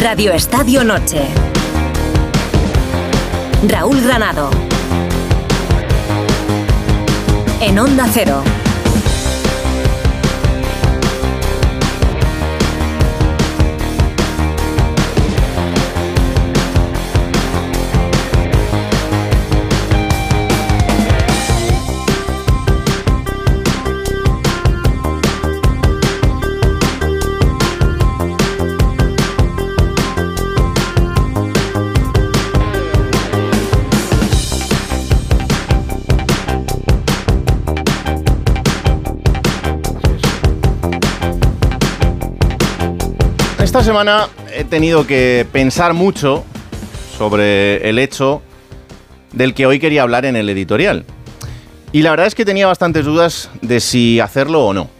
Radio Estadio Noche. Raúl Granado. En Onda Cero. Esta semana he tenido que pensar mucho sobre el hecho del que hoy quería hablar en el editorial. Y la verdad es que tenía bastantes dudas de si hacerlo o no.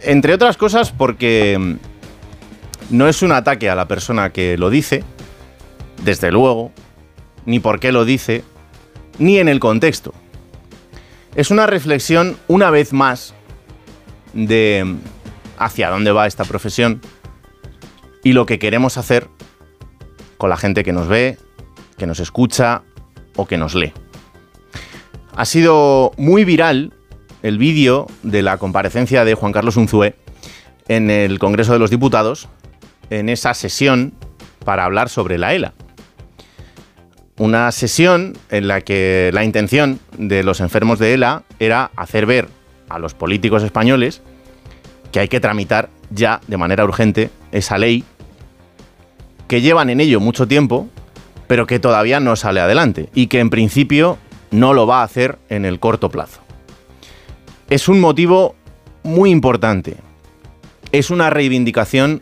Entre otras cosas porque mm, no es un ataque a la persona que lo dice, desde luego, ni por qué lo dice, ni en el contexto. Es una reflexión, una vez más, de mm, hacia dónde va esta profesión y lo que queremos hacer con la gente que nos ve, que nos escucha o que nos lee. Ha sido muy viral el vídeo de la comparecencia de Juan Carlos Unzué en el Congreso de los Diputados, en esa sesión para hablar sobre la ELA. Una sesión en la que la intención de los enfermos de ELA era hacer ver a los políticos españoles que hay que tramitar ya de manera urgente esa ley que llevan en ello mucho tiempo, pero que todavía no sale adelante y que en principio no lo va a hacer en el corto plazo. Es un motivo muy importante. Es una reivindicación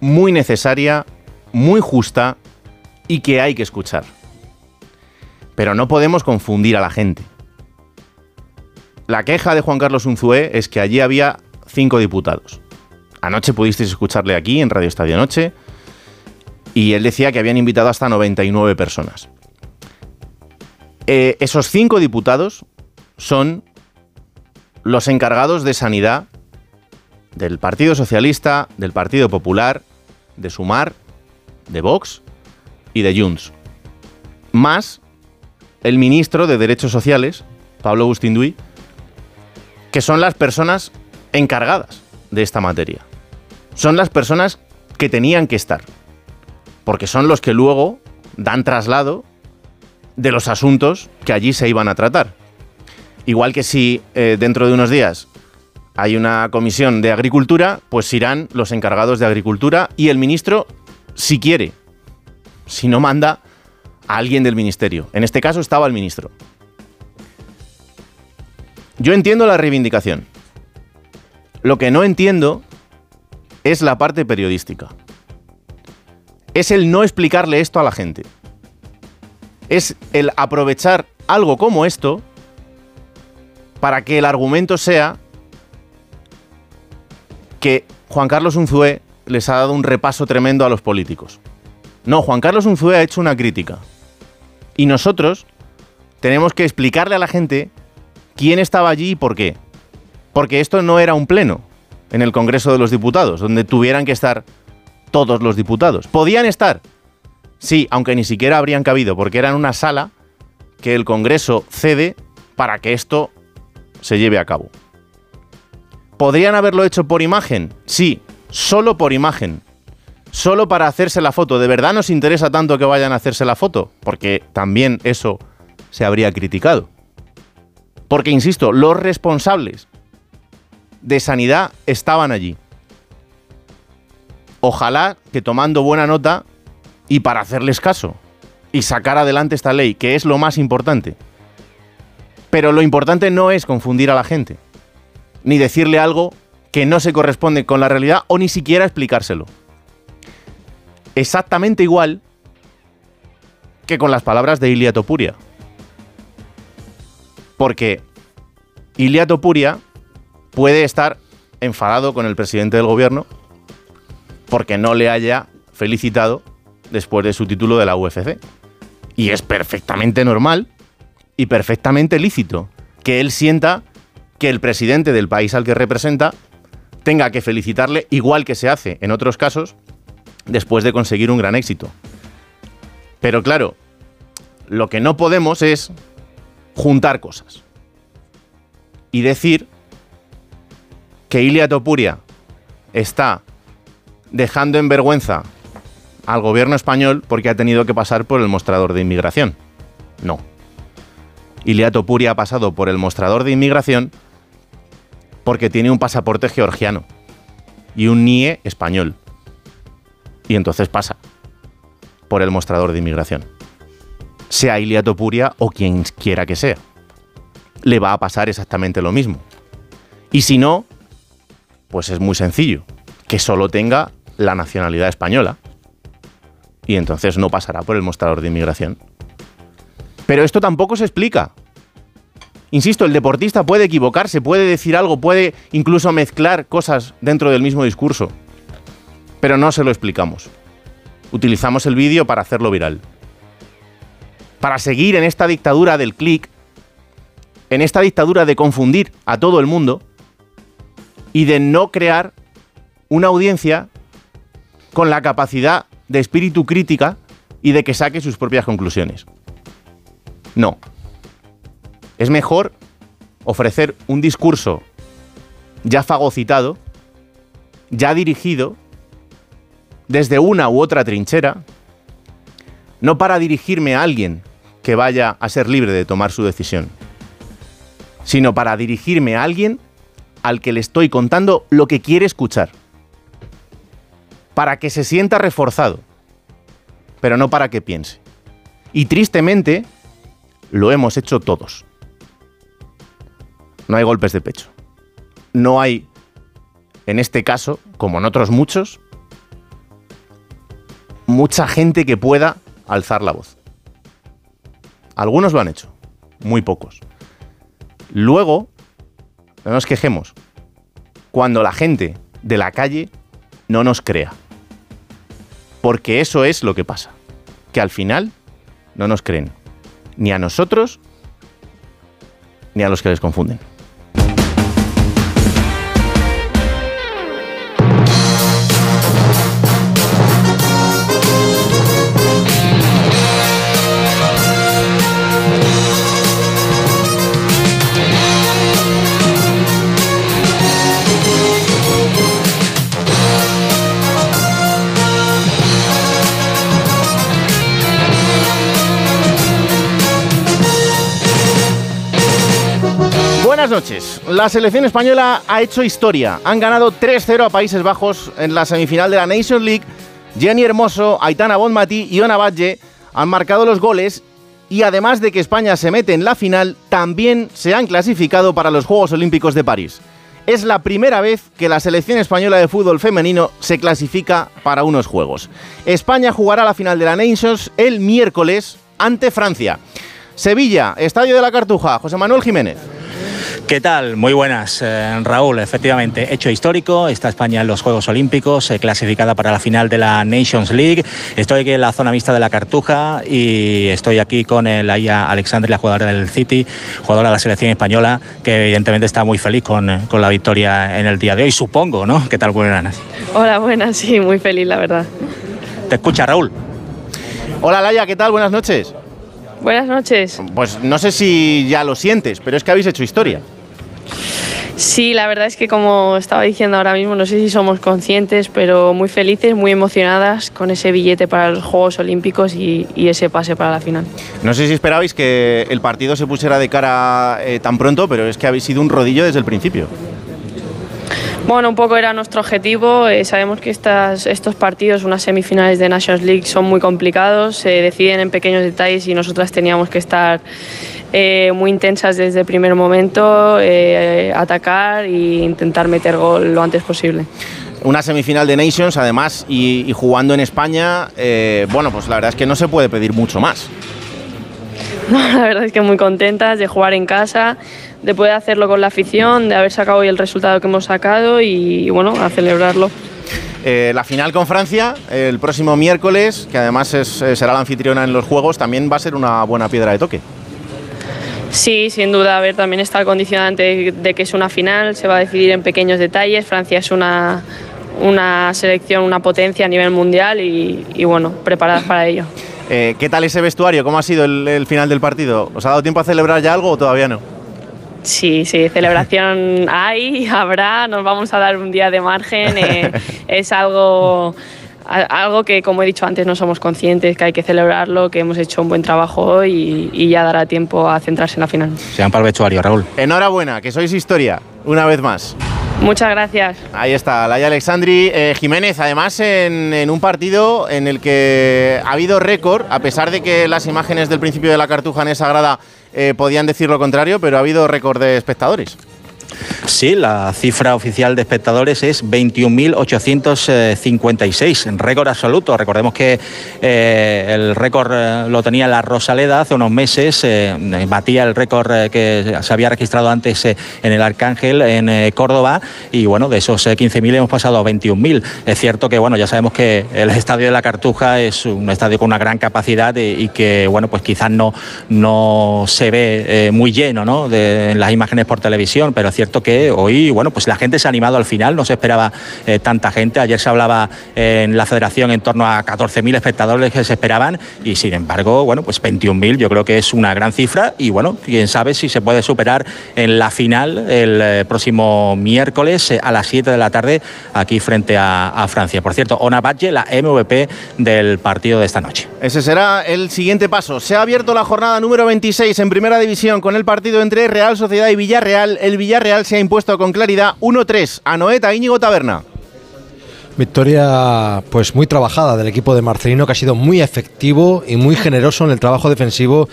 muy necesaria, muy justa y que hay que escuchar. Pero no podemos confundir a la gente. La queja de Juan Carlos Unzué es que allí había cinco diputados. Anoche pudisteis escucharle aquí en Radio Estadio Noche y él decía que habían invitado hasta 99 personas. Eh, esos cinco diputados son los encargados de sanidad del Partido Socialista, del Partido Popular, de Sumar, de Vox y de Junts. Más el ministro de Derechos Sociales, Pablo Agustín Duy, que son las personas encargadas de esta materia. Son las personas que tenían que estar porque son los que luego dan traslado de los asuntos que allí se iban a tratar. Igual que si eh, dentro de unos días hay una comisión de agricultura, pues irán los encargados de agricultura y el ministro, si quiere, si no manda a alguien del ministerio. En este caso estaba el ministro. Yo entiendo la reivindicación. Lo que no entiendo es la parte periodística es el no explicarle esto a la gente. Es el aprovechar algo como esto para que el argumento sea que Juan Carlos Unzué les ha dado un repaso tremendo a los políticos. No, Juan Carlos Unzué ha hecho una crítica. Y nosotros tenemos que explicarle a la gente quién estaba allí y por qué. Porque esto no era un pleno en el Congreso de los Diputados, donde tuvieran que estar todos los diputados. ¿Podían estar? Sí, aunque ni siquiera habrían cabido, porque era en una sala que el Congreso cede para que esto se lleve a cabo. ¿Podrían haberlo hecho por imagen? Sí, solo por imagen. Solo para hacerse la foto. ¿De verdad nos interesa tanto que vayan a hacerse la foto? Porque también eso se habría criticado. Porque, insisto, los responsables de sanidad estaban allí ojalá que tomando buena nota y para hacerles caso y sacar adelante esta ley, que es lo más importante. Pero lo importante no es confundir a la gente, ni decirle algo que no se corresponde con la realidad o ni siquiera explicárselo. Exactamente igual que con las palabras de Ilia Topuria. Porque Ilia Topuria puede estar enfadado con el presidente del gobierno porque no le haya felicitado después de su título de la UFC. Y es perfectamente normal y perfectamente lícito que él sienta que el presidente del país al que representa tenga que felicitarle, igual que se hace en otros casos, después de conseguir un gran éxito. Pero claro, lo que no podemos es juntar cosas y decir que Ilia Topuria está dejando en vergüenza al gobierno español porque ha tenido que pasar por el mostrador de inmigración. No. Ilia Topuria ha pasado por el mostrador de inmigración porque tiene un pasaporte georgiano y un NIE español. Y entonces pasa por el mostrador de inmigración. Sea Ilia Topuria o quien quiera que sea. Le va a pasar exactamente lo mismo. Y si no, pues es muy sencillo. Que solo tenga la nacionalidad española. Y entonces no pasará por el mostrador de inmigración. Pero esto tampoco se explica. Insisto, el deportista puede equivocarse, puede decir algo, puede incluso mezclar cosas dentro del mismo discurso. Pero no se lo explicamos. Utilizamos el vídeo para hacerlo viral. Para seguir en esta dictadura del clic, en esta dictadura de confundir a todo el mundo y de no crear una audiencia con la capacidad de espíritu crítica y de que saque sus propias conclusiones. No, es mejor ofrecer un discurso ya fagocitado, ya dirigido, desde una u otra trinchera, no para dirigirme a alguien que vaya a ser libre de tomar su decisión, sino para dirigirme a alguien al que le estoy contando lo que quiere escuchar, para que se sienta reforzado, pero no para que piense. Y tristemente, lo hemos hecho todos no hay golpes de pecho. No hay, en este caso, como en otros muchos, mucha gente que pueda alzar la voz. Algunos lo han hecho, muy pocos. Luego, no nos quejemos, cuando la gente de la calle no nos crea. Porque eso es lo que pasa, que al final no nos creen, ni a nosotros, ni a los que les confunden. Buenas noches. La selección española ha hecho historia. Han ganado 3-0 a Países Bajos en la semifinal de la Nations League. Jenny Hermoso, Aitana Bonmatí y Ona Badge han marcado los goles y además de que España se mete en la final, también se han clasificado para los Juegos Olímpicos de París. Es la primera vez que la selección española de fútbol femenino se clasifica para unos Juegos. España jugará la final de la Nations el miércoles ante Francia. Sevilla, Estadio de la Cartuja, José Manuel Jiménez. ¿Qué tal? Muy buenas, eh, Raúl. Efectivamente, hecho histórico. Está España en los Juegos Olímpicos, eh, clasificada para la final de la Nations League. Estoy aquí en la zona mixta de la Cartuja y estoy aquí con la IA Alexandre, la jugadora del City, jugadora de la selección española, que evidentemente está muy feliz con, con la victoria en el día de hoy, supongo, ¿no? ¿Qué tal? Buenas. Hola, buenas, sí, muy feliz, la verdad. Te escucha, Raúl. Hola, Laia, ¿qué tal? Buenas noches. Buenas noches. Pues no sé si ya lo sientes, pero es que habéis hecho historia. Sí, la verdad es que como estaba diciendo ahora mismo, no sé si somos conscientes, pero muy felices, muy emocionadas con ese billete para los Juegos Olímpicos y, ese pase para la final. No sé si esperabais que el partido se pusiera de cara eh, tan pronto, pero es que habéis sido un rodillo desde el principio. Bueno, un poco era nuestro objetivo. Eh, sabemos que estas, estos partidos, unas semifinales de Nations League, son muy complicados, se deciden en pequeños detalles y nosotras teníamos que estar eh, muy intensas desde el primer momento, eh, atacar e intentar meter gol lo antes posible. Una semifinal de Nations, además, y, y jugando en España, bueno, pues la verdad es que no se puede pedir mucho más. la verdad es que muy contentas de jugar en casa, de poder hacerlo con la afición, de haber sacado hoy el resultado que hemos sacado y, bueno, a celebrarlo. Eh, la final con Francia el próximo miércoles, que además eh, será la anfitriona en los Juegos, también va a ser una buena piedra de toque. Sí, sin duda. A ver, también está el condicionante de que es una final, se va a decidir en pequeños detalles. Francia es una, una selección, una potencia a nivel mundial y, bueno, preparadas para ello. Eh, ¿Qué tal ese vestuario? ¿Cómo ha sido el, final del partido? ¿Os ha dado tiempo a celebrar ya algo o todavía no? Sí, sí, celebración hay, habrá, nos vamos a dar un día de margen. Eh, es algo algo que, como he dicho antes, no somos conscientes, que hay que celebrarlo, que hemos hecho un buen trabajo hoy y, ya dará tiempo a centrarse en la final. Sean para el vestuario, Raúl. Enhorabuena, que sois historia, una vez más. Muchas gracias. Ahí está, Laia Alexandri eh, Jiménez, además en, un partido en el que ha habido récord, a pesar de que las imágenes del principio de la cartuja en esa grada eh, podían decir lo contrario, pero ha habido récord de espectadores. Sí, la cifra oficial de espectadores es 21.856, récord absoluto. Recordemos que eh, el récord eh, lo tenía la Rosaleda hace unos meses, eh, batía el récord que se había registrado antes en el Arcángel, en Córdoba, y bueno, de esos 15.000 hemos pasado a 21.000. Es cierto que, bueno, ya sabemos que el estadio de la Cartuja es un estadio con una gran capacidad y, que, bueno, pues quizás no, no se ve muy lleno, ¿no? En las imágenes por televisión, pero es cierto que hoy, bueno, pues la gente se ha animado al final, no se esperaba eh, tanta gente. Ayer se hablaba en la federación en torno a 14.000 espectadores que se esperaban y sin embargo, bueno, pues 21.000 yo creo que es una gran cifra y bueno, quién sabe si se puede superar en la final el eh, próximo miércoles eh, a las 7 de la tarde aquí frente a, Francia. Por cierto, Ona Badge, la MVP del partido de esta noche. Ese será el siguiente paso. Se ha abierto la jornada número 26 en Primera División con el partido entre Real Sociedad y Villarreal. El Villarreal se ha impuesto con claridad 1-3 a Noeta Íñigo Taberna. Victoria pues muy trabajada del equipo de Marcelino que ha sido muy efectivo y muy generoso en el trabajo defensivo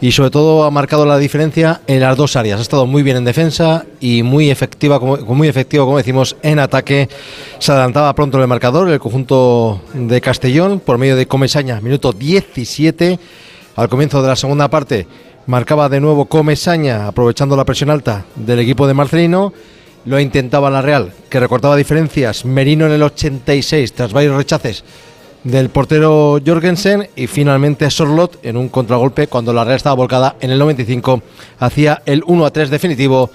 y sobre todo ha marcado la diferencia en las dos áreas. Ha estado muy bien en defensa y muy efectiva, como, muy efectivo, como decimos, en ataque. Se adelantaba pronto el marcador, el conjunto de Castellón, por medio de Comesaña, minuto 17. Al comienzo de la segunda parte marcaba de nuevo Comesaña, aprovechando la presión alta del equipo de Marcelino. Lo intentaba la Real, que recortaba diferencias. Merino en el 86, tras varios rechaces del portero Jorgensen. Y finalmente Sorlot en un contragolpe cuando la Real estaba volcada en el 95. Hacía el 1 a 3 definitivo.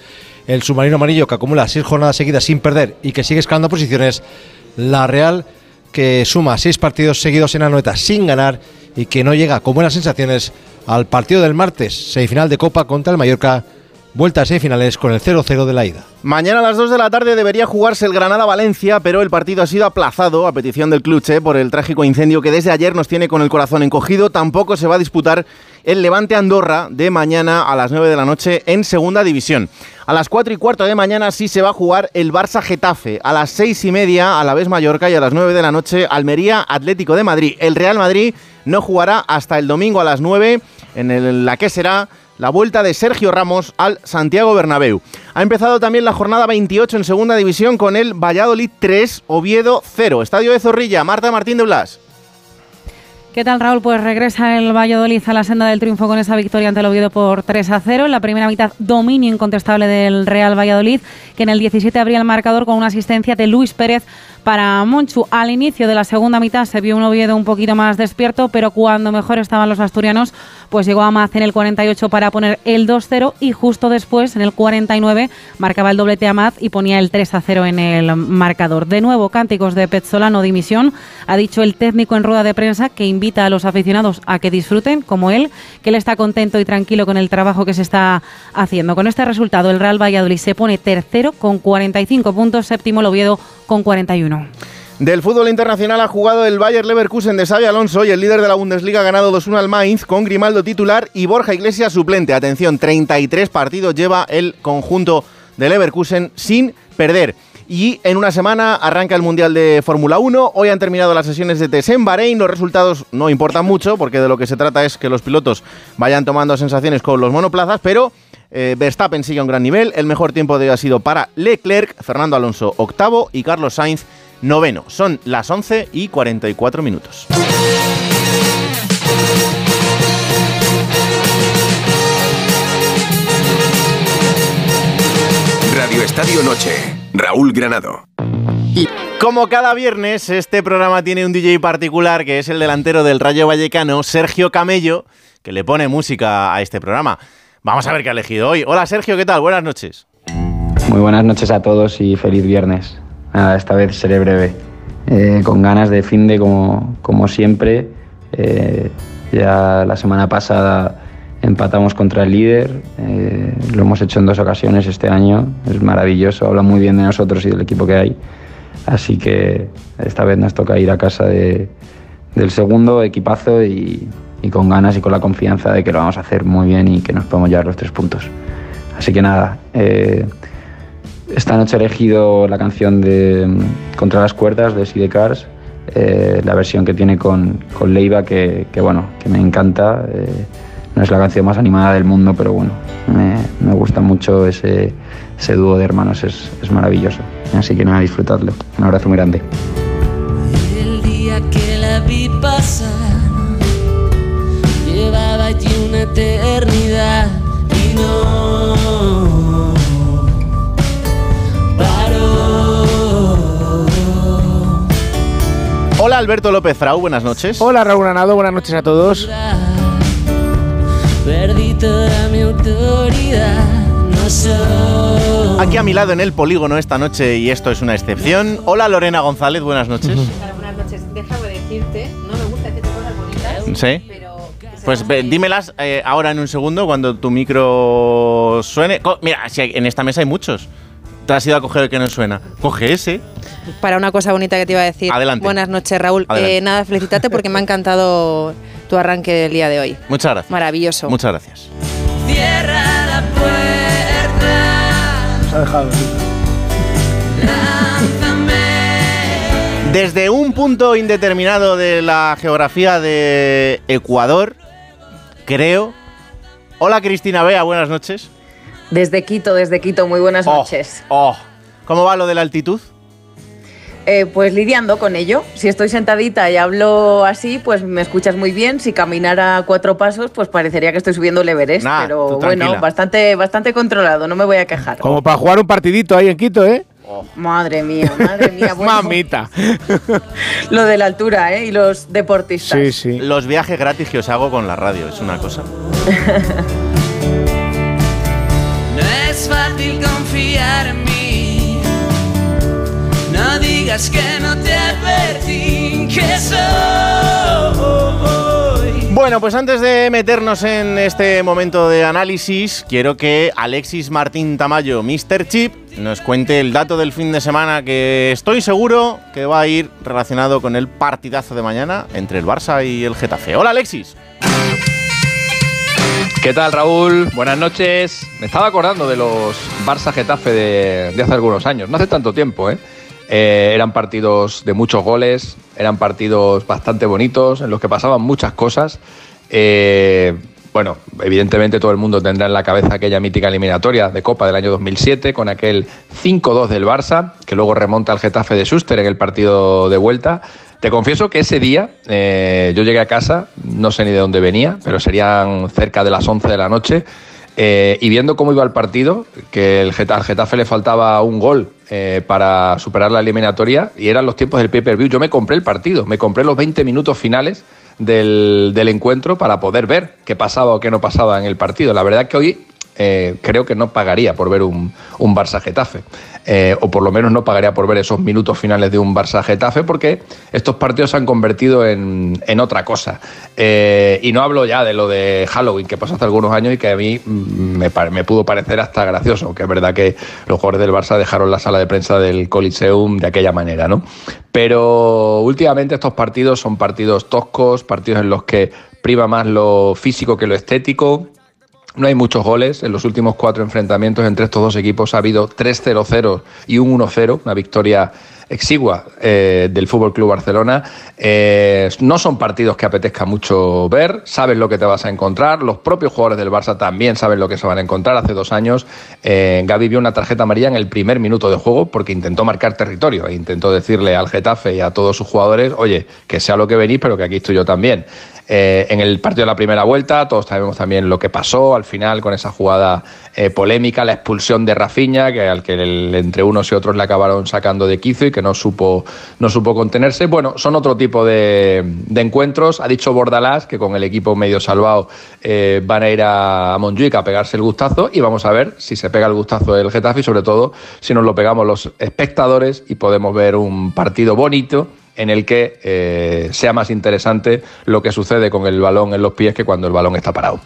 El submarino amarillo que acumula seis jornadas seguidas sin perder y que sigue escalando posiciones. La Real que suma seis partidos seguidos en Anoeta sin ganar y que no llega con buenas sensaciones al partido del martes, semifinal de Copa contra el Mallorca, vuelta a semifinales con el 0-0 de la ida. Mañana a las 2 de la tarde debería jugarse el Granada-Valencia, pero el partido ha sido aplazado a petición del Cluche por el trágico incendio que desde ayer nos tiene con el corazón encogido. Tampoco se va a disputar el Levante Andorra de mañana a las 9 de la noche en Segunda División. A las 4 y cuarto de mañana sí se va a jugar el Barça Getafe. A las 6 y media a la vez Mallorca y a las 9 de la noche Almería Atlético de Madrid. El Real Madrid no jugará hasta el domingo a las 9 en la que será la vuelta de Sergio Ramos al Santiago Bernabéu. Ha empezado también la jornada 28 en Segunda División con el Valladolid 3, Oviedo 0. Estadio de Zorrilla, Marta Martín de Blas. ¿Qué tal, Raúl? Pues regresa el Valladolid a la senda del triunfo con esa victoria ante el Oviedo por 3 a 0. En la primera mitad, dominio incontestable del Real Valladolid, que en el 17 abría el marcador con una asistencia de Luis Pérez para Monchu. Al inicio de la segunda mitad se vio un Oviedo un poquito más despierto, pero cuando mejor estaban los asturianos, pues llegó Amaz en el 48 para poner el 2-0 y justo después, en el 49, marcaba el doblete Amaz y ponía el 3-0 en el marcador. De nuevo, cánticos de Petzolano dimisión. Ha dicho el técnico en rueda de prensa que invita a los aficionados a que disfruten, como él, que él está contento y tranquilo con el trabajo que se está haciendo. Con este resultado, el Real Valladolid se pone tercero con 45 puntos, séptimo Oviedo con 41. Del fútbol internacional ha jugado el Bayer Leverkusen de Xavi Alonso y el líder de la Bundesliga ha ganado 2-1 al Mainz con Grimaldo titular y Borja Iglesias suplente. Atención, 33 partidos lleva el conjunto de Leverkusen sin perder. Y en una semana arranca el Mundial de Fórmula 1. Hoy han terminado las sesiones de test en Bahrein. Los resultados no importan mucho porque de lo que se trata es que los pilotos vayan tomando sensaciones con los monoplazas, pero eh, Verstappen sigue a un gran nivel. El mejor tiempo de hoy ha sido para Leclerc, Fernando Alonso octavo y Carlos Sainz noveno. Son las 11 y 44 minutos. Radio Estadio Noche, Raúl Granado. Como cada viernes, este programa tiene un DJ particular que es el delantero del Rayo Vallecano, Sergio Camello, que le pone música a este programa. Vamos a ver qué ha elegido hoy. Hola Sergio, ¿qué tal? Buenas noches. Muy buenas noches a todos y feliz viernes. esta vez seré breve. Eh, con ganas de fin de como, como siempre. Eh, ya la semana pasada empatamos contra el líder, eh, lo hemos hecho en dos ocasiones este año, es maravilloso, habla muy bien de nosotros y del equipo que hay. Así que esta vez nos toca ir a casa de, del segundo equipazo y, y con ganas y con la confianza de que lo vamos a hacer muy bien y que nos podemos llevar los tres puntos. Así que nada, eh, esta noche he elegido la canción de mm, Contra las cuerdas de Sea Cars, eh, la versión que tiene con, con Leiva, que, que, bueno, que me encanta. Eh, no es la canción más animada del mundo, pero bueno, me, me gusta mucho ese, ese dúo de hermanos, es, es maravilloso. Así que nada, disfrutadlo. Un abrazo muy grande. El día que la vi pasar, una eternidad y no paró. Hola Alberto López Frau, buenas noches. Hola Raúl Granado, buenas noches a todos. Perdí toda mi autoridad, no soy. Aquí a mi lado en el polígono esta noche, y esto es una excepción. Hola Lorena González, buenas noches. Buenas noches. Déjame decirte, no me gusta decirte cosas bonitas, Sí. Pues ve, dímelas eh, ahora en un segundo cuando tu micro suene. Co- Mira, si hay- en esta mesa hay muchos. Te has ido a coger el que no suena. Coge ese. para una cosa bonita que te iba a decir. Adelante. Buenas noches, Raúl. Adelante. Eh, nada, felicitarte porque me ha encantado tu arranque del día de hoy. Muchas gracias. Maravilloso. Muchas gracias. Cierra la puerta, Se ha dejado. lánzame. Desde un punto indeterminado de la geografía de Ecuador, creo. Hola Cristina Bea, buenas noches. Desde Quito, desde Quito, muy buenas Oh, noches. oh. ¿Cómo va lo de la altitud? Eh, pues lidiando con ello. Si estoy sentadita y hablo así, pues me escuchas muy bien. Si caminara cuatro pasos, pues parecería que estoy subiendo el Everest. Nah, pero bueno, bastante, bastante controlado, no me voy a quejar. Como para jugar un partidito ahí en Quito, ¿eh? Madre mía, madre mía. bueno, Mamita. lo de la altura, ¿eh? Y los deportistas. Sí, sí. Los viajes gratis que os hago con la radio, es una cosa. No es fácil confiar en mí. No digas que no te advertí que soy. Bueno, pues antes de meternos en este momento de análisis, quiero que Alexis Martín Tamayo, Mr. Chip, nos cuente el dato del fin de semana que estoy seguro que va a ir relacionado con el partidazo de mañana entre el Barça y el Getafe. Hola Alexis. ¿Qué tal, Raúl? Buenas noches. Me estaba acordando de los Barça Getafe de, de hace algunos años, no hace tanto tiempo, ¿eh? Eh, eran partidos de muchos goles, eran partidos bastante bonitos, en los que pasaban muchas cosas. Eh, bueno, evidentemente todo el mundo tendrá en la cabeza aquella mítica eliminatoria de Copa del año 2007 con aquel 5-2 del Barça, que luego remonta al Getafe de Schuster en el partido de vuelta. Te confieso que ese día eh, yo llegué a casa, no sé ni de dónde venía, pero serían cerca de las 11 de la noche, eh, y viendo cómo iba el partido, que el Geta- al Getafe le faltaba un gol eh, para superar la eliminatoria, y eran los tiempos del pay-per-view, yo me compré el partido, me compré los 20 minutos finales del, del encuentro para poder ver qué pasaba o qué no pasaba en el partido. La verdad que hoy eh, creo que no pagaría por ver un, un Barça-Getafe. Eh, o por lo menos no pagaría por ver esos minutos finales de un Barça-Getafe porque estos partidos se han convertido en, en otra cosa. Eh, y no hablo ya de lo de Halloween que pasó hace algunos años y que a mí mm, me, me pudo parecer hasta gracioso, que es verdad que los jugadores del Barça dejaron la sala de prensa del Coliseum de aquella manera, ¿no? Pero últimamente estos partidos son partidos toscos, partidos en los que priva más lo físico que lo estético, no hay muchos goles. En los últimos cuatro enfrentamientos entre estos dos equipos ha habido 3-0-0 y un 1-0, una victoria exigua eh, del Fútbol Club Barcelona. Eh, no son partidos que apetezca mucho ver, sabes lo que te vas a encontrar. Los propios jugadores del Barça también saben lo que se van a encontrar. Hace dos años eh, Gaby vio una tarjeta amarilla en el primer minuto de juego porque intentó marcar territorio e intentó decirle al Getafe y a todos sus jugadores, oye, que sea lo que venís, pero que aquí estoy yo también. Eh, en el partido de la primera vuelta. Todos sabemos también lo que pasó al final con esa jugada eh, polémica, la expulsión de Rafinha, que al que entre unos y otros le acabaron sacando de quicio y que no supo, no supo contenerse. Bueno, son otro tipo de, encuentros. Ha dicho Bordalás que con el equipo medio salvado eh, van a ir a Montjuic a pegarse el gustazo y vamos a ver si se pega el gustazo el Getafe y sobre todo si nos lo pegamos los espectadores y podemos ver un partido bonito en el que eh, sea más interesante lo que sucede con el balón en los pies que cuando el balón está parado.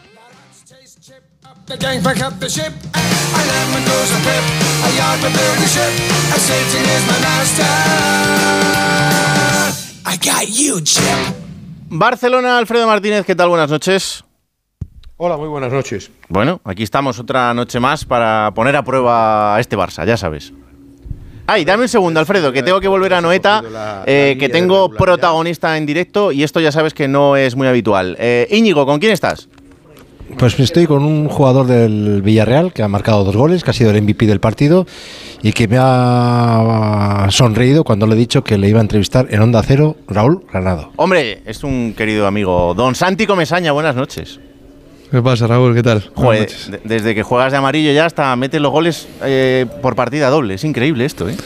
Barcelona, Alfredo Martínez, ¿qué tal? Buenas noches. Hola, muy buenas noches. Bueno, aquí estamos otra noche más para poner a prueba a este Barça, ya sabes. Ay, dame un segundo, Alfredo, que tengo que volver a Noeta, eh, que tengo protagonista en directo y esto ya sabes que no es muy habitual. Eh, Íñigo, ¿con quién estás? Pues estoy con un jugador del Villarreal que ha marcado dos goles, que ha sido el MVP del partido y que me ha sonreído cuando le he dicho que le iba a entrevistar en Onda Cero, Raúl Granado. Hombre, es un querido amigo, don Santi Comesaña, buenas noches. ¿Qué pasa, Raúl? ¿Qué tal? Joder, desde que juegas de amarillo ya hasta metes los goles eh, por partida doble, es increíble esto, ¿eh?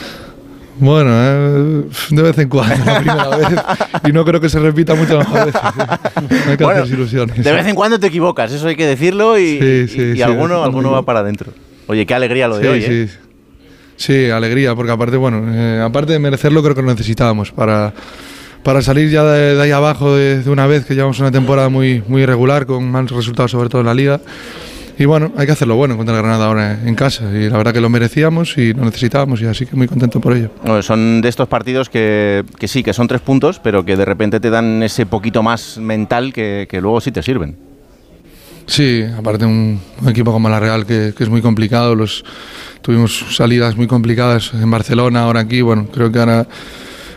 Bueno, eh, de vez en cuando, la primera vez. Y no creo que se repita mucho las veces. ¿eh? No hay que Bueno, hacerse ilusiones. De vez en cuando te equivocas, eso hay que decirlo y, Sí, sí, y- y sí, alguno, alguno va para adentro. Oye, qué alegría lo de Sí, hoy, sí. ¿eh? Sí, alegría, porque aparte, bueno, eh, aparte de merecerlo, creo que lo necesitábamos para, para salir ya de, de ahí abajo de, de una vez, que llevamos una temporada muy, muy irregular, con malos resultados, sobre todo en la liga. Y bueno, hay que hacerlo bueno contra el Granada ahora en casa. Y la verdad que lo merecíamos y lo necesitábamos, y así que muy contento por ello. Bueno, son de estos partidos que, que sí, que son tres puntos, pero que de repente te dan ese poquito más mental que, que luego sí te sirven. Sí, aparte un, un equipo como la Real que, que es muy complicado, los tuvimos salidas muy complicadas en Barcelona, ahora aquí, bueno, creo que ahora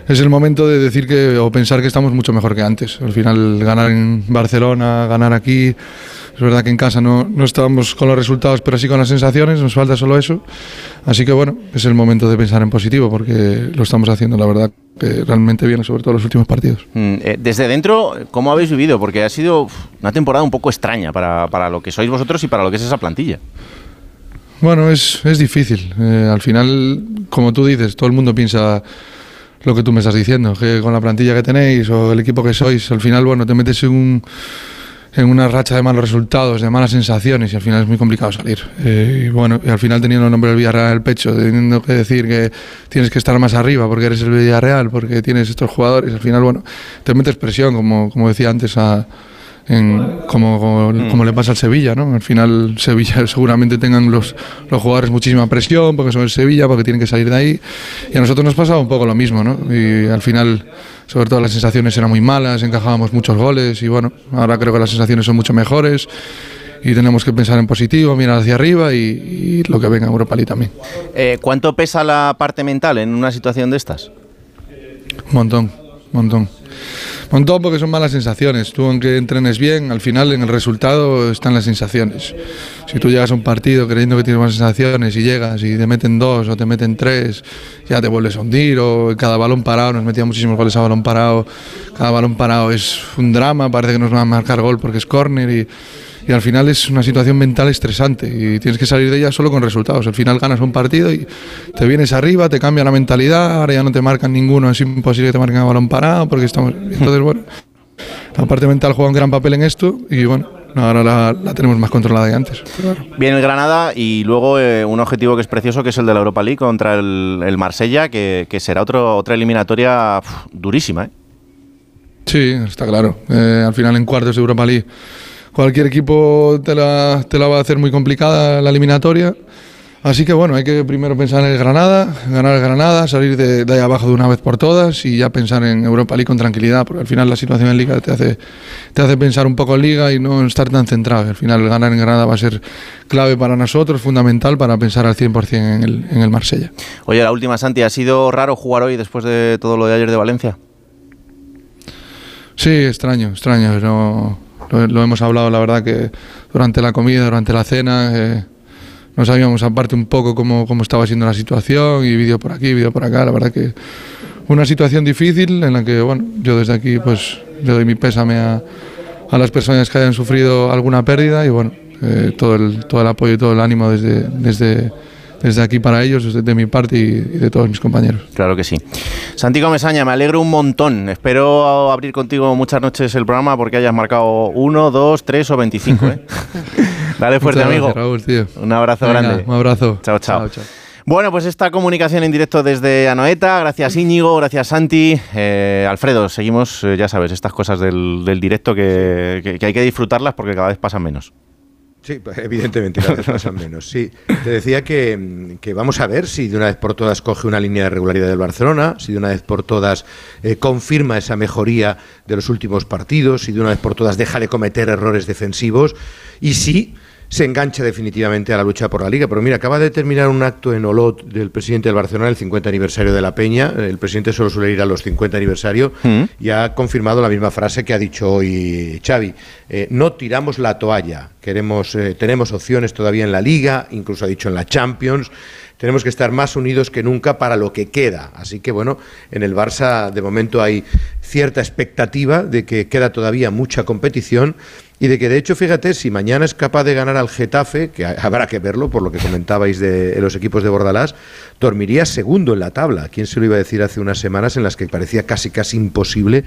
es el momento de decir que o pensar que estamos mucho mejor que antes. Al final ganar en Barcelona, ganar aquí, es verdad que en casa no, no estábamos con los resultados, pero sí con las sensaciones, nos falta solo eso. Así que bueno, es el momento de pensar en positivo porque lo estamos haciendo, la verdad, que realmente bien, sobre todo los últimos partidos. Mm, eh, desde dentro, ¿cómo habéis vivido? Porque ha sido una temporada un poco extraña para, para lo que sois vosotros y para lo que es esa plantilla. Bueno, es, es difícil. Eh, al final, como tú dices, todo el mundo piensa lo que tú me estás diciendo, que con la plantilla que tenéis o el equipo que sois, al final, bueno, te metes en, un, en una racha de malos resultados, de malas sensaciones y al final es muy complicado salir. Eh, y bueno, y al final teniendo el nombre del Villarreal en el pecho, teniendo que decir que tienes que estar más arriba porque eres el Villarreal, porque tienes estos jugadores, al final, bueno, te metes presión, como, como decía antes, a, en, como, como, como le pasa al Sevilla, ¿no? Al final Sevilla seguramente tengan los, los jugadores muchísima presión porque son el Sevilla, porque tienen que salir de ahí. Y a nosotros nos pasaba un poco lo mismo, ¿no? Y al final, sobre todo las sensaciones eran muy malas, encajábamos muchos goles y bueno, ahora creo que las sensaciones son mucho mejores y tenemos que pensar en positivo, mirar hacia arriba y, y lo que venga en Europa League también. Eh, ¿Cuánto pesa la parte mental en una situación de estas? Un montón, un montón. Montón porque son malas sensaciones. Tú aunque entrenes bien, al final en el resultado están las sensaciones. Si tú llegas a un partido creyendo que tienes buenas sensaciones y llegas y te meten dos o te meten tres, ya te vuelves a hundir. O cada balón parado, nos metían muchísimos goles a balón parado. Cada balón parado es un drama, parece que nos van a marcar gol porque es córner y, y al final es una situación mental estresante y tienes que salir de ella solo con resultados. Al final ganas un partido y te vienes arriba, te cambia la mentalidad, ahora ya no te marcan ninguno, es imposible que te marquen a balón parado porque estamos... Entonces, bueno, la parte mental juega un gran papel en esto y bueno, ahora la, la tenemos más controlada que antes. Viene el Granada y luego eh, un objetivo que es precioso, que es el de la Europa League contra el, el Marsella, que, que será otro, otra eliminatoria durísima. ¿eh? Sí, está claro. Eh, al final en cuartos de Europa League cualquier equipo te la, te la va a hacer muy complicada la eliminatoria. Así que bueno, hay que primero pensar en el Granada, ganar el Granada, salir de, de ahí abajo de una vez por todas y ya pensar en Europa League con tranquilidad, porque al final la situación en Liga te hace, te hace pensar un poco en Liga y no estar tan centrado. Al final ganar en Granada va a ser clave para nosotros, fundamental para pensar al 100% en el, en el Marsella. Oye, la última, Santi, ¿ha sido raro jugar hoy después de todo lo de ayer de Valencia? Sí, extraño, extraño. No, lo, lo hemos hablado, la verdad, que durante la comida, durante la cena, eh, no sabíamos aparte un poco cómo, cómo estaba siendo la situación y vídeo por aquí, vídeo por acá. La verdad que una situación difícil en la que, bueno, yo desde aquí pues le doy mi pésame a, a las personas que hayan sufrido alguna pérdida y bueno, eh, todo, el, todo el apoyo y todo el ánimo desde, desde, desde aquí para ellos, desde de mi parte y, de todos mis compañeros. Claro que sí. Santiago Mesaña, me alegro un montón. Espero abrir contigo muchas noches el programa porque hayas marcado uno, dos, tres o 25. ¿eh? Dale fuerte, amigo. gracias, Raúl, tío. Un abrazo Venga, grande. Un abrazo. Chao, chao. Bueno, pues esta comunicación en directo desde Anoeta. Gracias Íñigo, gracias Santi. Eh, Alfredo, seguimos, eh, ya sabes, estas cosas del, del directo que, que- que hay que disfrutarlas porque cada vez pasan menos. Sí, pues, evidentemente, cada vez menos. Sí, te decía que, que vamos a ver si de una vez por todas coge una línea de regularidad del Barcelona, si de una vez por todas eh, confirma esa mejoría de los últimos partidos, si de una vez por todas deja de cometer errores defensivos y si se engancha definitivamente a la lucha por la liga. Pero mira, acaba de terminar un acto en Olot del presidente del Barcelona, el 50 aniversario de la Peña. El presidente solo suele ir a los 50 aniversario y ha confirmado la misma frase que ha dicho hoy Xavi. Eh, no tiramos la toalla. Queremos, eh, tenemos opciones todavía en la liga, incluso ha dicho en la Champions. Tenemos que estar más unidos que nunca para lo que queda. Así que bueno, en el Barça de momento hay cierta expectativa de que queda todavía mucha competición y de que de hecho, fíjate, si mañana es capaz de ganar al Getafe, que ha- habrá que verlo por lo que comentabais de los equipos de Bordalás, dormiría segundo en la tabla. ¿Quién se lo iba a decir hace unas semanas en las que parecía casi casi imposible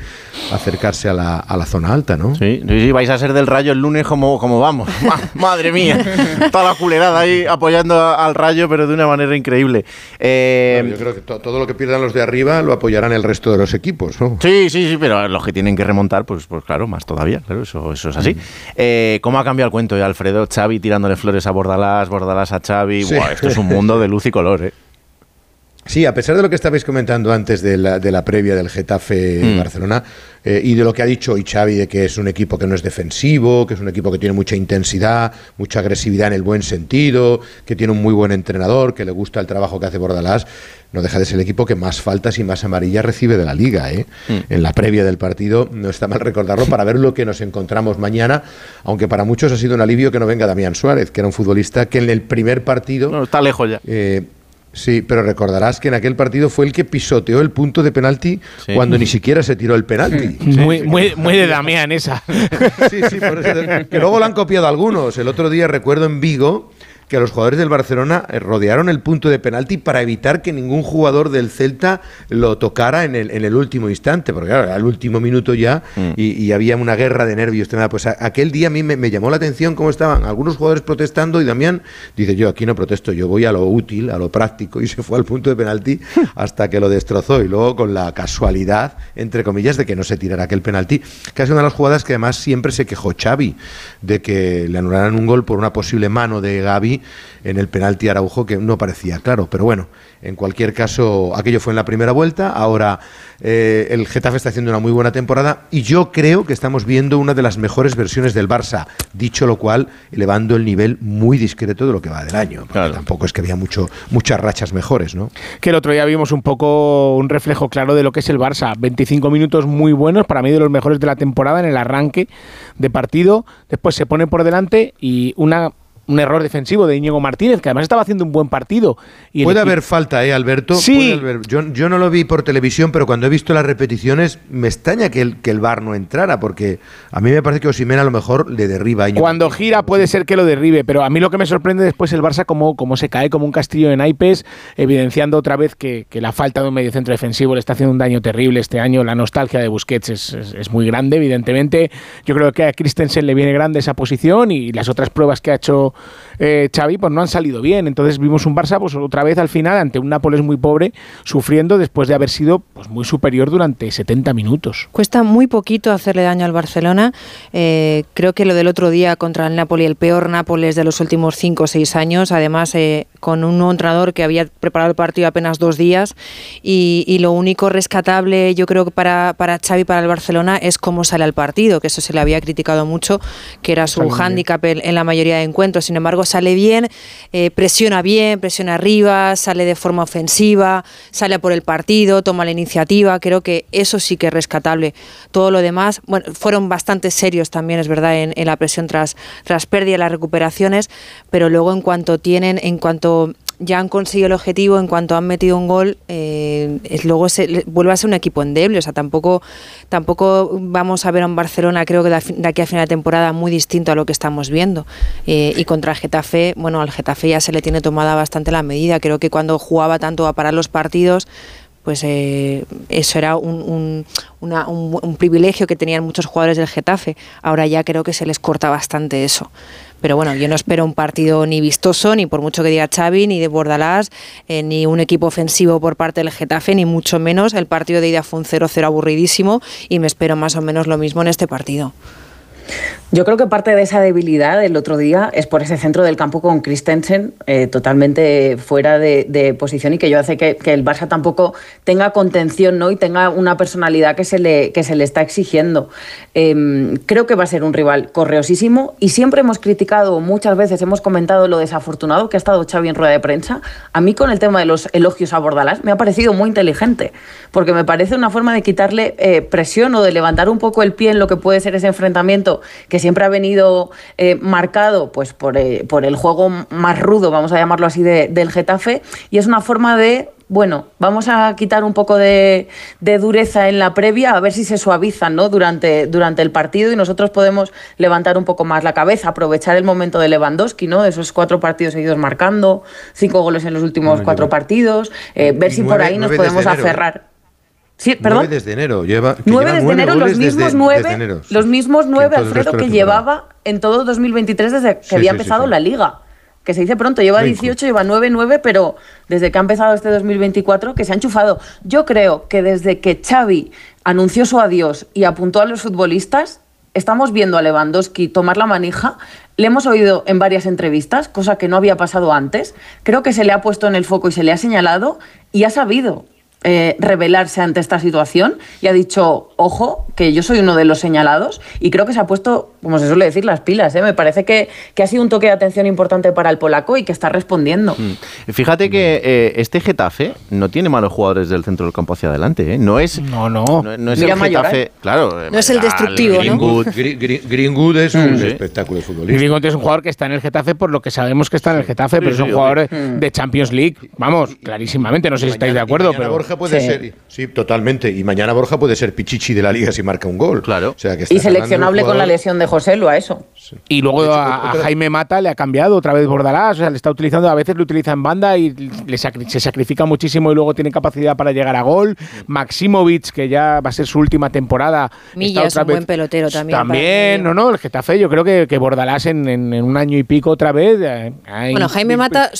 acercarse a la, a la zona alta, ¿no? Sí, sí, vais a ser del rayo el lunes como, como vamos. Ma- Madre mía, toda la culerada ahí apoyando al rayo, pero de una manera increíble. Eh, Bueno, yo creo que to- todo lo que pierdan los de arriba lo apoyarán el resto de los equipos, ¿no? Sí, sí, sí, pero los que tienen que remontar, pues, pues claro, más todavía, claro, eso, eso es así. Eh, ¿Cómo ha cambiado el cuento, eh, Alfredo? Xavi tirándole flores a Bordalás, Bordalás a Xavi. Sí. Buah, esto es un mundo de luz y color, ¿eh? Sí, a pesar de lo que estabais comentando antes de la, de la previa del Getafe Mm. Barcelona eh, y de lo que ha dicho hoy Xavi de que es un equipo que no es defensivo, que es un equipo que tiene mucha intensidad, mucha agresividad en el buen sentido, que tiene un muy buen entrenador, que le gusta el trabajo que hace Bordalás, no deja de ser el equipo que más faltas y más amarillas recibe de la liga. ¿eh? En la previa del partido no está mal recordarlo para ver lo que nos encontramos mañana, aunque para muchos ha sido un alivio que no venga Damián Suárez, que era un futbolista que en el primer partido... No, está lejos ya. Eh, sí, pero recordarás que en aquel partido fue el que pisoteó el punto de penalti Sí. cuando ni siquiera se tiró el penalti. Muy, muy, muy de Damián esa. Sí, sí, por eso- que luego lo han copiado algunos. El otro día recuerdo en Vigo que los jugadores del Barcelona eh, rodearon el punto de penalti para evitar que ningún jugador del Celta lo tocara en el, en el último instante, porque claro, al último minuto ya y, y había una guerra de nervios. Pues a- aquel día a mí me, me llamó la atención cómo estaban algunos jugadores protestando y Damián dice, yo aquí no protesto, yo voy a lo útil, a lo práctico y se fue al punto de penalti hasta que lo destrozó y luego con la casualidad, entre comillas, de que no se tirara aquel penalti, que es una de las jugadas que además siempre se quejó Xavi de que le anularan un gol por una posible mano de Gaby en el penalti Araujo que no parecía claro, pero bueno, en cualquier caso aquello fue en la primera vuelta, ahora eh, el Getafe está haciendo una muy buena temporada y yo creo que estamos viendo una de las mejores versiones del Barça, dicho lo cual, elevando el nivel muy discreto de lo que va del año, porque tampoco es que había mucho, muchas rachas mejores, ¿no? Que el otro día vimos un poco un reflejo claro de lo que es el Barça. 25 minutos muy buenos, para mí de los mejores de la temporada en el arranque de partido. Después se pone por delante y una, un error defensivo de Íñigo Martínez, que además estaba haciendo un buen partido. Y Puede haber falta, ¿eh, Alberto? Sí. Haber- Yo, yo no lo vi por televisión, pero cuando he visto las repeticiones me extraña que el, que el VAR no entrara, porque a mí me parece que Osimena a lo mejor le derriba a Íñigo. Cuando gira puede ser que lo derribe, pero a mí lo que me sorprende después el Barça como, como se cae como un castillo de naipes, evidenciando otra vez que, que la falta de un mediocentro defensivo le está haciendo un daño terrible este año. La nostalgia de Busquets es, es- es muy grande, evidentemente. Yo creo que a Christensen le viene grande esa posición y las otras pruebas que ha hecho eh, Xavi pues no han salido bien. Entonces vimos un Barça pues otra vez al final ante un Nápoles muy pobre, sufriendo después de haber sido pues muy superior durante 70 minutos. Cuesta muy poquito hacerle daño al Barcelona. Eh, creo que lo del otro día contra el Napoli, el peor Nápoles de los últimos cinco o seis años, además eh, con un entrenador que había preparado el partido apenas dos días y, y lo único rescatable yo creo que para, para Xavi, para el Barcelona, es cómo sale al partido, que eso se le había criticado mucho, que era su hándicap en, en la mayoría de encuentros. Sin embargo, sale bien, eh, presiona bien, presiona arriba, sale de forma ofensiva, sale a por el partido, toma la iniciativa. Creo que eso sí que es rescatable. Todo lo demás, bueno, fueron bastante serios también, es verdad, en, en la presión tras, tras pérdida, las recuperaciones, pero luego en cuanto tienen, en cuanto ya han conseguido el objetivo en cuanto han metido un gol, eh, luego vuelve a ser un equipo endeble. O sea, tampoco, tampoco vamos a ver a un Barcelona, creo que de aquí a final de temporada, muy distinto a lo que estamos viendo. Eh, y contra el Getafe, bueno, al Getafe ya se le tiene tomada bastante la medida. Creo que cuando jugaba tanto a parar los partidos, pues eh, eso era un, privilegio que tenían muchos jugadores del Getafe. Ahora ya creo que se les corta bastante eso. Pero bueno, yo no espero un partido ni vistoso, ni por mucho que diga Xavi, ni de Bordalás, eh, ni un equipo ofensivo por parte del Getafe, ni mucho menos. El partido de ida fue un 0-0 aburridísimo y me espero más o menos lo mismo en este partido. Yo creo que parte de esa debilidad del otro día es por ese centro del campo con Christensen eh, totalmente fuera de, posición y que yo hace que, el Barça tampoco tenga contención ¿no? y tenga una personalidad que se le, que se le está exigiendo. Eh, creo que va a ser un rival correosísimo y siempre hemos criticado, muchas veces hemos comentado lo desafortunado que ha estado Xavi en rueda de prensa. A mí con el tema de los elogios a Bordalás me ha parecido muy inteligente porque me parece una forma de quitarle eh, presión o de levantar un poco el pie en lo que puede ser ese enfrentamiento que siempre ha venido eh, marcado pues, por, eh, por el juego más rudo, vamos a llamarlo así, de- del Getafe, y es una forma de, bueno, vamos a quitar un poco de, de dureza en la previa, a ver si se suavizan ¿no? durante, durante el partido y nosotros podemos levantar un poco más la cabeza, aprovechar el momento de Lewandowski, ¿no? esos cuatro partidos seguidos marcando, cinco goles en los últimos Bueno, cuatro partidos, eh, ver si por ahí nos podemos aferrar. Sí, perdón. Nueve desde enero. Lleva, que 9 lleva desde enero, los mismos desde- nueve, desde enero. los mismos nueve, todo el resto Alfredo, de que llevaba en todo 2023 desde que Sí, había sí, empezado sí. la liga. Que se dice pronto, lleva Muy 18, lleva 9, 9, pero desde que ha empezado este 2024 que se ha enchufado. Yo creo que desde que Xavi anunció su adiós y apuntó a los futbolistas, estamos viendo a Lewandowski tomar la manija. Le hemos oído en varias entrevistas, cosa que no había pasado antes. Creo que se le ha puesto en el foco y se le ha señalado y ha sabido eh, rebelarse ante esta situación y ha dicho, ojo, que yo soy uno de los señalados y creo que se ha puesto, como se suele decir, las pilas. ¿eh? Me parece que, que ha sido un toque de atención importante para el polaco y que está respondiendo. Mm. Fíjate que eh, este Getafe no tiene malos jugadores del centro del campo hacia adelante. ¿eh? No es. No, no. No, no es Mira el Mayoral. Getafe. Claro. eh, No es el destructivo, ¿no? Greenwood. Greenwood es un Sí. espectáculo de futbolista. Greenwood es un jugador que está en el Getafe por lo que sabemos que está en el Getafe, Sí, pero es un jugador de Champions League. Vamos, clarísimamente, no sé si estáis de acuerdo, mañana pero Borja puede Sí. ser, sí, totalmente. Y mañana Borja puede ser pichichi de la liga si marca un gol. Claro. O sea, que Y seleccionable con la lesión de José Lu a eso. Y luego hecho, a, a Jaime Mata le ha cambiado otra vez Bordalás, o sea, le está utilizando, a veces lo utiliza en banda y le sacri- se sacrifica muchísimo y luego tiene capacidad para llegar a gol. Maximovic, que ya va a ser su última temporada. Milla está es un buen pelotero también, También, no, no, el Getafe, yo creo que, que Bordalás en, en- en un año y pico otra vez. eh, Bueno, Jaime Mata,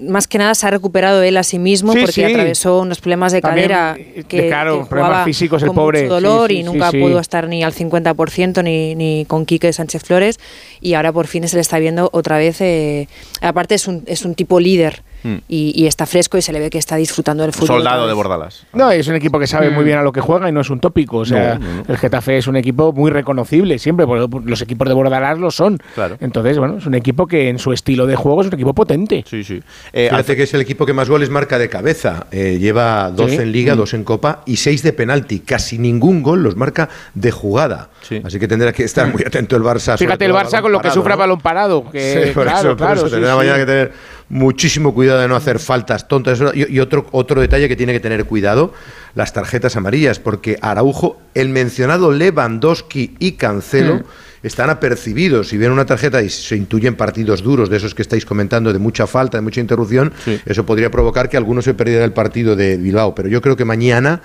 más que nada, se ha recuperado él a sí mismo Sí, porque sí. atravesó unos problemas de cadera que, claro, que problemas jugaba físicos, el con pobre. mucho dolor Sí, y nunca sí. pudo estar ni al 50% ni, ni con Quique Sánchez Flores y ahora por fin se le está viendo otra vez. eh, aparte es un, es un tipo líder Mm. y, y está fresco y se le ve que está disfrutando del fútbol. Soldado de. Bordalas. No, es un equipo que sabe muy bien a lo que juega y no es un tópico. O sea, No, no, no. el Getafe es un equipo muy reconocible siempre, porque los equipos de Bordalás lo son. Claro. Entonces, bueno, es un equipo que en su estilo de juego es un equipo potente. Sí, sí. Eh, Fíjate que es el equipo que más goles marca de cabeza. Eh, lleva 12 Sí. en Liga, Mm. 2 en Copa y 6 de penalti. Casi ningún gol los marca de jugada. Sí. Así que tendrá que estar muy atento el Barça. Fíjate el Barça con lo que parado, sufre a ¿no? balón parado. Que, Sí, por claro, eso, por claro, eso sí, tendrá sí. mañana que tener muchísimo cuidado de no hacer faltas tontas. Y, y otro, otro detalle que tiene que tener cuidado, las tarjetas amarillas, porque Araujo, el mencionado Lewandowski y Cancelo están apercibidos. Si ven una tarjeta y se intuyen partidos duros, de esos que estáis comentando, de mucha falta, de mucha interrupción, Sí. eso podría provocar que alguno se perdiera el partido de Bilbao. Pero yo creo que mañana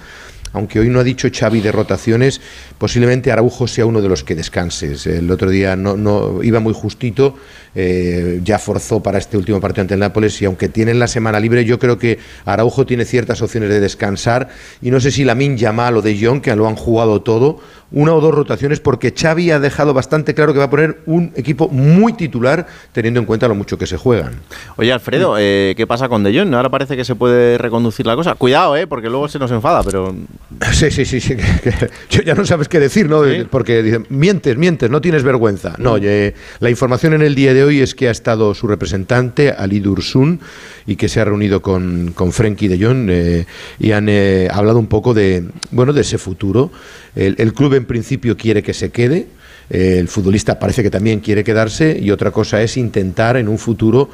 aunque hoy no ha dicho Xavi de rotaciones, posiblemente Araujo sea uno de los que descanses. El otro día no, no iba muy justito, eh, ya forzó para este último partido ante el Nápoles y aunque tienen la semana libre, yo creo que Araujo tiene ciertas opciones de descansar y no sé si Lamin Yamal o De Jong, que lo han jugado todo, una o dos rotaciones porque Xavi ha dejado bastante claro que va a poner un equipo muy titular teniendo en cuenta lo mucho que se juegan. Oye, Alfredo, eh, ¿qué pasa con De Jong? Ahora parece que se puede reconducir la cosa. Cuidado, eh, porque luego se nos enfada, pero... Sí, sí, sí, sí. que- que- yo ya no sabes qué decir, ¿no? Porque dicen, mientes, mientes, no tienes vergüenza. No, oye, la información en el día de hoy es que ha estado su representante, Ali Dursun, y que se ha reunido con, con Frenkie de Jong eh, y han eh, hablado un poco de, bueno, de ese futuro. El, el club en principio quiere que se quede. eh, el futbolista parece que también quiere quedarse y otra cosa es intentar en un futuro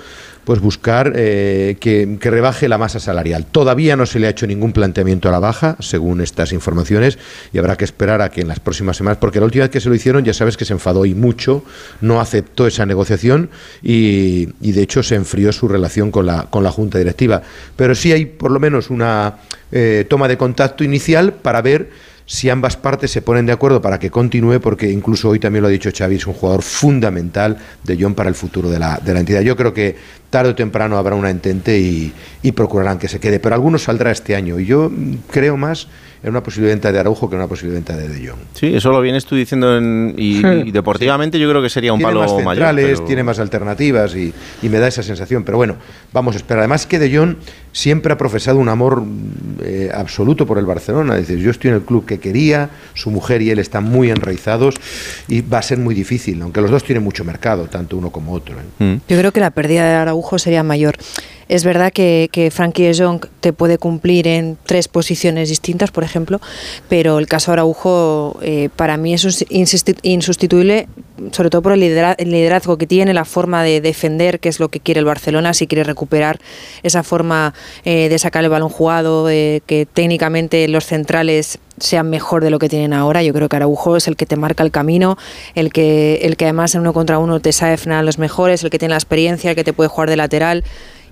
pues buscar eh, que, que rebaje la masa salarial. Todavía no se le ha hecho ningún planteamiento a la baja, según estas informaciones, y habrá que esperar a que en las próximas semanas, porque la última vez que se lo hicieron ya sabes que se enfadó y mucho, no aceptó esa negociación y, de hecho se enfrió su relación con la, con la Junta Directiva. Pero sí hay por lo menos una eh, toma de contacto inicial para ver si ambas partes se ponen de acuerdo para que continúe, porque incluso hoy también lo ha dicho Xavi, es un jugador fundamental de John para el futuro de la, de la entidad. Yo creo que tarde o temprano habrá una entente y, y procurarán que se quede, pero algunos saldrá este año y yo creo más en una posible venta de Araujo que en una posible venta de De Jong. Sí, eso lo vienes tú diciendo en- y, y deportivamente yo creo que sería un tiene palo más mayor. centrales, pero- tiene más alternativas y, y me da esa sensación. Pero bueno, vamos a esperar. Además que De Jong siempre ha profesado un amor eh, absoluto por el Barcelona. Dice, yo estoy en el club que quería, su mujer y él están muy enraizados y va a ser muy difícil, aunque los dos tienen mucho mercado, tanto uno como otro. ¿eh? Yo creo que la pérdida de Araujo sería mayor. Es verdad que, que Frankie Jong te puede cumplir en tres posiciones distintas, por ejemplo, pero el caso Araujo eh, para mí es insustituible, sobre todo por el, lidera- el liderazgo que tiene, la forma de defender, que es lo que quiere el Barcelona, si quiere recuperar esa forma eh, de sacar el balón jugado, de que técnicamente los centrales sean mejor de lo que tienen ahora. Yo creo que Araujo es el que te marca el camino, el que, el que además en uno contra uno te sabe frenar los mejores, el que tiene la experiencia, el que te puede jugar de lateral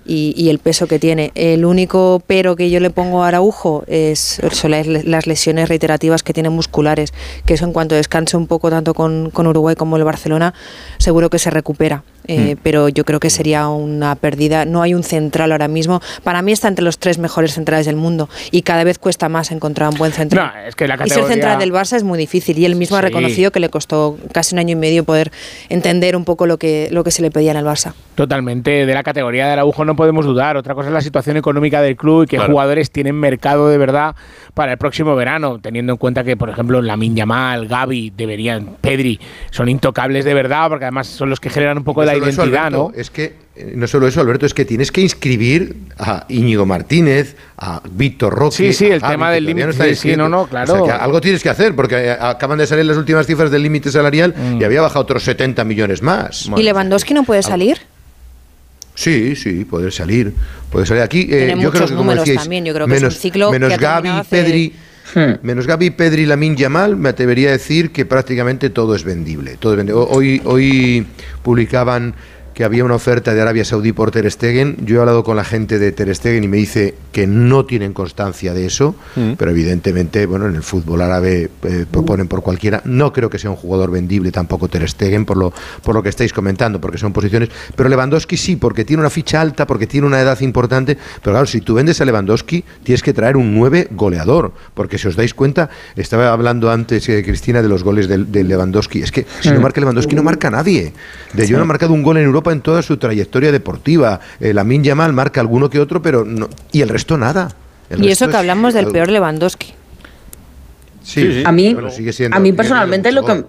y, el peso que tiene. El único pero que yo le pongo a Araujo es, son las, las lesiones reiterativas que tiene musculares, que eso en cuanto descanse un poco tanto con, con Uruguay como el Barcelona, seguro que se recupera. Eh, Mm. Pero yo creo que sería una pérdida. No hay un central ahora mismo. Para mí está entre los tres mejores centrales del mundo y cada vez cuesta más encontrar un buen central. No, es que la Y ser categoría- central del Barça es muy difícil y él mismo ha Sí. reconocido que le costó casi un año y medio poder entender un poco lo que, lo que se le pedía en el Barça. Totalmente, de la categoría de Araujo no podemos dudar. Otra cosa es la situación económica del club y qué Claro. jugadores tienen mercado de verdad para el próximo verano, teniendo en cuenta que, por ejemplo, Lamin Yamal, Gaby, deberían, Pedri, son intocables de verdad, porque además son los que generan un poco No la solo eso, identidad, Alberto, ¿no? Es que, eh, no solo eso, Alberto, es que tienes que inscribir a Íñigo Martínez, a Víctor Roque. Sí, sí, a el Gavi, tema que del límite, está sí, inscrito. no, no, O sea, claro. que algo tienes que hacer, porque eh, acaban de salir las últimas cifras del límite salarial Mm. y había bajado otros 70 millones más. ¿Y Lewandowski no puede salir? Sí, sí, puede salir. Puede salir aquí. eh, Tiene yo creo muchos que como números decíais, también, yo creo que es un menos, ciclo menos que Gaby, hace- Pedri, menos Gaby, Pedri y Lamin Yamal, me atrevería a decir que prácticamente todo es vendible. Todo es vendible. Hoy, hoy publicaban que había una oferta de Arabia Saudí por Ter Stegen. Yo he hablado con la gente de Ter Stegen y me dice que no tienen constancia de eso, pero evidentemente, bueno, en el fútbol árabe eh, proponen por cualquiera. No creo que sea un jugador vendible tampoco Ter Stegen por lo, por lo que estáis comentando, porque son posiciones. Pero Lewandowski sí, porque tiene una ficha alta, porque tiene una edad importante. Pero claro, si tú vendes a Lewandowski, tienes que traer un 9 goleador, porque si os dais cuenta, estaba hablando antes eh, Cristina de los goles de, de Lewandowski. Es que si no Mm. marca Lewandowski, no marca nadie. De Sí. ha marcado un gol en Europa en toda su trayectoria deportiva. Eh, Lamin Yamal marca alguno que otro, pero no, y el resto nada. El Y resto eso que es hablamos del algo- peor Lewandowski. Sí, A mí, bueno, sigue siendo- a mí personalmente lo que.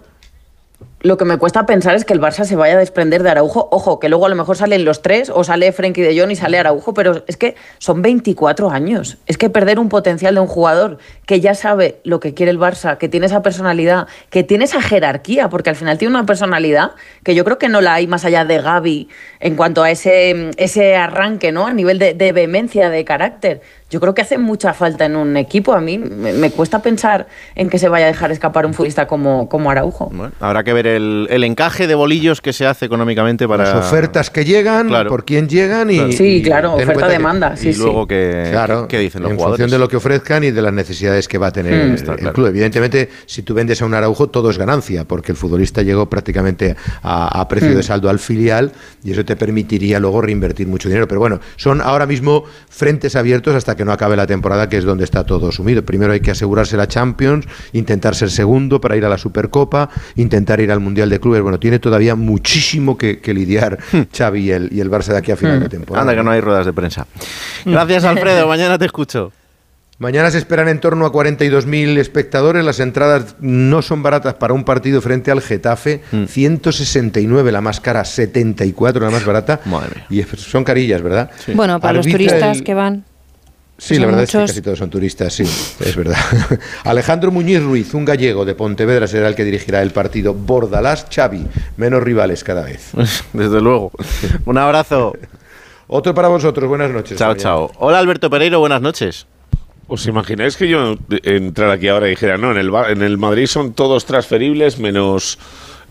Lo que me cuesta pensar es que el Barça se vaya a desprender de Araujo. Ojo, que luego a lo mejor salen los tres o sale Frenkie de Jong y sale Araujo, pero es que son 24 años. Es que perder un potencial de un jugador que ya sabe lo que quiere el Barça, que tiene esa personalidad, que tiene esa jerarquía, porque al final tiene una personalidad que yo creo que no la hay más allá de Gaby en cuanto a ese, ese arranque, ¿no? A nivel de, de vehemencia, de carácter. Yo creo que hace mucha falta en un equipo. A mí me, me cuesta pensar en que se vaya a dejar escapar un futbolista como, como Araujo. Habrá que ver el, el encaje de bolillos que se hace económicamente para. Las ofertas que llegan, Claro. por quién llegan y. Claro. Sí, claro, en oferta-demanda, que- sí, y luego que, Claro, que dicen los en jugadores. función de lo que ofrezcan y de las necesidades que va a tener Mm. el, Está el claro. club. Evidentemente, si tú vendes a un Araujo, todo es ganancia, porque el futbolista llegó prácticamente a, a precio Mm. de saldo al filial y eso te permitiría luego reinvertir mucho dinero. Pero bueno, son ahora mismo frentes abiertos hasta que no acabe la temporada, que es donde está todo sumido. Primero hay que asegurarse la Champions, intentar ser segundo para ir a la Supercopa, intentar ir al Mundial de Clubes. Bueno, tiene todavía muchísimo que, que lidiar Xavi y el, y el Barça de aquí a final de temporada. Hmm. Anda, que no hay ruedas de prensa. Gracias, Alfredo. Mañana te escucho. Mañana se esperan en torno a 42.000 espectadores. Las entradas no son baratas para un partido frente al Getafe. Hmm. 169 la más cara, 74 la más barata. Y son carillas, ¿verdad? Bueno, para los turistas el- que van. Sí, Son la verdad es que casi todos son turistas, sí, es verdad. Alejandro Muñiz Ruiz, un gallego de Pontevedra, será el que dirigirá el partido Bordalás Xavi, menos rivales cada vez. Desde luego. Un abrazo. Otro para vosotros, buenas noches. Chao, chao. Hola Alberto Pereiro, buenas noches. ¿Os imagináis que yo entrara aquí ahora y dijera, no, en el, Ba- en el Madrid son todos transferibles menos,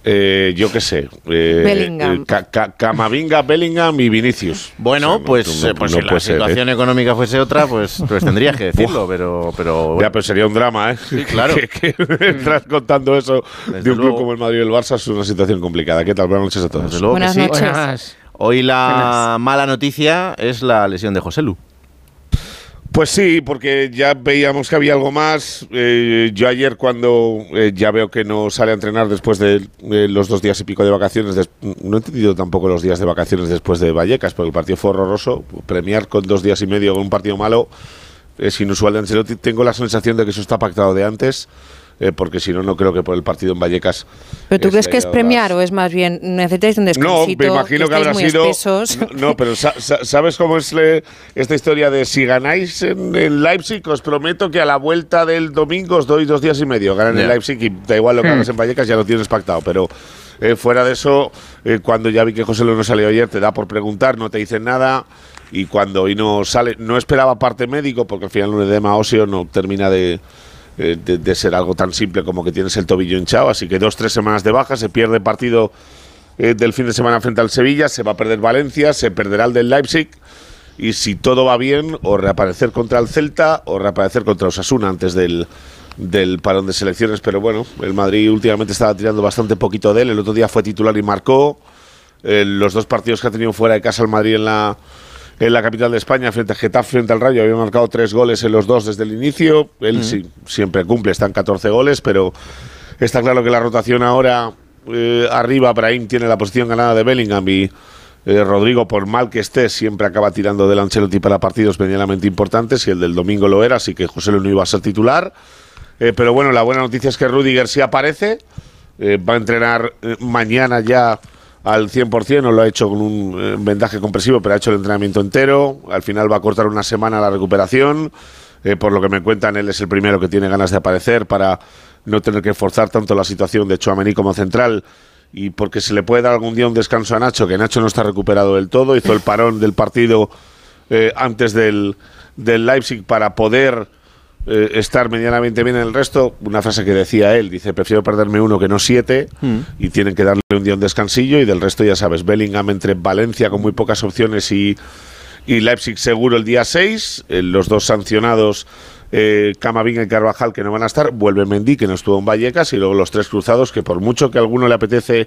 eh, yo qué sé, eh, Bellingham. eh, Ca- Ca- Camavinga, Bellingham y Vinicius? Bueno, O sea, no- pues, no- eh, pues no si la ¿eh? situación económica fuese otra, pues, pues tendrías que decirlo, pero, pero Ya, pero sería un drama, ¿eh? Sí, claro. que, que entras contando eso de un club luego. como el Madrid y el Barça es una situación complicada. ¿Qué tal? Buenas noches a todos. Desde luego que Buenas sí. noches. Buenas. Hoy la mala noticia es la lesión de José Lu. Pues sí, porque ya veíamos que había algo más. Eh, yo ayer cuando eh, ya veo que no sale a entrenar después de eh, los dos días y pico de vacaciones, no he entendido tampoco los días de vacaciones después de Vallecas, porque el partido fue horroroso. Premiar con dos días y medio con un partido malo es inusual de Ancelotti. Tengo la sensación de que eso está pactado de antes, eh, porque si no, no creo que por el partido en Vallecas... ¿Pero tú crees que es premiar o es más bien necesitáis un no, descansito? me imagino que, estáis habrá sido. espesos? No, no, pero sa- sa- ¿sabes cómo es le- esta historia de si ganáis en, en Leipzig, os prometo que a la vuelta del domingo os doy dos días y medio? Ganan en Ya. Leipzig y da igual lo que Hmm. hagas en Vallecas, ya lo tienes pactado. Pero eh, fuera de eso, eh, cuando ya vi que José Luis no salió ayer, te da por preguntar, no te dicen nada. Y cuando hoy no sale, no esperaba parte médico, porque al final un edema óseo no termina de. Eh, de, ser algo tan simple como que tienes el tobillo hinchado, así que dos, tres semanas de baja, se pierde partido eh, del fin de semana frente al Sevilla, se va a perder Valencia, se perderá el del Leipzig. Y si todo va bien, o reaparecer contra el Celta o reaparecer contra Osasuna antes del, del parón de selecciones, pero bueno, el Madrid últimamente estaba tirando bastante poquito de él, el otro día fue titular y marcó, Eh, los dos partidos que ha tenido fuera de casa el Madrid en la en la capital de España, frente a Getafe, frente al Rayo, había marcado tres goles en los dos desde el inicio. Él sí, siempre cumple, están 14 goles, pero está claro que la rotación ahora eh, arriba, Brahim tiene la posición ganada de Bellingham y eh, Rodrigo, por mal que esté, siempre acaba tirando del Ancelotti para partidos medianamente importantes y el del domingo lo era, así que José Lu no iba a ser titular. Eh, pero bueno, la buena noticia es que Rudiger sí aparece, va a entrenar mañana ya al 100%, no lo ha hecho con un eh, vendaje compresivo, pero ha hecho el entrenamiento entero. Al final va a cortar una semana la recuperación. Eh, por lo que me cuentan, él es el primero que tiene ganas de aparecer para no tener que forzar tanto la situación de Chouameni como central y porque se le puede dar algún día un descanso a Nacho, que Nacho no está recuperado del todo, hizo el parón del partido eh, antes del, del Leipzig para poder eh, estar medianamente bien en el resto. Una frase que decía él, dice, prefiero perderme uno que no siete y tienen que darle un día un descansillo y del resto ya sabes, Bellingham entre Valencia con muy pocas opciones y, y Leipzig seguro el día 6, eh, los dos sancionados eh, Camavinga y Carvajal que no van a estar, vuelve Mendy que no estuvo en Vallecas y luego los tres cruzados que por mucho que a alguno le apetece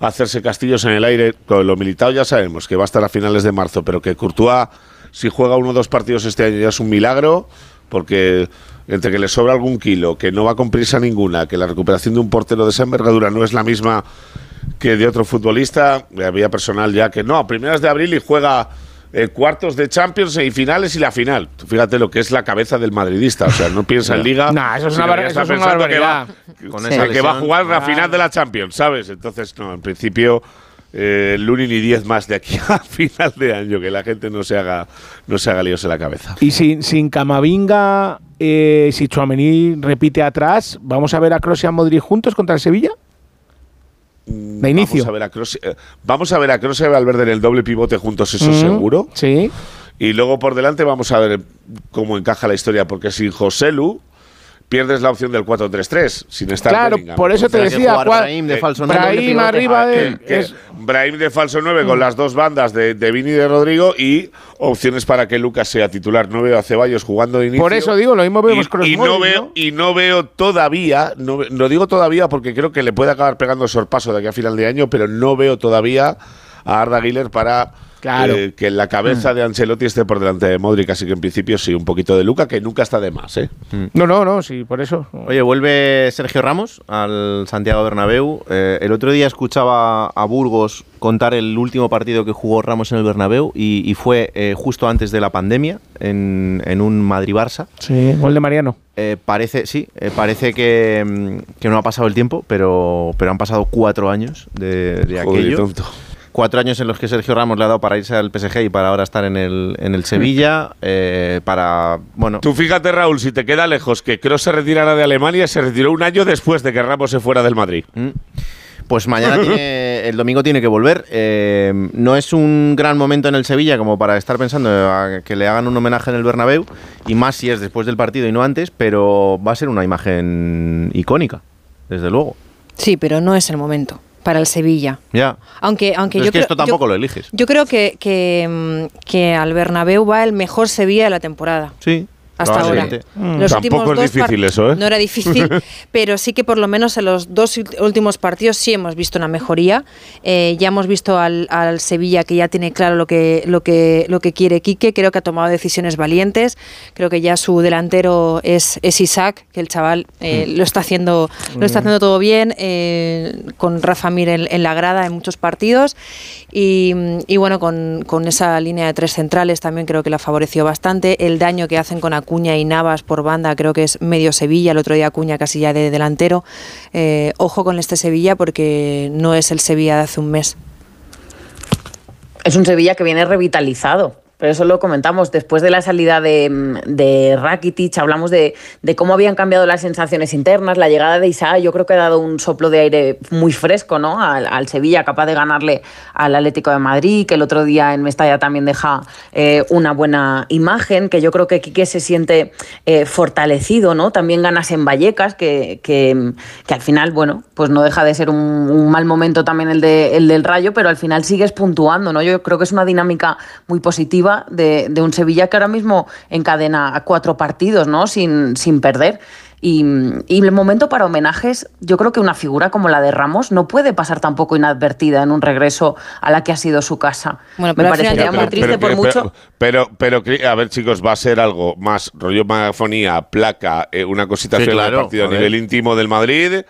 hacerse castillos en el aire, con lo militado ya sabemos que va a estar a finales de marzo, pero que Courtois si juega uno o dos partidos este año ya es un milagro, porque entre que le sobra algún kilo, que no va con prisa ninguna, que la recuperación de un portero de esa envergadura no es la misma que de otro futbolista, había personal ya que no, a primeras de abril y juega eh, cuartos de Champions, semifinales y la final. Fíjate lo que es la cabeza del madridista, o sea, no piensa en Liga. Nah, eso es una que bar- ya está eso es una pensando que va- barbaridad. Con esa que va a jugar la final de la Champions, ¿sabes? Entonces, no, en principio, eh, el Luni ni 10 más de aquí a final de año, que la gente no se haga, no se haga líos en la cabeza. Y sin, sin Camavinga, eh, si Chouameni repite atrás, ¿vamos a ver a Kroos y a Modric juntos contra el Sevilla? De inicio. Vamos a ver a eh, vamos a ver a y a Valverde en el doble pivote juntos, eso Mm, seguro. Sí. Y luego por delante vamos a ver cómo encaja la historia, porque sin José Lu pierdes la opción del 4-3-3, sin estar Claro, Bellingham. por eso te Tendrá que decía. Brahim de falso nueve, Brahim doble pivote. arriba de. que- que es- Brahim de falso 9 con las dos bandas de, de Vini y de Rodrigo y opciones para que Lucas sea titular. No veo a Ceballos jugando de inicio. por eso digo, lo mismo vemos y, con los y no veo y no veo todavía no, no digo todavía porque creo que le puede acabar pegando el sorpaso de aquí a final de año pero no veo todavía a Arda Güler para Claro. eh, que la cabeza de Ancelotti esté por delante de Modric así que en principio sí un poquito de Luca que nunca está de más ¿eh? No, no, no, sí, por eso. Oye, vuelve Sergio Ramos al Santiago Bernabéu. Eh, el otro día escuchaba a Burgos contar el último partido que jugó Ramos en el Bernabéu y, y fue eh, justo antes de la pandemia en, en un Madrid-Barça. Sí, gol de Mariano. Eh, parece, sí, eh, parece que, mm, que no ha pasado el tiempo, pero, pero han pasado cuatro años de, de Joder, aquello. tonto. Cuatro años en los que Sergio Ramos le ha dado para irse al PSG y para ahora estar en el, en el Sevilla, eh, para, bueno... Tú fíjate, Raúl, si te queda lejos que Kroos se retirara de Alemania, se retiró un año después de que Ramos se fuera del Madrid. Mm. Pues mañana tiene, el domingo tiene que volver. Eh, no es un gran momento en el Sevilla como para estar pensando a que le hagan un homenaje en el Bernabéu, y más si es después del partido y no antes, pero va a ser una imagen icónica, desde luego. Sí, pero no es el momento para el Sevilla. Ya. Aunque, aunque Pero yo es que creo- esto tampoco yo- lo eliges. Yo creo que, que, mm, que al Bernabéu va el mejor Sevilla de la temporada. Sí. Hasta ahora. Los Tampoco es difícil eso, ¿eh? No era difícil, pero sí que por lo menos en los dos últimos partidos sí hemos visto una mejoría. Eh, ya hemos visto al, al Sevilla que ya tiene claro lo que, lo, que, lo que quiere Quique. Creo que ha tomado decisiones valientes. Creo que ya su delantero es, es Isaac, que el chaval eh, Mm. lo está haciendo lo está haciendo todo bien, eh, con Rafa Mir en, en la grada en muchos partidos. Y, y bueno, con, con esa línea de tres centrales también creo que la favoreció bastante. El daño que hacen con Acuña y Navas por banda creo que es medio Sevilla. El otro día Acuña casi ya de delantero. Eh, ojo con este Sevilla porque no es el Sevilla de hace un mes. Es un Sevilla que viene revitalizado. Pero eso lo comentamos después de la salida de, mm, Rakitic, hablamos de, cómo habían cambiado las sensaciones internas, la llegada de Isaac, yo creo que ha dado un soplo de aire muy fresco ¿no? al, Sevilla, capaz de ganarle al Atlético de Madrid, que el otro día en Mestalla también deja eh, una buena imagen, que yo creo que Quique se siente eh, fortalecido, ¿no? También ganas en Vallecas, que, que, que al final, bueno, pues no deja de ser un, un mal momento también el, de, el del Rayo, pero al final sigues puntuando, ¿no? Yo creo que es una dinámica muy positiva de, de un Sevilla que ahora mismo encadena cuatro partidos, ¿no? Sin, sin perder. Y, y el momento para homenajes, yo creo que una figura como la de Ramos no puede pasar tampoco inadvertida en un regreso a la que ha sido su casa. Bueno, Me pero parecería ya- muy triste por pero, mucho. Pero, pero, a ver, chicos, va a ser algo más rollo megafonía, placa, eh, una cosita Sí, claro, partido a nivel íntimo del Madrid.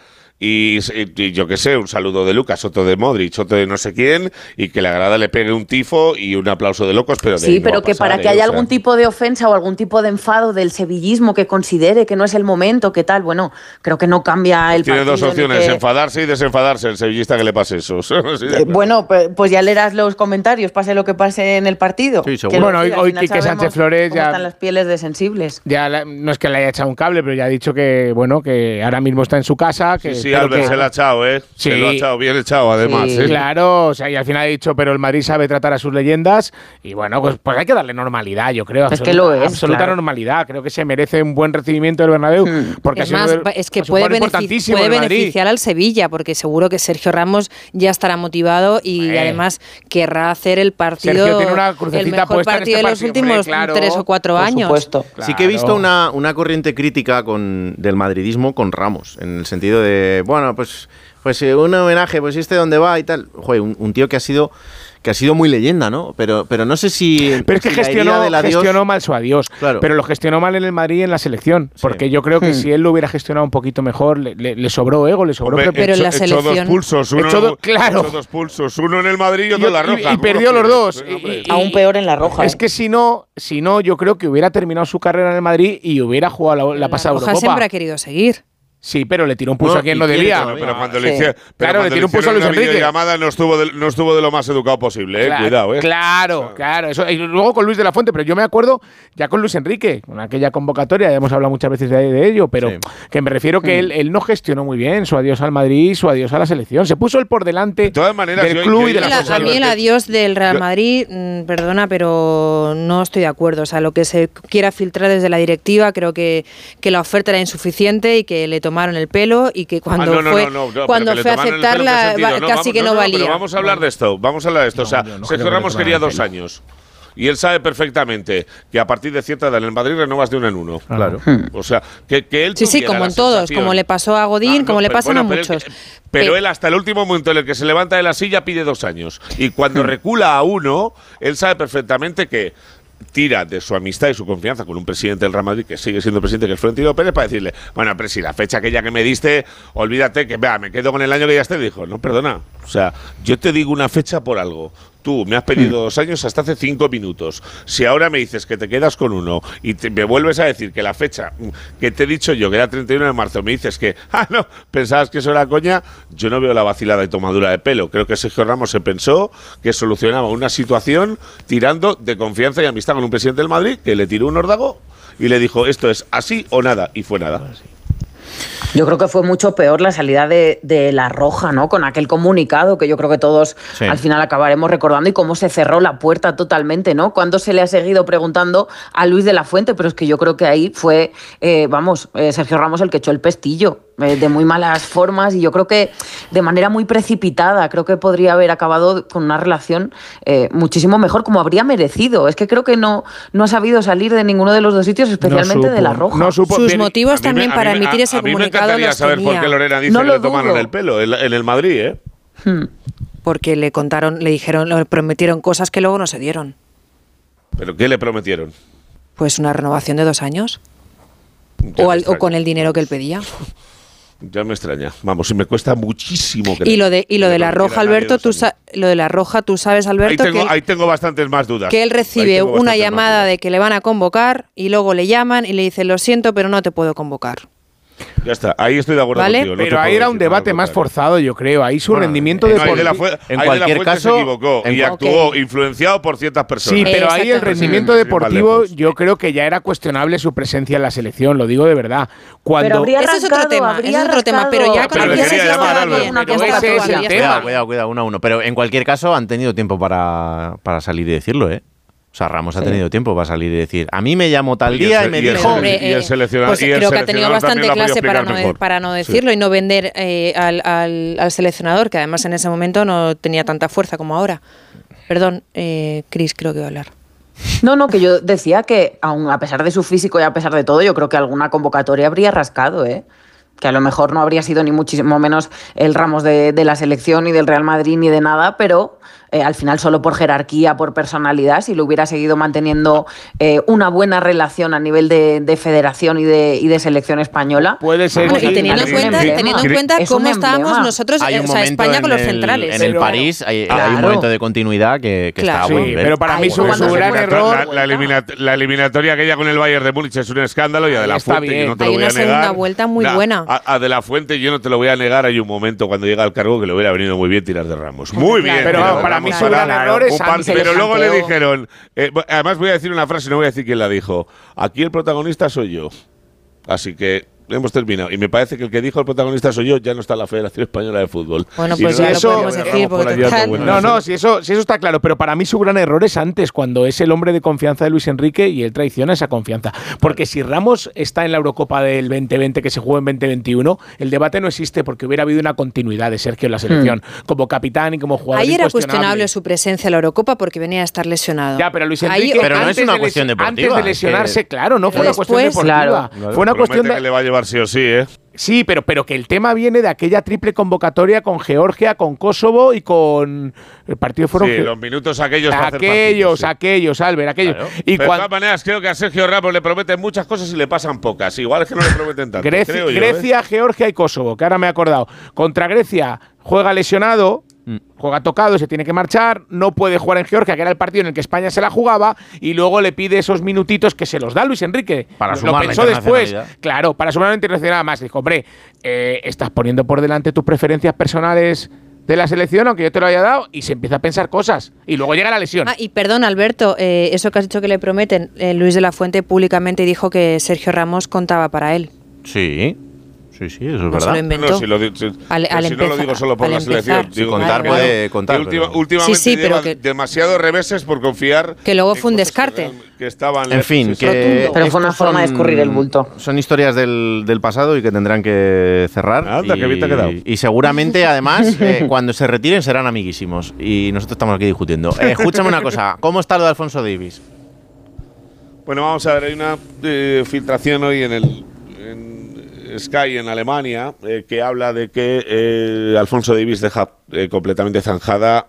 Y, y- yo qué sé, un saludo de Lucas, otro de Modric, otro de no sé quién, y que la grada le pegue un tifo y un aplauso de locos, pero de Sí, no pero a que pasar, para que ¿eh? haya O sea, algún tipo de ofensa o algún tipo de enfado del sevillismo que considere que no es el momento, que tal, bueno, creo que no cambia el Tiene dos opciones, que- enfadarse y desenfadarse, el sevillista que le pase eso. Eh, claro. bueno, pues, ya leerás los comentarios, pase lo que pase en el partido. Sí, seguro. Que Bueno, hoy- hoy Quique Sánchez Flores ya- están las pieles de sensibles. Ya la- no es que le haya echado un cable, pero ya ha dicho que bueno que ahora mismo está en su casa. Que Sí, sí, pero Albert que- se la ha echado, ¿eh? Se Sí. lo ha echado, bien echado, además. Sí, ¿eh? Claro, o sea, y al final ha dicho, pero el Madrid sabe tratar a sus leyendas y bueno, pues, pues hay que darle normalidad, yo creo. Es que lo es, Absoluta claro. normalidad. Creo que se merece un buen recibimiento del Bernabéu. Porque ha Es más, de- es que puede, benefici- puede beneficiar al Sevilla, porque seguro que Sergio Ramos ya estará motivado y Hombre. además querrá hacer el partido, Sergio tiene una el crucecita mejor puesta en partido este de los partido, últimos hombre, claro, tres o cuatro por años. supuesto. Sí que he visto Claro. una, una corriente crítica con, del madridismo con Ramos, en el sentido de, bueno, pues, pues un homenaje, pues este dónde va y tal. Joder, un, un tío que ha sido que ha sido muy leyenda, ¿no? Pero, pero no sé si. Pero es que si la gestionó, herida del adiós- gestionó mal su adiós. Claro. Pero lo gestionó mal en el Madrid y en la selección. Porque yo creo que Hmm. si él lo hubiera gestionado un poquito mejor, le, le- le sobró ego, le sobró Hombre, Pero en la dos selección- pulsos, uno, Echó do- claro. dos pulsos, uno en el Madrid y otro en la Roja. y ¿Cómo perdió lo los dos. Y- y- Aún peor en la roja. Es ¿eh? que si no, si no, yo creo que hubiera terminado su carrera en el Madrid y hubiera jugado la, la pasada Roja Eurocopa. siempre ha querido seguir. Sí, pero le tiró un pulso No, a quien no debía. Pero cuando Sí. le hicieron, pero Claro, le tiró un pulso a Luis Enrique. videollamada no estuvo, de, no estuvo de lo más educado posible, eh. Claro, Cuidado, eh. Claro, claro. Eso, y luego con Luis de la Fuente, pero yo me acuerdo ya con Luis Enrique, con aquella convocatoria, ya hemos hablado muchas veces de, de ello, pero Sí. que me refiero que él, él no gestionó muy bien su adiós al Madrid su adiós a la selección. Se puso él por delante De todas maneras, del yo- club yo- y de la a mí el adiós del Real Madrid, mm, perdona, pero no estoy de acuerdo. O sea, lo que se quiera filtrar desde la directiva, creo que, que la oferta era insuficiente y que le tomaron el pelo y que cuando Ah, no, fue, no, no, no, cuando fue a tomaron el pelo, ¿en qué aceptarla sentido? va- No, casi vamos- que no, valía. Pero vamos a hablar de esto, vamos a hablar de esto. o sea, Sergio Ramos quería dos años. Y él sabe perfectamente que a partir de cierta edad en el Madrid renovas de uno en uno. Claro. O sea, que, que él Sí, sí, como en todos, sensación- como le pasó a Godín, Ah, no, como le pasan bueno, a pero muchos. él- Pero Pe- él hasta el último momento en el que se levanta de la silla pide dos años. Y cuando recula a uno, él sabe perfectamente que tira de su amistad y su confianza con un presidente del Real Madrid que sigue siendo presidente que es Florentino Pérez para decirle, bueno, pero si la fecha aquella que me diste, olvídate que me quedo con el año que ya te dijo, no, perdona, o sea, yo te digo una fecha por algo. Tú me has pedido dos años hasta hace cinco minutos. Si ahora me dices que te quedas con uno y te- me vuelves a decir que la fecha mm, que te he dicho yo, que era 31 de marzo, me dices que, ah, no, pensabas que eso era coña, yo no veo la vacilada y tomadura de pelo. Creo que Sergio Ramos se pensó que solucionaba una situación tirando de confianza y amistad con un presidente del Madrid que le tiró un órdago y le dijo, esto es así o nada, y fue nada. Yo creo que fue mucho peor la salida de, de La Roja, ¿no? Con aquel comunicado que yo creo que todos Sí. al final acabaremos recordando y cómo se cerró la puerta totalmente, ¿no? Cuando se le ha seguido preguntando a Luis de la Fuente, pero es que yo creo que ahí fue, eh, vamos, eh, Sergio Ramos el que echó el pestillo eh, de muy malas formas y yo creo que de manera muy precipitada, creo que podría haber acabado con una relación eh, muchísimo mejor, como habría merecido. Es que creo que no, no ha sabido salir de ninguno de los dos sitios, especialmente de La Roja. Sus motivos A mí me- también para emitir ese mí me encantaría saber por tenía. qué Lorena dice No que lo le tomaron dudo. el pelo en, en el Madrid, ¿eh? Porque le contaron, le dijeron, le prometieron cosas que luego no se dieron. ¿Pero qué le prometieron? Pues una renovación de dos años. O, al- o con el dinero que él pedía. Ya me extraña. Vamos, y me cuesta muchísimo Y lo de, y lo de la roja, Alberto, tú lo de la roja, tú sabes, Ahí Alberto, tengo, que, él- ahí tengo bastantes más dudas. que él Ahí recibe una llamada de que le van a convocar y luego le llaman y le dicen, lo siento, pero no te puedo convocar. Ya está, ahí estoy de acuerdo ¿Vale? contigo. no Pero ahí era un debate más forzado, yo creo. Ahí su Bueno, rendimiento eh, de no, de la En ahí de cualquier la caso- se equivocó en y cual- actuó influenciado por ciertas personas. Sí, pero ahí el rendimiento deportivo yo creo que ya era cuestionable su presencia en la selección, lo digo de verdad. Cuando habría Eso es otro arrancado, tema, habría eso es otro tema, pero ya Pero le quería llamar Pero ese cuidado, cuidado, uno a uno. Pero en cualquier caso han tenido tiempo para, para salir y decirlo, ¿eh? O sea, Ramos ha tenido tiempo para salir y decir, a mí me llamó tal Y día y me y el dijo... Hombre, y el eh, seleccionador- pues y el creo que ha tenido bastante clase para no, mejor. para no Sí. decirlo y no vender eh, al, al- al seleccionador, que además en ese momento no tenía tanta fuerza como ahora. Perdón, eh, Chris, creo que va a hablar. No, no, que yo decía que aun a pesar de su físico y a pesar de todo, yo creo que alguna convocatoria habría rascado, ¿eh? Que a lo mejor no habría sido ni muchísimo menos el Ramos de, de la selección ni del Real Madrid ni de nada, pero eh, al final solo por jerarquía, por personalidad, si lo hubiera seguido manteniendo eh, una buena relación a nivel de, de federación y de, y de selección española. Puede ser Bueno, y teniendo en cuenta, teniendo en cuenta Es cómo estábamos nosotros, Hay eh, o sea, España con los el- centrales. En el Pero- París hay, hay un momento de continuidad que, que Claro. está a buen Sí, pero para mí su, su gran error. La, la elimina- la eliminatoria aquella con el Bayern de Múnich es un escándalo y a De La Fuente, bien. yo no te Hay lo voy una a negar. segunda vuelta muy Nah, buena. A, a De La Fuente yo no te lo voy a negar. Hay un momento cuando llega al cargo que le hubiera venido muy bien tirar de Ramos. Muy bien. Pero para Pan- Pero luego le dijeron. eh, además, voy a decir una frase, no voy a decir quién la dijo. Aquí el protagonista soy yo. Así que hemos terminado. Y me parece que el que dijo el protagonista soy yo ya no está la Federación Española de Fútbol. Bueno, pues no ya lo eso- podemos decir, total-. No, no, si eso, si eso está claro, pero para mí su gran error es antes, cuando es el hombre de confianza de Luis Enrique y él traiciona esa confianza. Porque si Ramos está en la Eurocopa del 2020 que se jugó en 2021, el debate no existe porque hubiera habido una continuidad de Sergio en la selección, como capitán y como jugador. Ahí era cuestionable su presencia en la Eurocopa porque venía a estar lesionado. Ya, pero Luis Ahí- Enrique, Pero no es antes una de cuestión deportiva, Antes de es lesionarse, que- claro, no fue una cuestión deportiva. claro. Fue una Promete cuestión de, que le va a llevar sí o sí, ¿eh? Sí, pero, pero que el tema viene de aquella triple convocatoria con Georgia, con Kosovo y con. El partido fueron. Sí, los minutos aquellos aquellos, partidos, sí. aquellos, Albert, aquellos. Claro. Y Pero de todas maneras, creo que a Sergio Ramos le prometen muchas cosas y le pasan pocas. Igual es que no le prometen tanto. Grecia, creo yo, ¿eh? Grecia, Georgia y Kosovo, que ahora me he acordado. Contra Grecia juega lesionado. Juega tocado, se tiene que marchar, no puede jugar en Georgia, que era el partido en el que España se la jugaba, y luego le pide esos minutitos que se los da Luis Enrique. Para Lo sumar la pensó después. Claro, para sumar la internacional más. Dijo, hombre, eh, estás poniendo por delante tus preferencias personales de la selección, aunque yo te lo haya dado, y se empieza a pensar cosas. Y luego llega la lesión. Ah, y perdón, Alberto, eh, eso que has dicho que le prometen, eh, Luis de la Fuente públicamente dijo que Sergio Ramos contaba para él. Sí, sí, sí, eso es se verdad. lo inventó. No, si, lo di- si- Al- pero al si no lo digo solo por la selección. empezar. Digo, contar Claro. puede contar. que última- últimamente Sí, sí, pero que- demasiado reveses por confiar. Que luego fue un descarte. Que, que estaban En fin, que Pero fue una forma de escurrir el bulto. Son historias del, del pasado y que tendrán que cerrar. Anda, y, qué bien te ha quedado. y seguramente, además, eh, cuando se retiren serán amiguísimos. Y nosotros estamos aquí discutiendo. Eh, escúchame una cosa. ¿Cómo está lo de Alfonso Davis? Bueno, vamos a ver, hay una eh, filtración hoy en el en Sky en Alemania eh, que habla de que eh, Alfonso Davis deja eh, completamente zanjada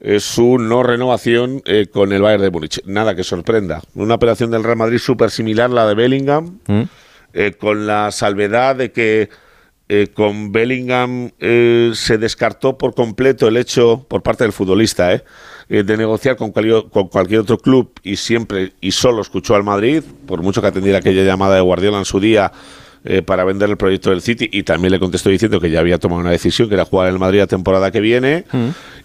eh, su no renovación con el Bayern de Múnich. Nada que sorprenda. Una operación del Real Madrid súper similar a la de Bellingham, ¿Mm? con la salvedad de que con Bellingham se descartó por completo el hecho por parte del futbolista eh, de negociar con, cualquier- con cualquier otro club y siempre y solo escuchó al Madrid, por mucho que atendiera aquella llamada de Guardiola en su día eh, para vender el proyecto del City y también le contestó diciendo que ya había tomado una decisión que era jugar en el Madrid la temporada que viene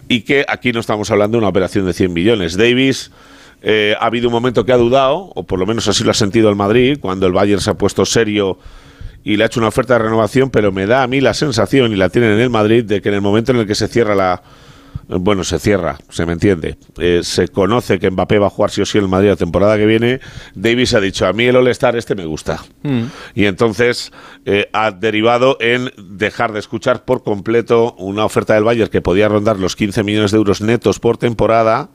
y que aquí no estamos hablando de una operación de 100 millones. Davis eh, ha habido un momento que ha dudado, o por lo menos así lo ha sentido el Madrid, cuando el Bayern se ha puesto serio y le ha hecho una oferta de renovación, pero me da a mí la sensación, y la tienen en el Madrid, de que en el momento en el que se cierra la... Bueno, se cierra, se me entiende. Eh, se conoce que Mbappé va a jugar sí o sí en el Madrid la temporada que viene. Davis ha dicho, a mí el All-Star este me gusta. Y entonces eh, ha derivado en dejar de escuchar por completo una oferta del Bayern que podía rondar los 15 millones de euros netos por temporada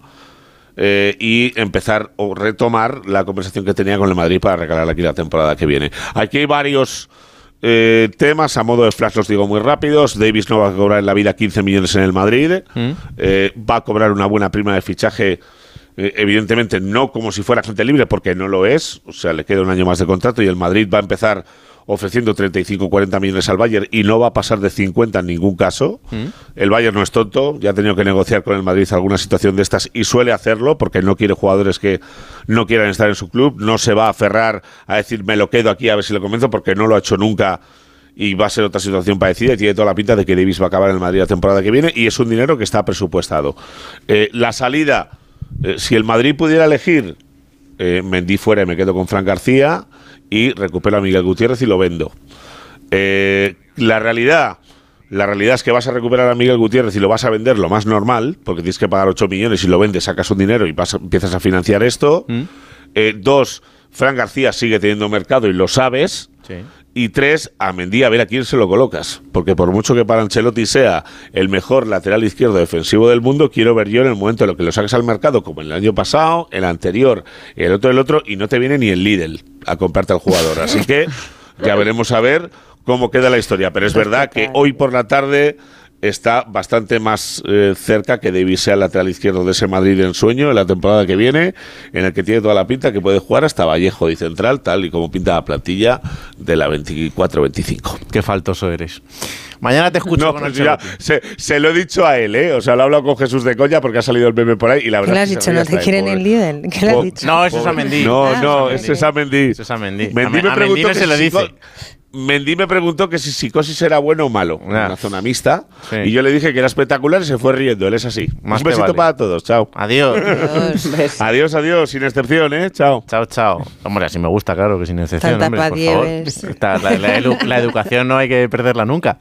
eh, y empezar o retomar la conversación que tenía con el Madrid para regalar aquí la temporada que viene. Aquí hay varios eh, temas, a modo de flash los digo muy rápidos. Davis no va a cobrar en la vida 15 millones en el Madrid, eh, va a cobrar una buena prima de fichaje. eh, evidentemente no como si fuera gente libre porque no lo es, o sea, le queda un año más de contrato y el Madrid va a empezar ofreciendo 35-40 millones al Bayern y no va a pasar de 50 en ningún caso. El Bayern no es tonto, ya ha tenido que negociar con el Madrid alguna situación de estas y suele hacerlo porque no quiere jugadores que no quieran estar en su club, no se va a aferrar a decir me lo quedo aquí a ver si lo convenzo porque no lo ha hecho nunca y va a ser otra situación parecida y tiene toda la pinta de que Davis va a acabar en el Madrid la temporada que viene y es un dinero que está presupuestado. Eh, la salida, eh, si el Madrid pudiera elegir, eh, Mendy fuera y me quedo con Fran García y recupero a Miguel Gutiérrez y lo vendo. Eh, la realidad, la realidad es que vas a recuperar a Miguel Gutiérrez y lo vas a vender lo más normal, porque tienes que pagar 8 millones y lo vendes, sacas un dinero y vas a- empiezas a financiar esto. Eh, dos, Fran García sigue teniendo mercado y lo sabes. Y tres, a Mendy a ver a quién se lo colocas. Porque por mucho que para Ancelotti sea el mejor lateral izquierdo defensivo del mundo, quiero ver yo en el momento en lo que lo saques al mercado, como el año pasado, el anterior, el otro, el otro, y no te viene ni el Lidl a comprarte al jugador. Así que ya veremos a ver cómo queda la historia. Pero es verdad que hoy por la tarde está bastante más eh, cerca que Davis sea el lateral izquierdo de ese Madrid en sueño en la temporada que viene, en el que tiene toda la pinta que puede jugar hasta Vallejo y Central, tal y como pinta la plantilla de la 24-25. Qué faltoso eres. Mañana te escucho No, con pues ya, se, se lo he dicho a él, ¿eh? O sea, lo he hablado con Jesús de Coña porque ha salido el meme por ahí y la ¿Qué verdad le es has que dicho? se ¿No te quieren él, en. Lidl? ¿Qué le has dicho? No, eso es a. Mendy. No, Ah, no, eso es a Mendy. Eso es a Mendy. Mendy me preguntó Mendy no que se si lo dice. Mendy me preguntó que si psicosis era bueno o malo en Ah. una zona mixta Sí. y yo le dije que era espectacular y se fue riendo. Él es así. Más Un besito vale. para todos. Chao. Adiós. Adiós, adiós, sin excepción, ¿eh? Chao. Chao, chao. Hombre, así me gusta, claro, que sin excepción. Tanta hombre, por favor. La, la edu- la educación no hay que perderla nunca.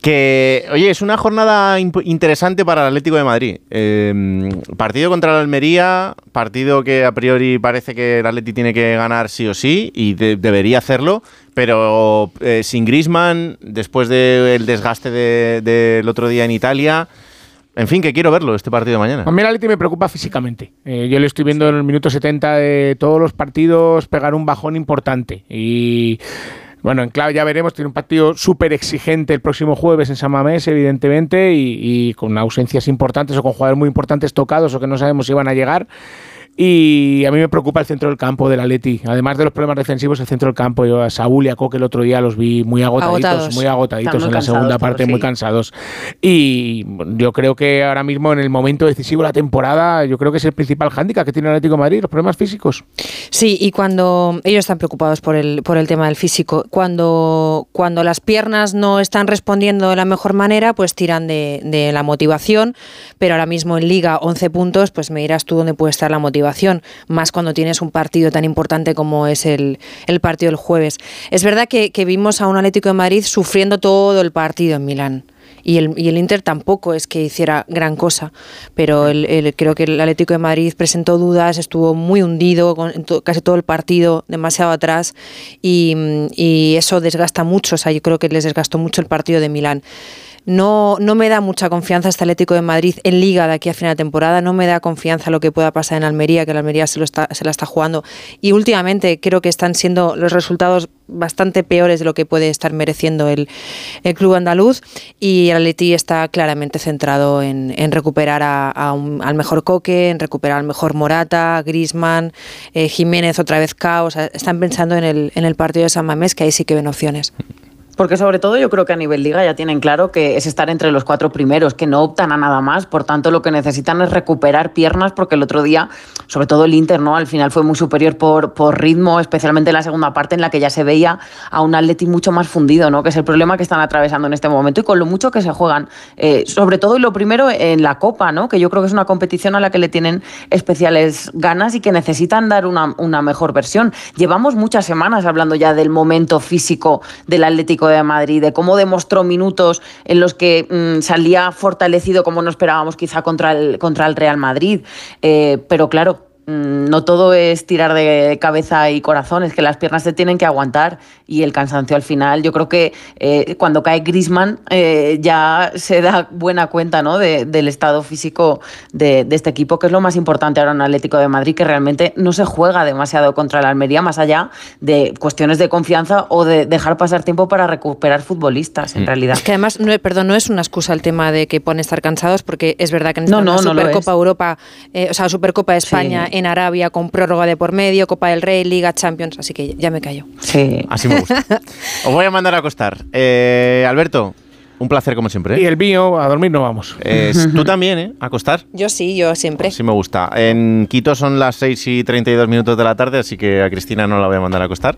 Que, oye, es una jornada interesante para el Atlético de Madrid. Eh, partido contra la Almería, partido que a priori parece que el Atleti tiene que ganar sí o sí y de- debería hacerlo, pero eh, sin Grisman, después del desgaste de- del otro día en Italia. En fin, que quiero verlo este partido de mañana. A mí me preocupa físicamente. Eh, yo le estoy viendo en el minuto 70 de todos los partidos pegar un bajón importante. Y bueno, en clave ya veremos, tiene un partido súper exigente el próximo jueves en San Mamés, evidentemente, y, y con ausencias importantes o con jugadores muy importantes tocados o que no sabemos si van a llegar. Y a mí me preocupa el centro del campo del Atleti. Además de los problemas defensivos, el centro del campo. Yo a Saúl y a Coque el otro día los vi muy agotaditos, Agotados. muy agotaditos muy en la segunda todos, parte, sí. muy cansados. Y yo creo que ahora mismo en el momento decisivo de la temporada, yo creo que es el principal hándicap que tiene el Atlético de Madrid, los problemas físicos. Sí, y cuando ellos están preocupados por el, por el tema del físico, cuando, cuando las piernas no están respondiendo de la mejor manera, pues tiran de, de la motivación, pero ahora mismo en Liga 11 puntos, pues me dirás tú dónde puede estar la motivación, más cuando tienes un partido tan importante como es el, el partido del jueves. Es verdad que, vimos a un Atlético de Madrid sufriendo todo el partido en Milán. Y el, y el Inter tampoco es que hiciera gran cosa, pero el- el- creo que el Atlético de Madrid presentó dudas, estuvo muy hundido con casi todo el partido, demasiado atrás, y, y eso desgasta mucho, o sea, yo creo que les desgastó mucho el partido de Milán. No, no me da mucha confianza este Atlético de Madrid en Liga de aquí a final de temporada, no me da confianza lo que pueda pasar en Almería, que la Almería se, lo está, se la está jugando. Y últimamente creo que están siendo los resultados bastante peores de lo que puede estar mereciendo el, el club andaluz. Y el Atleti está claramente centrado en, en recuperar a- al mejor Coque, en recuperar al mejor Morata, Grisman, Jiménez otra vez caos. Están pensando en el, en el partido de San Mamés, que ahí sí que ven opciones. Porque sobre todo yo creo que a nivel liga ya tienen claro que es estar entre los cuatro primeros, que no optan a nada más, por tanto lo que necesitan es recuperar piernas porque el otro día, sobre todo el Inter, ¿no? Al final fue muy superior por, por ritmo, especialmente en la segunda parte en la que ya se veía a un Atleti mucho más fundido, ¿no? Que es el problema que están atravesando en este momento y con lo mucho que se juegan. Eh, sobre todo y lo primero en la Copa, ¿no? Que yo creo que es una competición a la que le tienen especiales ganas y que necesitan dar una, una mejor versión. Llevamos muchas semanas hablando ya del momento físico del Atlético de Madrid, de cómo demostró minutos en los que mm, salía fortalecido como no esperábamos quizá contra el, contra el Real Madrid. Eh, pero claro, no todo es tirar de cabeza y corazón, es que las piernas se tienen que aguantar y el cansancio al final. Yo creo que eh, cuando cae Grisman ya se da buena cuenta ¿no? de- del estado físico de, de este equipo, que es lo más importante ahora en Atlético de Madrid, que realmente no se juega demasiado contra la Almería, más allá de cuestiones de confianza o de dejar pasar tiempo para recuperar futbolistas, en realidad. Es que además, no, perdón, no es una excusa el tema de que pueden estar cansados, porque es verdad que en No, esta no, Supercopa. Europa, eh, o sea, Supercopa de España Sí. En Arabia con prórroga de por medio, Copa del Rey, Liga Champions, así que ya me callo. Sí. Así me gusta. Os voy a mandar a acostar. Eh, Alberto, un placer como siempre. ¿eh? Y el mío, a dormir no vamos. Eh, tú también, ¿eh? A acostar. Yo sí, yo siempre. Sí me gusta. En Quito son las 6 y 32 minutos de la tarde, así que a Cristina no la voy a mandar a acostar.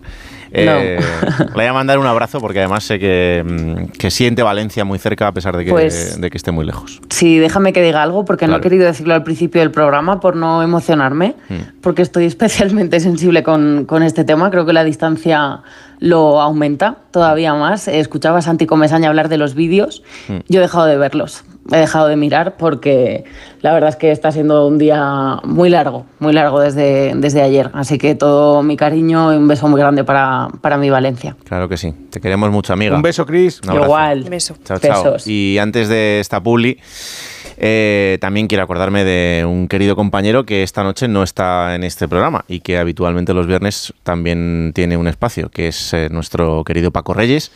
Eh, le voy a mandar un abrazo porque además sé que, mm, que siente Valencia muy cerca a pesar de que, Pues- de que esté muy lejos. Sí, déjame que diga algo porque no he querido decirlo al principio del programa por no emocionarme, Mm. porque estoy especialmente sensible con, con este tema. Creo que la distancia lo aumenta todavía más. Escuchaba a Santi Comesaña hablar de los vídeos. Mm. Yo he dejado de verlos, he dejado de mirar porque la verdad es que está siendo un día muy largo, muy largo desde, desde ayer. Así que todo mi cariño y un beso muy grande para, para mi Valencia. Claro que sí. Te queremos mucho, amiga. Un beso, Cris. Un. Igual. Beso. Chao, chao. Besos. Y antes de esta publi, eh, también quiero acordarme de un querido compañero que esta noche no está en este programa y que habitualmente los viernes también tiene un espacio, que es eh, nuestro querido Paco Reyes,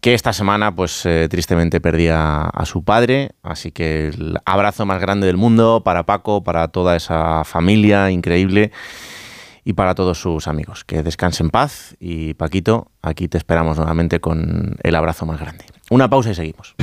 que esta semana pues eh, tristemente perdía a su padre, así que el abrazo más grande del mundo para Paco, para toda esa familia increíble y para todos sus amigos. Que descanse en paz y Paquito, aquí te esperamos nuevamente con el abrazo más grande. Una pausa y seguimos.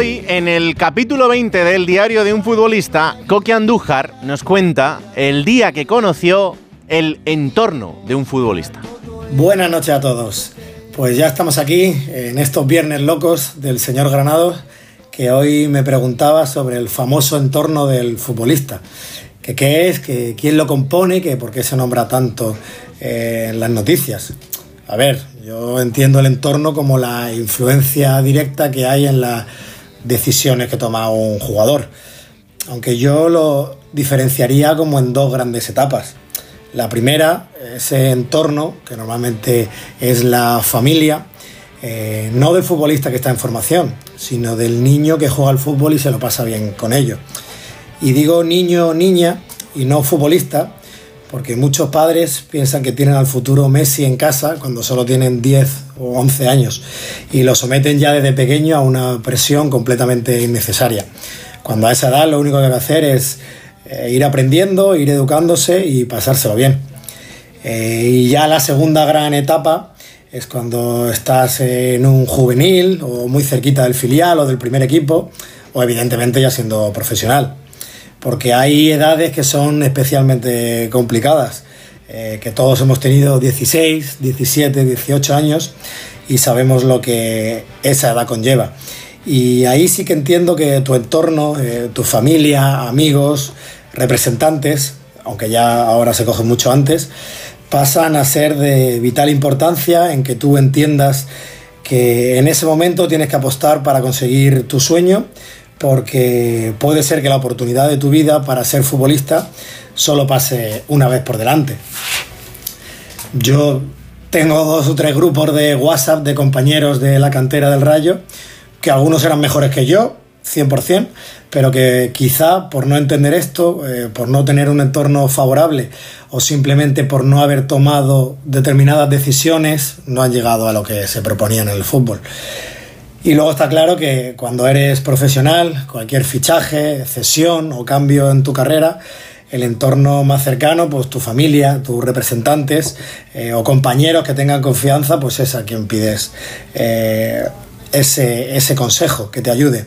Hoy, en el capítulo 20 del diario de un futbolista, Coque Andújar nos cuenta el día que conoció el entorno de un futbolista. Buenas noches a todos. Pues ya estamos aquí en estos viernes locos del señor Granado, que hoy me preguntaba sobre el famoso entorno del futbolista. Que qué es, que quién lo compone, que por qué se nombra tanto eh, en las noticias. A ver, yo entiendo el entorno como la influencia directa que hay en las decisiones que toma un jugador. Aunque yo lo diferenciaría como en dos grandes etapas. La primera, ese entorno, que normalmente es la familia, eh, no del futbolista que está en formación, sino del niño que juega al fútbol y se lo pasa bien con ello. Y digo niño o niña y no futbolista, porque muchos padres piensan que tienen al futuro Messi en casa cuando solo tienen 10 o 11 años y lo someten ya desde pequeño a una presión completamente innecesaria. Cuando a esa edad lo único que hay que hacer es eh, ir aprendiendo, ir educándose y pasárselo bien. Eh, y ya la segunda gran etapa es cuando estás en un juvenil o muy cerquita del filial o del primer equipo o evidentemente ya siendo profesional. Porque hay edades que son especialmente complicadas, eh, que todos hemos tenido 16, 17, 18 años y sabemos lo que esa edad conlleva. Y ahí sí que entiendo que tu entorno, eh, tu familia, amigos, representantes, aunque ya ahora se cogen mucho antes, pasan a ser de vital importancia en que tú entiendas que en ese momento tienes que apostar para conseguir tu sueño, porque puede ser que la oportunidad de tu vida para ser futbolista solo pase una vez por delante. Yo tengo dos o tres grupos de WhatsApp de compañeros de la cantera del Rayo, que algunos eran mejores que yo, 100%, pero que quizá por no entender esto, eh, por no tener un entorno favorable o simplemente por no haber tomado determinadas decisiones, no han llegado a lo que se proponía en el fútbol. Y luego está claro que cuando eres profesional, cualquier fichaje, cesión o cambio en tu carrera, el entorno más cercano, pues tu familia, tus representantes eh, o compañeros que tengan confianza, pues es a quien pides eh, ese, ese consejo que te ayude.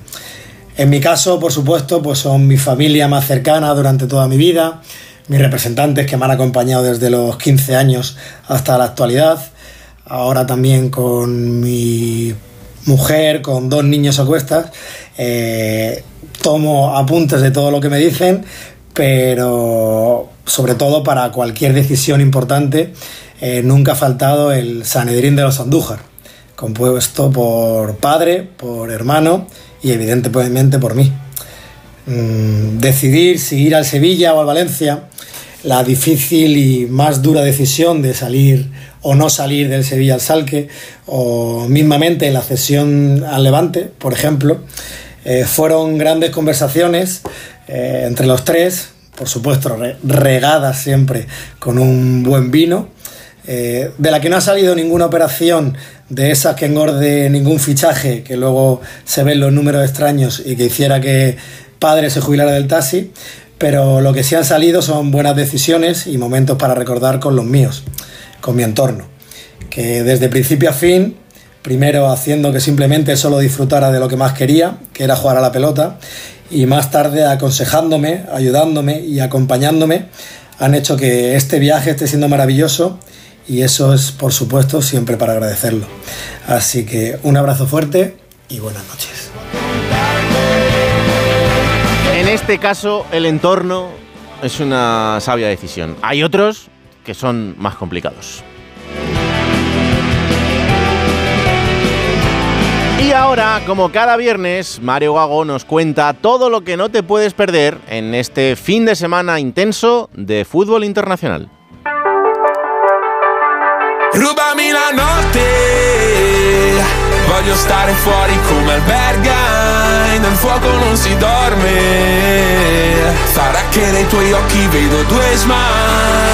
En mi caso, por supuesto, pues son mi familia más cercana durante toda mi vida, mis representantes que me han acompañado desde los 15 años hasta la actualidad, ahora también con mi mujer, con dos niños a cuestas, eh, tomo apuntes de todo lo que me dicen, pero sobre todo para cualquier decisión importante, eh, nunca ha faltado el Sanedrín de los Andújar, compuesto por padre, por hermano y evidentemente por mí. Mm, decidir si ir al Sevilla o al Valencia, la difícil y más dura decisión de salir o no salir del Sevilla al Salque, o mismamente la cesión al Levante, por ejemplo, eh, fueron grandes conversaciones eh, entre los tres, por supuesto, regadas siempre con un buen vino, eh, de la que no ha salido ninguna operación de esas que engorde ningún fichaje, que luego se ven los números extraños y que hiciera que padre se jubilara del taxi, pero lo que sí han salido son buenas decisiones y momentos para recordar con los míos con mi entorno. Que desde principio a fin, primero haciendo que simplemente solo disfrutara de lo que más quería, que era jugar a la pelota, y más tarde aconsejándome, ayudándome y acompañándome, han hecho que este viaje esté siendo maravilloso y eso es, por supuesto, siempre para agradecerlo. Así que un abrazo fuerte y buenas noches. Este caso, el entorno es una sabia decisión. Hay otros que son más complicados. Y ahora, como cada viernes, Mario Gago nos cuenta todo lo que no te puedes perder en este fin de semana intenso de fútbol internacional. Rubami la notte, voglio stare fuori come nel fuoco non si dorme, farà che nei tuoi occhi vedo due smile.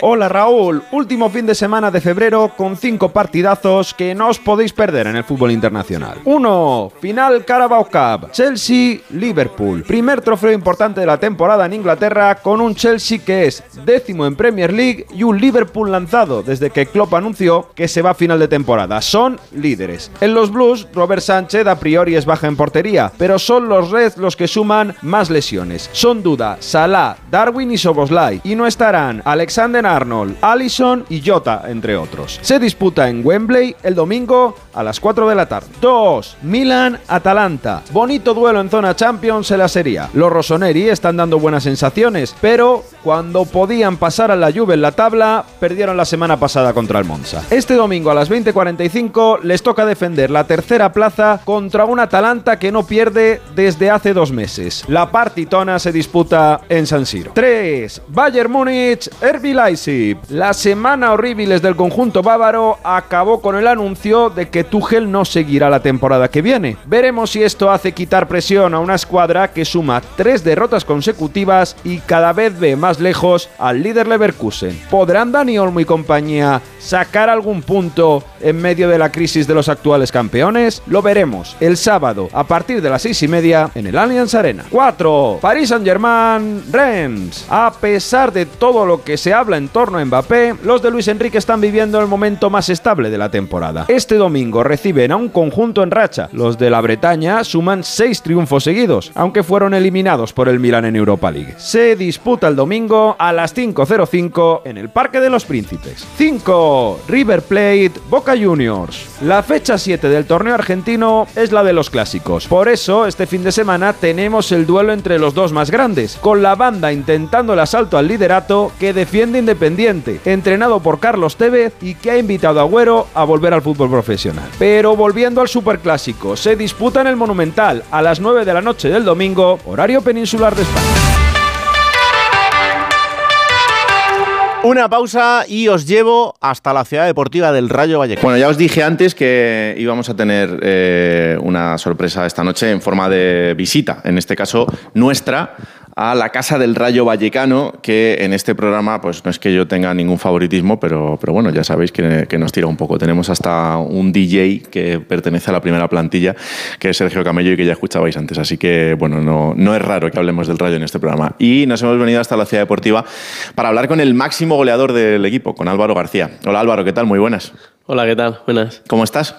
Hola Raúl, último fin de semana de febrero con cinco partidazos que no os podéis perder en el fútbol internacional. 1. Final Carabao Cup, Chelsea-Liverpool. Primer trofeo importante de la temporada en Inglaterra con un Chelsea que es décimo en Premier League y un Liverpool lanzado desde que Klopp anunció que se va a final de temporada. Son líderes. En los Blues, Robert Sánchez a priori es baja en portería, pero son los Reds los que suman más lesiones. Son duda Salah, Darwin y Soboslai y no estarán Alexander Arnold, Allison y Jota, entre otros. Se disputa en Wembley el domingo a las 4 de la tarde. 2. Milan-Atalanta. Bonito duelo en zona Champions en la Serie. Los rossoneri están dando buenas sensaciones, pero cuando podían pasar a la Juve en la tabla, perdieron la semana pasada contra el Monza. Este domingo a las 20.45 les toca defender la tercera plaza contra un Atalanta que no pierde desde hace dos meses. La partitona se disputa en San Siro. 3. Bayern Múnich, RB Leipzig. La semana horrible del conjunto bávaro acabó con el anuncio de que Tuchel no seguirá la temporada que viene. Veremos si esto hace quitar presión a una escuadra que suma tres derrotas consecutivas y cada vez ve más lejos al líder Leverkusen. ¿Podrán Dani Olmo y compañía sacar algún punto en medio de la crisis de los actuales campeones? Lo veremos el sábado a partir de las seis y media en el Allianz Arena. 4. Paris Saint-Germain, Rennes. A pesar de todo lo que se habla en torno a Mbappé, los de Luis Enrique están viviendo el momento más estable de la temporada. Este domingo reciben a un conjunto en racha. Los de la Bretaña suman seis triunfos seguidos, aunque fueron eliminados por el Milan en Europa League. Se disputa el domingo a las 5.05 en el Parque de los Príncipes. 5. River Plate, Boca Juniors. La fecha 7 del torneo argentino es la de los clásicos. Por eso, este fin de semana tenemos el duelo entre los dos más grandes, con la banda intentando el asalto al liderato que defiende Independiente, entrenado por Carlos Tevez y que ha invitado a Agüero a volver al fútbol profesional. Pero volviendo al Superclásico, se disputa en el Monumental a las 9 de la noche del domingo, horario peninsular de España. Una pausa y os llevo hasta la ciudad deportiva del Rayo Vallecano. Bueno, ya os dije antes que íbamos a tener eh, una sorpresa esta noche en forma de visita, en este caso nuestra, a la Casa del Rayo Vallecano, que en este programa, pues no es que yo tenga ningún favoritismo, pero, pero bueno, ya sabéis que, que nos tira un poco. Tenemos hasta un DJ que pertenece a la primera plantilla, que es Sergio Camello y que ya escuchabais antes. Así que, bueno, no, no es raro que hablemos del Rayo en este programa. Y nos hemos venido hasta la ciudad deportiva para hablar con el máximo goleador del equipo, con Álvaro García. Hola Álvaro, ¿qué tal? Muy buenas. Hola, ¿qué tal? Buenas. ¿Cómo estás?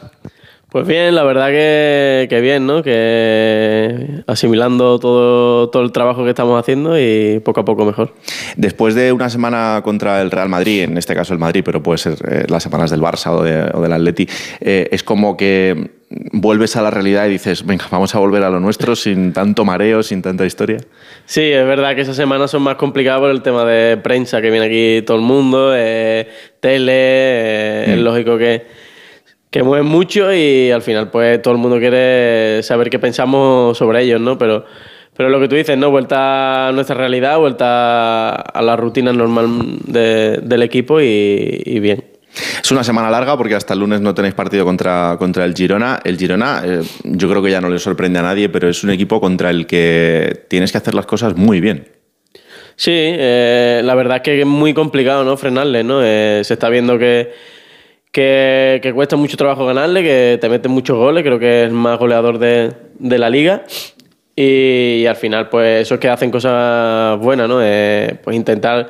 Pues bien, la verdad que, que bien, ¿no? Que asimilando todo, todo el trabajo que estamos haciendo y poco a poco mejor. Después de una semana contra el Real Madrid, en este caso el Madrid, pero puede ser eh, las semanas del Barça o, de- o del Atleti, eh, es como que vuelves a la realidad y dices, venga, vamos a volver a lo nuestro sin tanto mareo, sin tanta historia. Sí, es verdad que esas semanas son más complicadas por el tema de prensa, que viene aquí todo el mundo, eh, tele, es Mm. lógico que, que mueven mucho y al final pues todo el mundo quiere saber qué pensamos sobre ellos, ¿no? Pero, pero lo que tú dices, ¿no? Vuelta a nuestra realidad, vuelta a la rutina normal de- del equipo y, y bien. Es una semana larga porque hasta el lunes no tenéis partido contra, contra el Girona. El Girona, eh, yo creo que ya no le sorprende a nadie, pero es un equipo contra el que tienes que hacer las cosas muy bien. Sí, eh, la verdad es que es muy complicado ¿no? frenarle, ¿no? Eh, se está viendo que, que, que cuesta mucho trabajo ganarle, que te meten muchos goles, creo que es el más goleador de, de la liga. Y, al final, pues eso es que hacen cosas buenas, ¿no? Pues intentar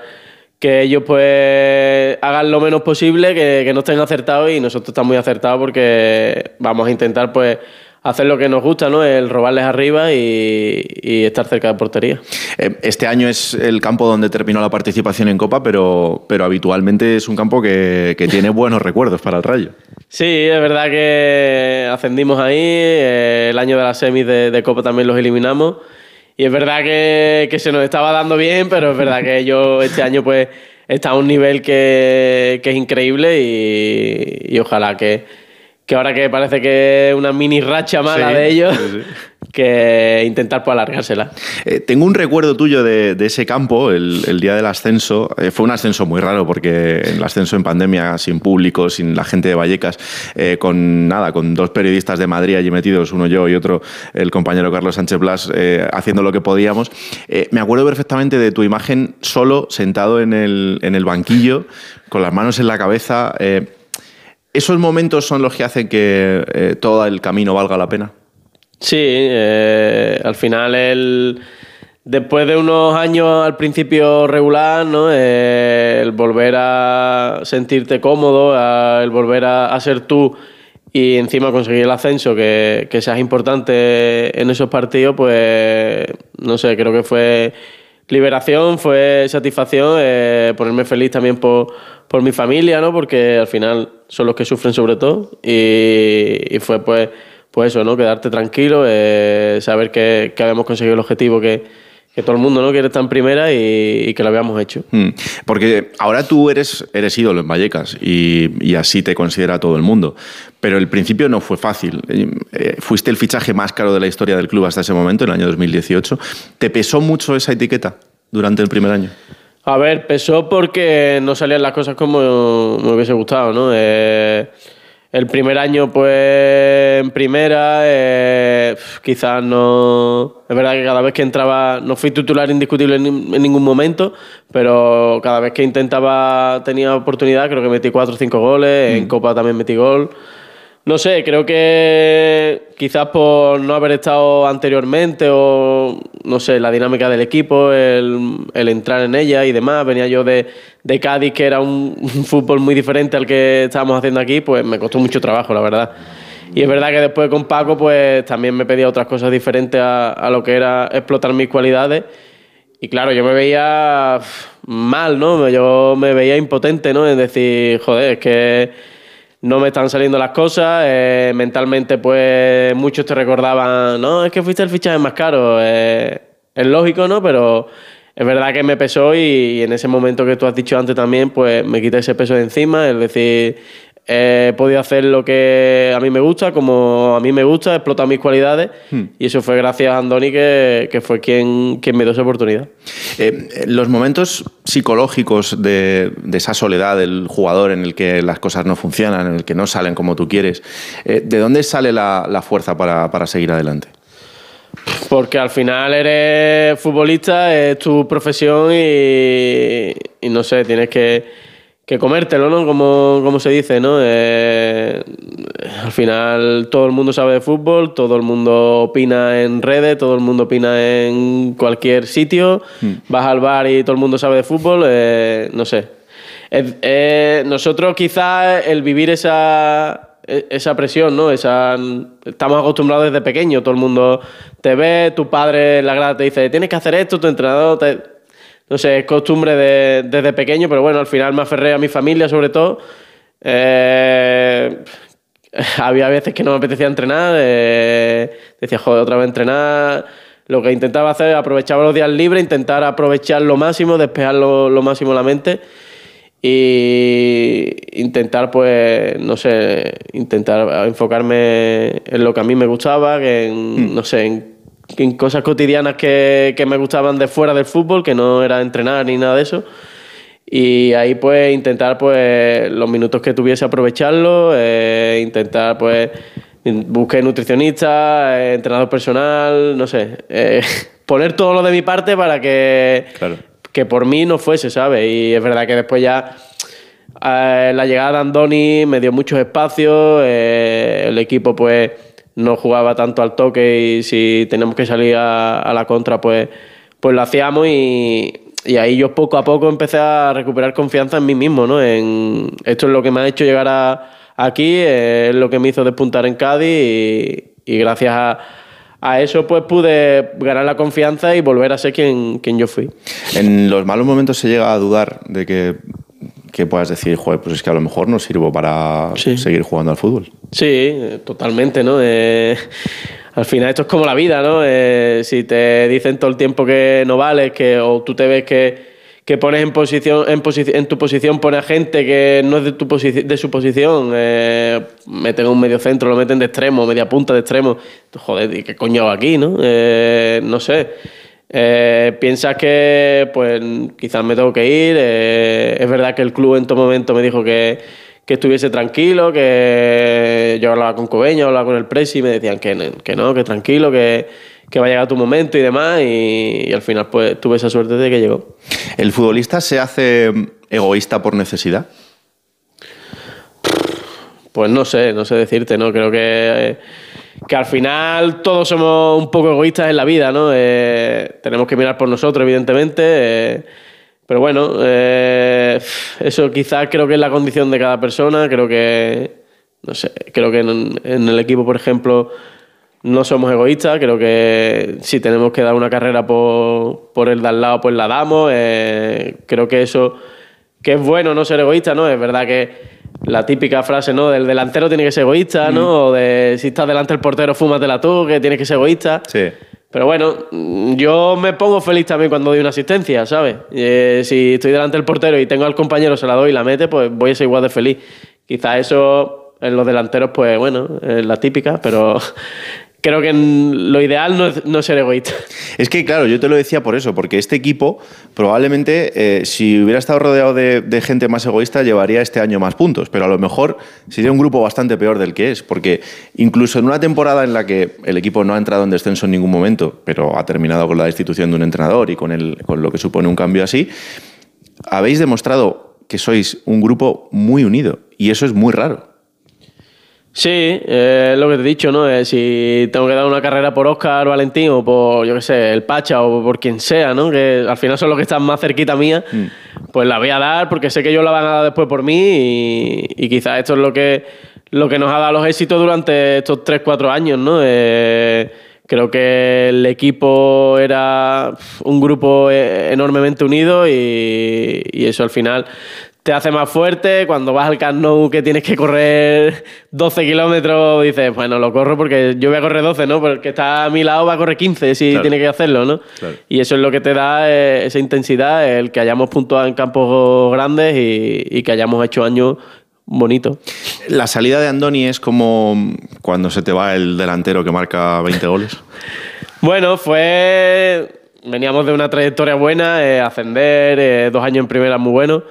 que ellos pues hagan lo menos posible, que, que no estén acertados y nosotros estamos muy acertados porque vamos a intentar pues hacer lo que nos gusta, ¿no? El robarles arriba y, y estar cerca de portería. Eh, Este año es el campo donde terminó la participación en Copa, pero, pero habitualmente es un campo que, que tiene buenos recuerdos para el Rayo. Sí, es verdad que ascendimos ahí, eh, el año de las semis de, de Copa también los eliminamos y es verdad que, que se nos estaba dando bien, pero es verdad que yo este año pues está a un nivel que, que es increíble y, y ojalá que, que ahora que parece que una mini racha mala Sí, de ellos, sí, que intentar pues alargársela. Eh, tengo un recuerdo tuyo de, de ese campo, el, el día del ascenso. Eh, fue un ascenso muy raro porque el ascenso en pandemia, sin público, sin la gente de Vallecas, eh, con nada, con dos periodistas de Madrid allí metidos, uno yo y otro el compañero Carlos Sánchez Blas, haciendo lo que podíamos. Me acuerdo perfectamente de tu imagen solo, sentado en el, en el banquillo, con las manos en la cabeza. Eh, ¿Esos momentos son los que hacen que eh, todo el camino valga la pena? Sí, eh, al final el, después de unos años al principio regular, ¿no? Eh, el volver a sentirte cómodo, a- el volver a, a ser tú y encima conseguir el ascenso, que, que seas importante en esos partidos, pues no sé, creo que fue liberación, fue satisfacción, eh, ponerme feliz también por, por mi familia, ¿no? Porque al final son los que sufren sobre todo y, fue pues, pues eso, ¿no? Quedarte tranquilo, eh, saber que, que habíamos conseguido el objetivo que, que todo el mundo no quiere estar en primera y, y que lo habíamos hecho. Mm, Porque ahora tú eres, eres ídolo en Vallecas y, y así te considera todo el mundo. Pero el principio no fue fácil. Eh, fuiste el fichaje más caro de la historia del club hasta ese momento, en el año 2018. ¿Te pesó mucho esa etiqueta durante el primer año? A ver, pesó porque no salían las cosas como me hubiese gustado, ¿no? Eh, el primer año, pues, en primera, eh, quizás no... Es verdad que cada vez que entraba, no fui titular indiscutible en, nin- en ningún momento, pero cada vez que intentaba, tenía oportunidad, creo que metí cuatro o cinco goles, en Copa también metí gol. No sé, creo que quizás por no haber estado anteriormente o, no sé, la dinámica del equipo, el, entrar en ella y demás. Venía yo de, Cádiz, que era un, fútbol muy diferente al que estábamos haciendo aquí, pues me costó mucho trabajo, la verdad. Y es verdad que después con Paco, pues también me pedía otras cosas diferentes a, a lo que era explotar mis cualidades. Y claro, yo me veía mal, ¿no? Yo me veía impotente, ¿no? Es decir, joder, es que no me están saliendo las cosas. eh, mentalmente, pues muchos te recordaban, no, es que fuiste el fichaje más caro. eh, es lógico, ¿no? Pero es verdad que me pesó y, en ese momento que tú has dicho antes también, pues me quité ese peso de encima. Es decir, he podido hacer lo que a mí me gusta, como a mí me gusta, explotar mis cualidades. Y eso fue gracias a Andoni, que, que fue quien, quien me dio esa oportunidad. Eh, los momentos psicológicos de, de esa soledad del jugador en el que las cosas no funcionan, en el que no salen como tú quieres, eh, ¿de dónde sale la, la fuerza para, para seguir adelante? Porque al final eres futbolista, es tu profesión y, y no sé, tienes que, que comértelo, ¿no? Como, como se dice, ¿no? Eh, al final todo el mundo sabe de fútbol, todo el mundo opina en redes, todo el mundo opina en cualquier sitio, vas al bar y todo el mundo sabe de fútbol, eh, no sé. Eh, nosotros quizás el vivir esa, e- esa presión, ¿no? Esa, estamos acostumbrados desde pequeño, todo el mundo te ve, tu padre en la grada te dice, tienes que hacer esto, tu entrenador te... No sé, es costumbre de- desde pequeño, pero bueno, al final me aferré a mi familia sobre todo. Eh, había veces que no me apetecía entrenar, eh, decía, joder, otra vez entrenar. Lo que intentaba hacer, aprovechaba los días libres, intentar aprovechar lo máximo, despejar lo, lo máximo la mente y intentar, pues, no sé, intentar enfocarme en lo que a mí me gustaba, que en, no sé, en, en cosas cotidianas que, que me gustaban de fuera del fútbol, que no era entrenar ni nada de eso. Y ahí pues intentar pues los minutos que tuviese aprovecharlo, eh, intentar pues busqué nutricionista, eh, entrenador personal, no sé, eh, poner todo lo de mi parte para que, que por mí no fuese, ¿sabes? Y es verdad que después ya eh, la llegada de Andoni me dio muchos espacios, el equipo pues no jugaba tanto al toque y si teníamos que salir a, a la contra pues, pues lo hacíamos y, y ahí yo poco a poco empecé a recuperar confianza en mí mismo, ¿no? En, esto es lo que me ha hecho llegar a, aquí, es lo que me hizo despuntar en Cádiz y, y gracias a, a eso pues pude ganar la confianza y volver a ser quien, quien yo fui. En los malos momentos se llega a dudar de que, que puedas decir, joder, pues es que a lo mejor no sirvo para seguir jugando al fútbol. Sí, totalmente, ¿no? Eh, al final esto es como la vida, ¿no? Eh, si te dicen todo el tiempo que no vales, que, o tú te ves que, que pones en posición, en, en tu posición pone a gente que no es de tu de su posición, eh, meten un medio centro, lo meten de extremo, media punta de extremo. Joder, ¿y qué coño hago aquí, no? Eh, no sé. Eh, piensas que pues quizás me tengo que ir. eh, es verdad que el club en todo momento me dijo que, que estuviese tranquilo, que yo hablaba con Cobeño, hablaba con el Presi y me decían que, no- que no, que tranquilo, que, que va a llegar tu momento y demás. Y, y al final pues tuve esa suerte de que llegó. ¿El futbolista se hace egoísta por necesidad? Pues no sé, no sé decirte, ¿no? Creo que, que al final todos somos un poco egoístas en la vida, ¿no? Eh, tenemos que mirar por nosotros, evidentemente. eh, pero bueno, eh, eso quizás creo que es la condición de cada persona. Creo que, no sé, creo que en, en el equipo, por ejemplo, no somos egoístas. Creo que si tenemos que dar una carrera por, por el de al lado, pues la damos. eh, creo que eso que es bueno no ser egoísta, ¿no? Es verdad que la típica frase, ¿no? Del delantero tiene que ser egoísta, ¿no? O de si estás delante del portero, fúmatela tú, que tienes que ser egoísta. Sí. Pero bueno, mm, yo me pongo feliz también cuando doy una asistencia, ¿sabes? Eh, si estoy delante del portero y tengo al compañero, se la doy y la mete, pues voy a ser igual de feliz. Quizás eso en los delanteros, pues bueno, es la típica, pero creo que lo ideal no es no ser egoísta. Es que, claro, yo te lo decía por eso, porque este equipo probablemente, eh, si hubiera estado rodeado de, de gente más egoísta, llevaría este año más puntos, pero a lo mejor sería un grupo bastante peor del que es, porque incluso en una temporada en la que el equipo no ha entrado en descenso en ningún momento, pero ha terminado con la destitución de un entrenador y con, el, con lo que supone un cambio así, habéis demostrado que sois un grupo muy unido, y eso es muy raro. Sí, eh, lo que te he dicho, ¿no? Eh, si tengo que dar una carrera por Oscar Valentín o por, yo qué sé, el Pacha o por quien sea, ¿no? Que al final son los que están más cerquita mía, pues la voy a dar porque sé que ellos la van a dar después por mí y, y quizás esto es lo que, lo que nos ha dado los éxitos durante estos 3-4 años, ¿no? Eh, creo que el equipo era un grupo eh, enormemente unido y, y eso al final te hace más fuerte. Cuando vas al Camp Nou que tienes que correr 12 kilómetros, dices, bueno, lo corro porque yo voy a correr 12, ¿no? Pero el que está a mi lado va a correr 15 si Claro. tiene que hacerlo, ¿no? Y eso es lo que te da eh, esa intensidad, el que hayamos puntuado en campos grandes y, y que hayamos hecho años bonitos. La salida de Andoni es como cuando se te va el delantero que marca 20 goles. Bueno, fue. Veníamos de una trayectoria buena, eh, ascender, eh, dos años en primera muy bueno.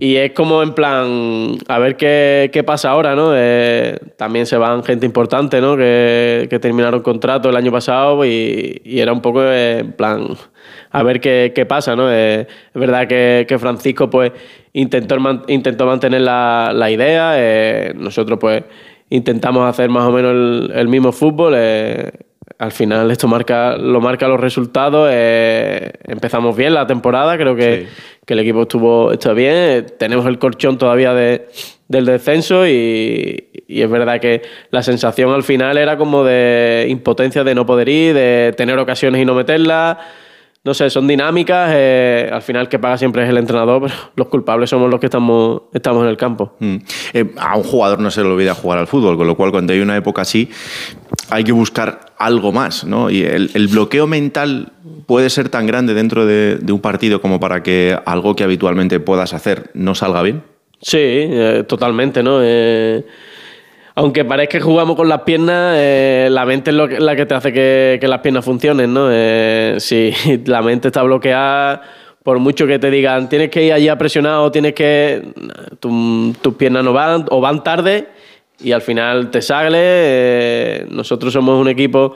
Y es como en plan, a ver qué, qué pasa ahora, ¿no? Eh, también se van gente importante, ¿no? Que, que terminaron contrato el año pasado y, era un poco eh, en plan, a ver qué, qué pasa, ¿no? Eh, es verdad que, que Francisco, pues, intentó, intentó mantener la, la idea. eh, nosotros, pues, intentamos hacer más o menos el, el mismo fútbol. Al final esto marca, lo marca los resultados. eh, empezamos bien la temporada, creo que, que el equipo estuvo está bien. eh, tenemos el colchón todavía de, del descenso y, y es verdad que la sensación al final era como de impotencia de no poder ir, de tener ocasiones y no meterlas. No sé, son dinámicas. eh, al final que paga siempre es el entrenador, pero los culpables somos los que estamos, estamos en el campo. Mm. Eh, a un jugador no se le olvida jugar al fútbol, con lo cual cuando hay una época así hay que buscar algo más, ¿no? Y el, bloqueo mental puede ser tan grande dentro de, un partido como para que algo que habitualmente puedas hacer no salga bien. Sí, eh, totalmente, ¿no? Eh, aunque parezca que jugamos con las piernas, eh, la mente es lo que- la que te hace que, las piernas funcionen, ¿no? Si la mente está bloqueada, por mucho que te digan tienes que ir allí a presionar o tienes que. tu- tus piernas no van o van tarde y al final te sale. eh, nosotros somos un equipo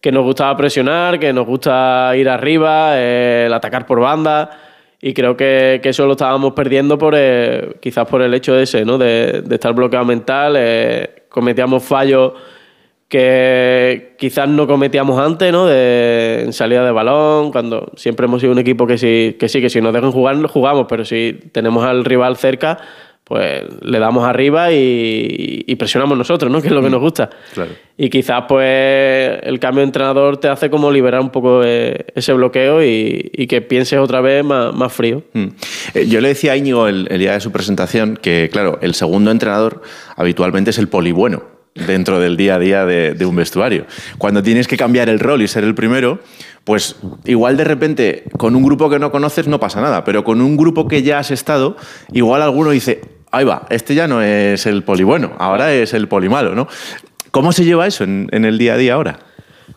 que nos gustaba presionar, que nos gusta ir arriba, eh, el atacar por banda. Y creo que, que eso lo estábamos perdiendo por eh, quizás por el hecho ese, ¿no? De, de estar bloqueado mental. eh, cometíamos fallos que quizás no cometíamos antes, ¿no? De, en salida de balón, cuando siempre hemos sido un equipo que sí, que sí, que si nos dejan jugar, jugamos, pero si tenemos al rival cerca, pues le damos arriba y, y presionamos nosotros, ¿no? Que es lo que nos gusta. Claro. Y quizás pues el cambio de entrenador te hace como liberar un poco eh, ese bloqueo y, y que pienses otra vez más, más frío. Mm. Eh, Yo le decía a Íñigo el, el día de su presentación que, claro, el segundo entrenador habitualmente es el polibueno dentro del día a día de, de un vestuario. Cuando tienes que cambiar el rol y ser el primero, pues igual de repente con un grupo que no conoces no pasa nada, pero con un grupo que ya has estado, igual alguno dice, ahí va, este ya no es el polibueno, ahora es el polimalo, ¿no? ¿Cómo se lleva eso en, en el día a día ahora?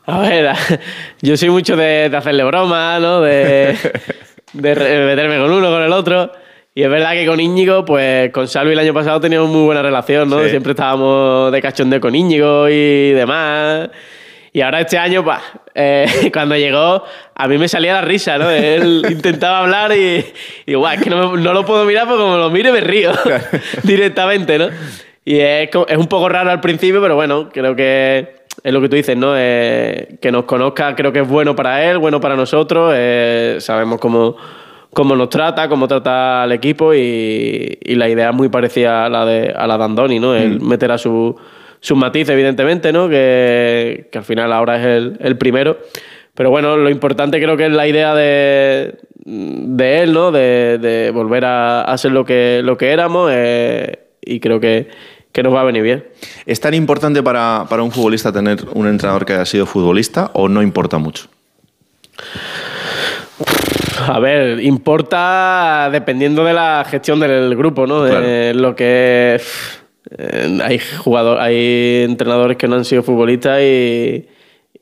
A ver, yo soy mucho de, de hacerle broma, ¿no? De, de meterme con uno, con el otro. Y es verdad que con Íñigo, pues con Salvi el año pasado teníamos muy buena relación, ¿no? Sí. Siempre estábamos de cachondeo con Íñigo y demás. Y ahora este año, eh, cuando llegó, a mí me salía la risa, ¿no? Él intentaba hablar y, y digo, "Guau, es que no, me- no lo puedo mirar porque como lo mire me río directamente, ¿no? Y es, es un poco raro al principio, pero bueno, creo que es lo que tú dices, ¿no? Eh, que nos conozca creo que es bueno para él, bueno para nosotros. eh, sabemos cómo, cómo nos trata, cómo trata al equipo y, y la idea es muy parecida a la de, a la de Andoni, ¿no? El meter a su, sus matices, evidentemente, ¿no? Que, que al final ahora es el, el primero. Pero bueno, lo importante creo que es la idea de, de él, ¿no? De, de volver a, a ser lo que, lo que éramos eh, y creo que, que nos va a venir bien. ¿Es tan importante para, para un futbolista tener un entrenador que haya sido futbolista o no importa mucho? A ver, importa dependiendo de la gestión del grupo, ¿no? De lo que eh, hay jugadores, hay entrenadores que no han sido futbolistas y,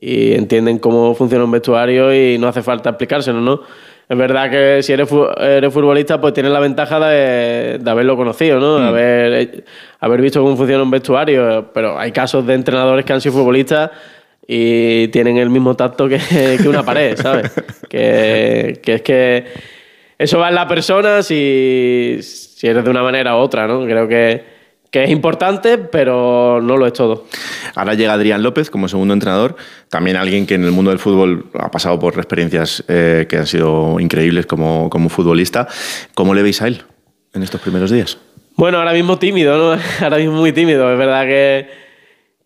y entienden cómo funciona un vestuario y no hace falta explicárselo, ¿no? Es verdad que si eres, fu- eres futbolista, pues tienes la ventaja de, de haberlo conocido, ¿no? Mm. Haber, haber visto cómo funciona un vestuario, pero hay casos de entrenadores que han sido futbolistas y tienen el mismo tacto que, que una pared, ¿sabes? Que, que es que eso va en la persona si, si eres de una manera u otra, ¿no? Creo que, que es importante, pero no lo es todo. Ahora llega Adrián López como segundo entrenador, también alguien que en el mundo del fútbol ha pasado por experiencias eh, que han sido increíbles como, como futbolista. ¿Cómo le veis a él en estos primeros días? Bueno, ahora mismo tímido, ¿no? Ahora mismo muy tímido. Es verdad que,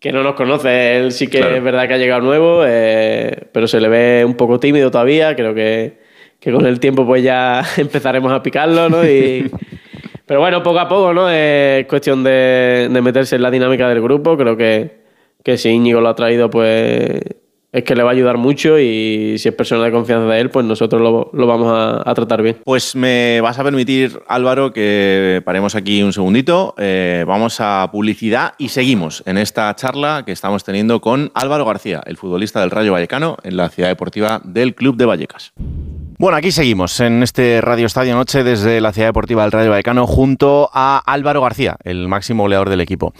que no nos conoce. Él sí que Claro. es verdad que ha llegado nuevo, eh, pero se le ve un poco tímido todavía. Creo que, que con el tiempo pues ya empezaremos a picarlo, ¿no? Y, pero bueno, poco a poco, ¿no? Es cuestión de, de meterse en la dinámica del grupo. Creo que, que si Íñigo lo ha traído, pues es que le va a ayudar mucho y si es persona de confianza de él, pues nosotros lo, lo vamos a, tratar bien. Pues me vas a permitir, Álvaro, que paremos aquí un segundito. Eh, vamos a publicidad y seguimos en esta charla que estamos teniendo con Álvaro García, el futbolista del Rayo Vallecano en la ciudad deportiva del Club de Vallecas. Bueno, aquí seguimos en este Radio Estadio Noche desde la Ciudad Deportiva del Radio Vallecano junto a Álvaro García, el máximo goleador del equipo.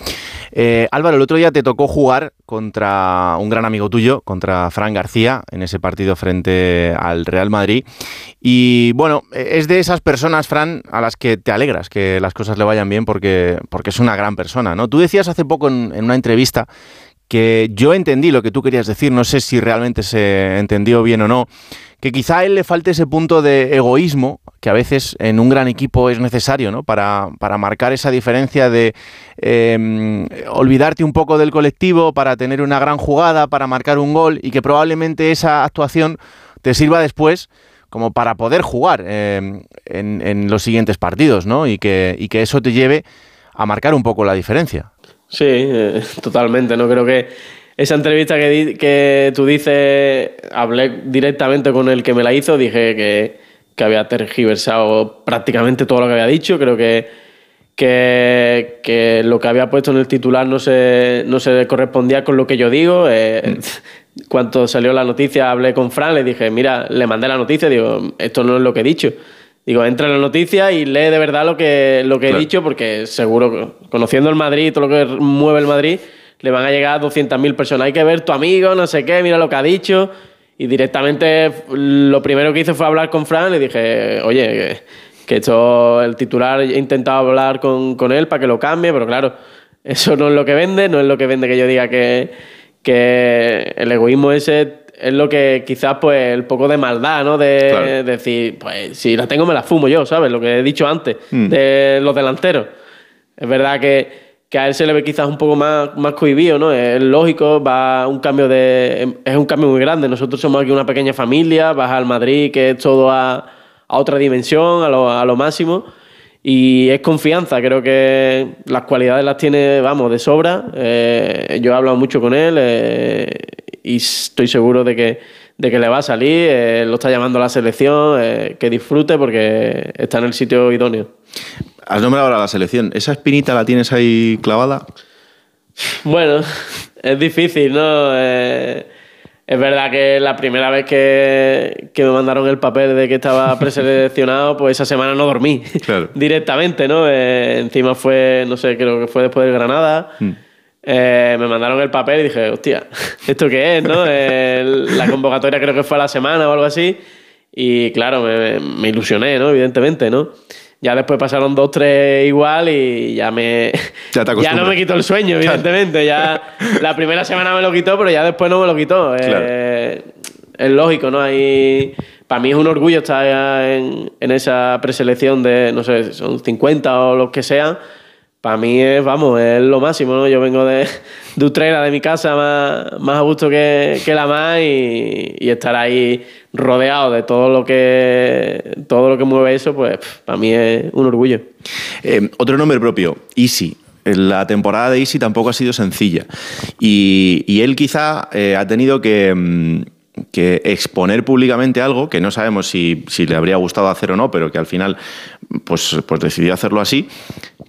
Eh, Álvaro, el otro día te tocó jugar contra un gran amigo tuyo, contra Fran García, en ese partido frente al Real Madrid. Y bueno, es de esas personas, Fran, a las que te alegras que las cosas le vayan bien porque, porque es una gran persona, ¿no? Tú decías hace poco en, en una entrevista que yo entendí lo que tú querías decir, no sé si realmente se entendió bien o no, que quizá a él le falte ese punto de egoísmo que a veces en un gran equipo es necesario, ¿no? Para, para marcar esa diferencia de eh, olvidarte un poco del colectivo, para tener una gran jugada, para marcar un gol y que probablemente esa actuación te sirva después como para poder jugar eh, en, en, los siguientes partidos, ¿no? Y que, y que eso te lleve a marcar un poco la diferencia. Sí, eh, totalmente. No creo que esa entrevista que, di, que tú dices, hablé directamente con el que me la hizo, dije que, que había tergiversado prácticamente todo lo que había dicho. Creo que, que, que, lo que había puesto en el titular no se, no se correspondía con lo que yo digo. Eh. Cuando salió la noticia, hablé con Fran, le dije, mira, le mandé la noticia, digo, esto no es lo que he dicho. Digo, entra en la noticia y lee de verdad lo que, lo que claro. he dicho, porque seguro, conociendo el Madrid y todo lo que mueve el Madrid, le van a llegar 200.000 personas. Hay que ver tu amigo, no sé qué, mira lo que ha dicho. Y directamente lo primero que hice fue hablar con Fran. Le dije, oye, que, que esto, el titular, he intentado hablar con, con, él para que lo cambie, pero claro, eso no es lo que vende, no es lo que vende que yo diga que, que el egoísmo ese es lo que quizás pues el poco de maldad, ¿no? De, claro. de decir, pues si la tengo me la fumo yo, ¿sabes? Lo que he dicho antes mm. de los delanteros. Es verdad que, que, a él se le ve quizás un poco más, más cohibido, ¿no? Es lógico, va un cambio de... es un cambio muy grande. Nosotros somos aquí una pequeña familia, vas al Madrid, que es todo a, a otra dimensión, a lo, a lo máximo. Y es confianza, creo que las cualidades las tiene, vamos, de sobra. Eh, yo he hablado mucho con él eh, y estoy seguro de que, de que le va a salir. Eh, lo está llamando a la selección, eh, que disfrute porque está en el sitio idóneo. Has nombrado ahora la selección. ¿Esa espinita la tienes ahí clavada? Bueno, es difícil, ¿no? Eh, es verdad que la primera vez que, que, me mandaron el papel de que estaba preseleccionado, pues esa semana no dormí claro. directamente, ¿no? Eh, encima fue, no sé, creo que fue después del Granada. Mm. Eh, me mandaron el papel y dije, hostia, ¿esto qué es? ¿no? Eh, la convocatoria creo que fue a la semana o algo así. Y claro, me, me, ilusioné, ¿no? Evidentemente, ¿no? Ya después pasaron dos, tres igual y ya me. Ya, ya no me quitó el sueño, evidentemente. Ya la primera semana me lo quitó, pero ya después no me lo quitó. Claro. Eh, es lógico, ¿no? Hay. Para mí es un orgullo estar en, en esa preselección de, no sé, son 50 o los que sean para mí es, vamos, es lo máximo, ¿no? Yo vengo de, de Utrera, de mi casa, más, más a gusto que, que la más y, estar ahí rodeado de todo lo que todo lo que mueve eso, pues para mí es un orgullo. Eh, otro nombre propio, Easy. La temporada de Easy tampoco ha sido sencilla y, y él quizá eh, ha tenido que... Mm, que exponer públicamente algo que no sabemos si, si, le habría gustado hacer o no, pero que al final pues, pues decidió hacerlo así,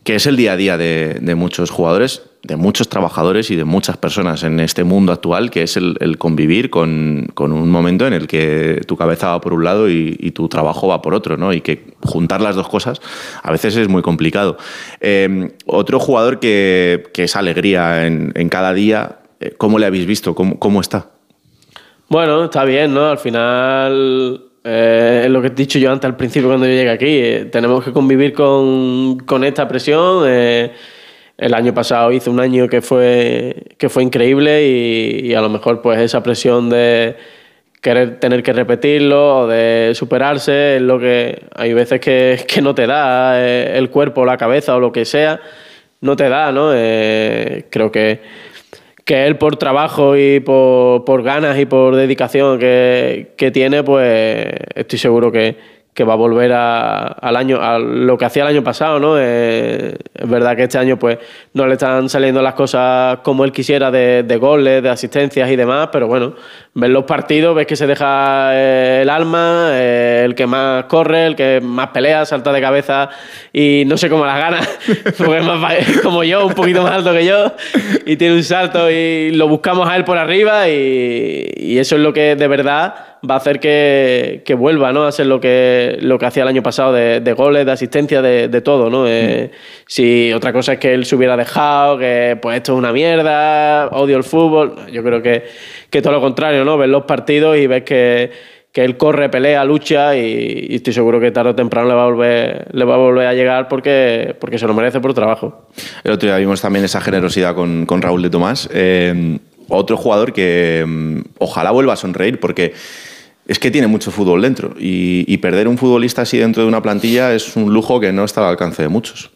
que es el día a día de, muchos jugadores, de muchos trabajadores y de muchas personas en este mundo actual, que es el, convivir con, con, un momento en el que tu cabeza va por un lado y, tu trabajo va por otro, ¿no? Y que juntar las dos cosas a veces es muy complicado. Eh, otro jugador que, que, es alegría en, en cada día, eh, ¿cómo le habéis visto? ¿Cómo, cómo está? Bueno, está bien, ¿no? Al final eh, es lo que he dicho yo antes al principio cuando yo llegué aquí. Eh, tenemos que convivir con, con esta presión. Eh, el año pasado hice un año que fue, que fue increíble y, a lo mejor pues esa presión de querer tener que repetirlo o de superarse es lo que hay veces que, que no te da eh, el cuerpo, la cabeza o lo que sea, no te da, ¿no? Eh, creo que que él por trabajo y por, ganas y por dedicación que, que, tiene, pues estoy seguro que, que va a volver a, al año, a lo que hacía el año pasado, ¿no? Eh, es verdad que este año pues no le están saliendo las cosas como él quisiera de, de goles, de asistencias y demás, pero bueno, ves los partidos, ves que se deja eh, el alma, eh, el que más corre, el que más pelea, salta de cabeza y no sé cómo las gana, porque es más como yo, un poquito más alto que yo, y tiene un salto y lo buscamos a él por arriba y, y eso es lo que de verdad va a hacer que, que vuelva ¿no? a ser lo que, lo que hacía el año pasado de, de goles, de asistencia, de, de todo. ¿no? Eh, Si otra cosa es que él se hubiera dejado, que pues esto es una mierda, odio el fútbol, yo creo que, que todo lo contrario, ¿no? ves los partidos y ves que, que él corre, pelea, lucha y, y estoy seguro que tarde o temprano le va a volver, le va a, volver a llegar porque, porque se lo merece por trabajo. El otro día vimos también esa generosidad con, con Raúl de Tomás. Eh, otro jugador que mm, ojalá vuelva a sonreír porque es que tiene mucho fútbol dentro y, y perder un futbolista así dentro de una plantilla es un lujo que no está al alcance de muchos.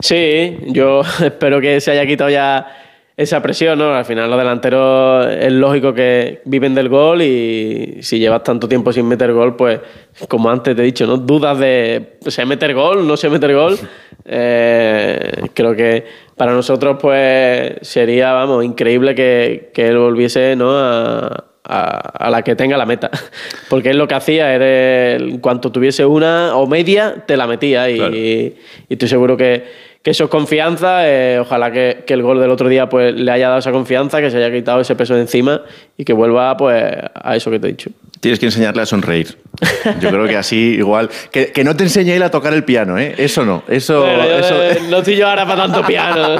Sí, yo espero que se haya quitado ya esa presión, ¿no? Al final los delanteros es lógico que viven del gol y si llevas tanto tiempo sin meter gol, pues como antes te he dicho, ¿no? Dudas de ¿sé meter gol? ¿No sé meter gol? Eh, creo que para nosotros pues sería, vamos, increíble que, que él volviese, ¿no? A, a, a la que tenga la meta. Porque él lo que hacía era, en cuanto tuviese una o media, te la metía y, y estoy seguro que que eso es confianza. eh, ojalá que, que el gol del otro día pues, le haya dado esa confianza, que se haya quitado ese peso de encima y que vuelva pues, a eso que te he dicho. Tienes que enseñarle a sonreír. Yo creo que así igual. Que, que no te enseñe él a tocar el piano, ¿eh? Eso no. Eso, Bueno, yo, eso, eh, no estoy yo ahora para tanto piano.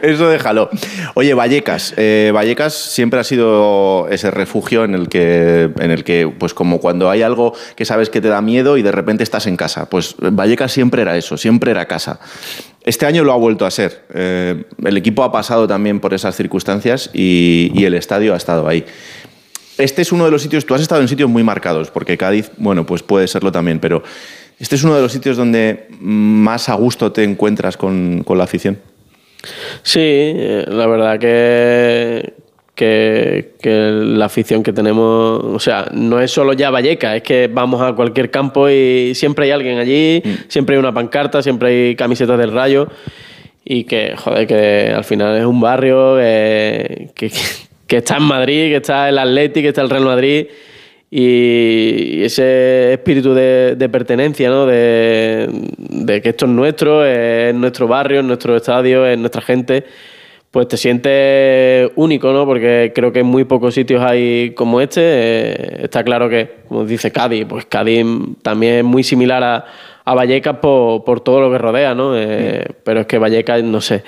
eso déjalo. Oye, Vallecas. eh, Vallecas siempre ha sido ese refugio en el que, en el que, pues como cuando hay algo que sabes que te da miedo y de repente estás en casa. Pues Vallecas siempre era eso, siempre era casa. Este año lo ha vuelto a ser. Eh, el equipo ha pasado también por esas circunstancias y, y el estadio ha estado ahí. Este es uno de los sitios, tú has estado en sitios muy marcados, porque Cádiz, bueno, pues puede serlo también, pero este es uno de los sitios donde más a gusto te encuentras con, con la afición. Sí, eh, la verdad que, que, que la afición que tenemos, o sea, no es solo ya Valleca, es que vamos a cualquier campo y siempre hay alguien allí, siempre hay una pancarta, siempre hay camisetas del rayo y que, joder, que al final es un barrio eh, que, que está en Madrid, que está el Atleti, que está el Real Madrid y ese espíritu de, de pertenencia, ¿no? De, de que esto es nuestro, es nuestro barrio, es nuestro estadio, es nuestra gente, pues te sientes único, ¿no? Porque creo que en muy pocos sitios hay como este. Eh, está claro que, como dice Cádiz, pues Cádiz también es muy similar a, a Vallecas por, por todo lo que rodea, ¿no? Eh, Pero es que Vallecas, no sé.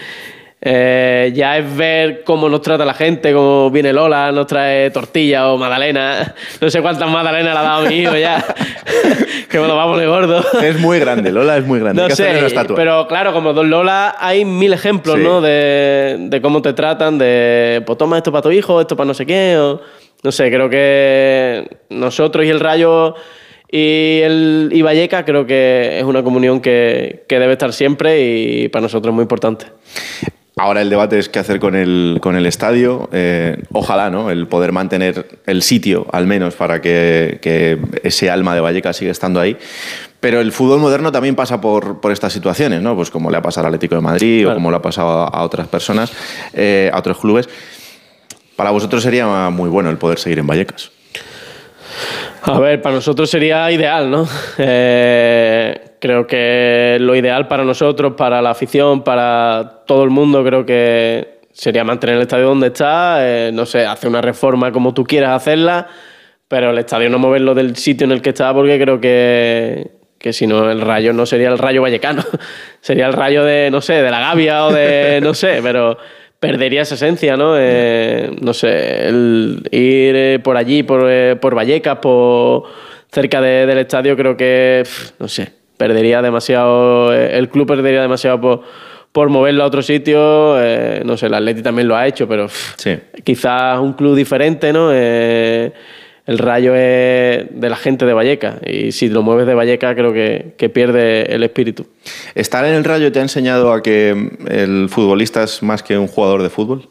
Eh, ya es ver cómo nos trata la gente, cómo viene Lola, nos trae tortilla o magdalena. No sé cuántas magdalenas le ha dado a mi hijo ya. que me lo va a poner gordo. Es muy grande, Lola es muy grande. No sé, pero claro, como Don Lola hay mil ejemplos, Sí. ¿no? De, de cómo te tratan, de, pues toma esto para tu hijo, esto para no sé qué, o no sé, creo que nosotros y el Rayo y el y Valleca creo que es una comunión que, que debe estar siempre y para nosotros es muy importante. Ahora el debate es qué hacer con el, con el estadio. Eh, ojalá, ¿no? El poder mantener el sitio, al menos, para que, que ese alma de Vallecas siga estando ahí. Pero el fútbol moderno también pasa por, por estas situaciones, ¿no? Pues como le ha pasado al Atlético de Madrid o como le ha pasado a, a otras personas, eh, a otros clubes. Para vosotros sería muy bueno el poder seguir en Vallecas. A ver, para nosotros sería ideal, ¿no? Eh, creo que lo ideal para nosotros, para la afición, para todo el mundo, creo que sería mantener el estadio donde está, eh, no sé, hacer una reforma como tú quieras hacerla, pero el estadio no moverlo del sitio en el que está porque creo que, que si no el rayo no sería el rayo vallecano, sería el rayo de, no sé, de la Gavia o de, no sé, pero perdería esa esencia, ¿no? Eh, no sé, el ir eh, por allí, por, eh, por Vallecas, por cerca de- del estadio, creo que, no sé, perdería demasiado, eh, el club perdería demasiado por, por moverlo a otro sitio, eh, no sé, el Atleti también lo ha hecho, pero pf, quizás un club diferente, ¿no? Eh, el rayo es de la gente de Vallecas y si lo mueves de Vallecas creo que, que pierde el espíritu. ¿Estar en el Rayo te ha enseñado a que el futbolista es más que un jugador de fútbol?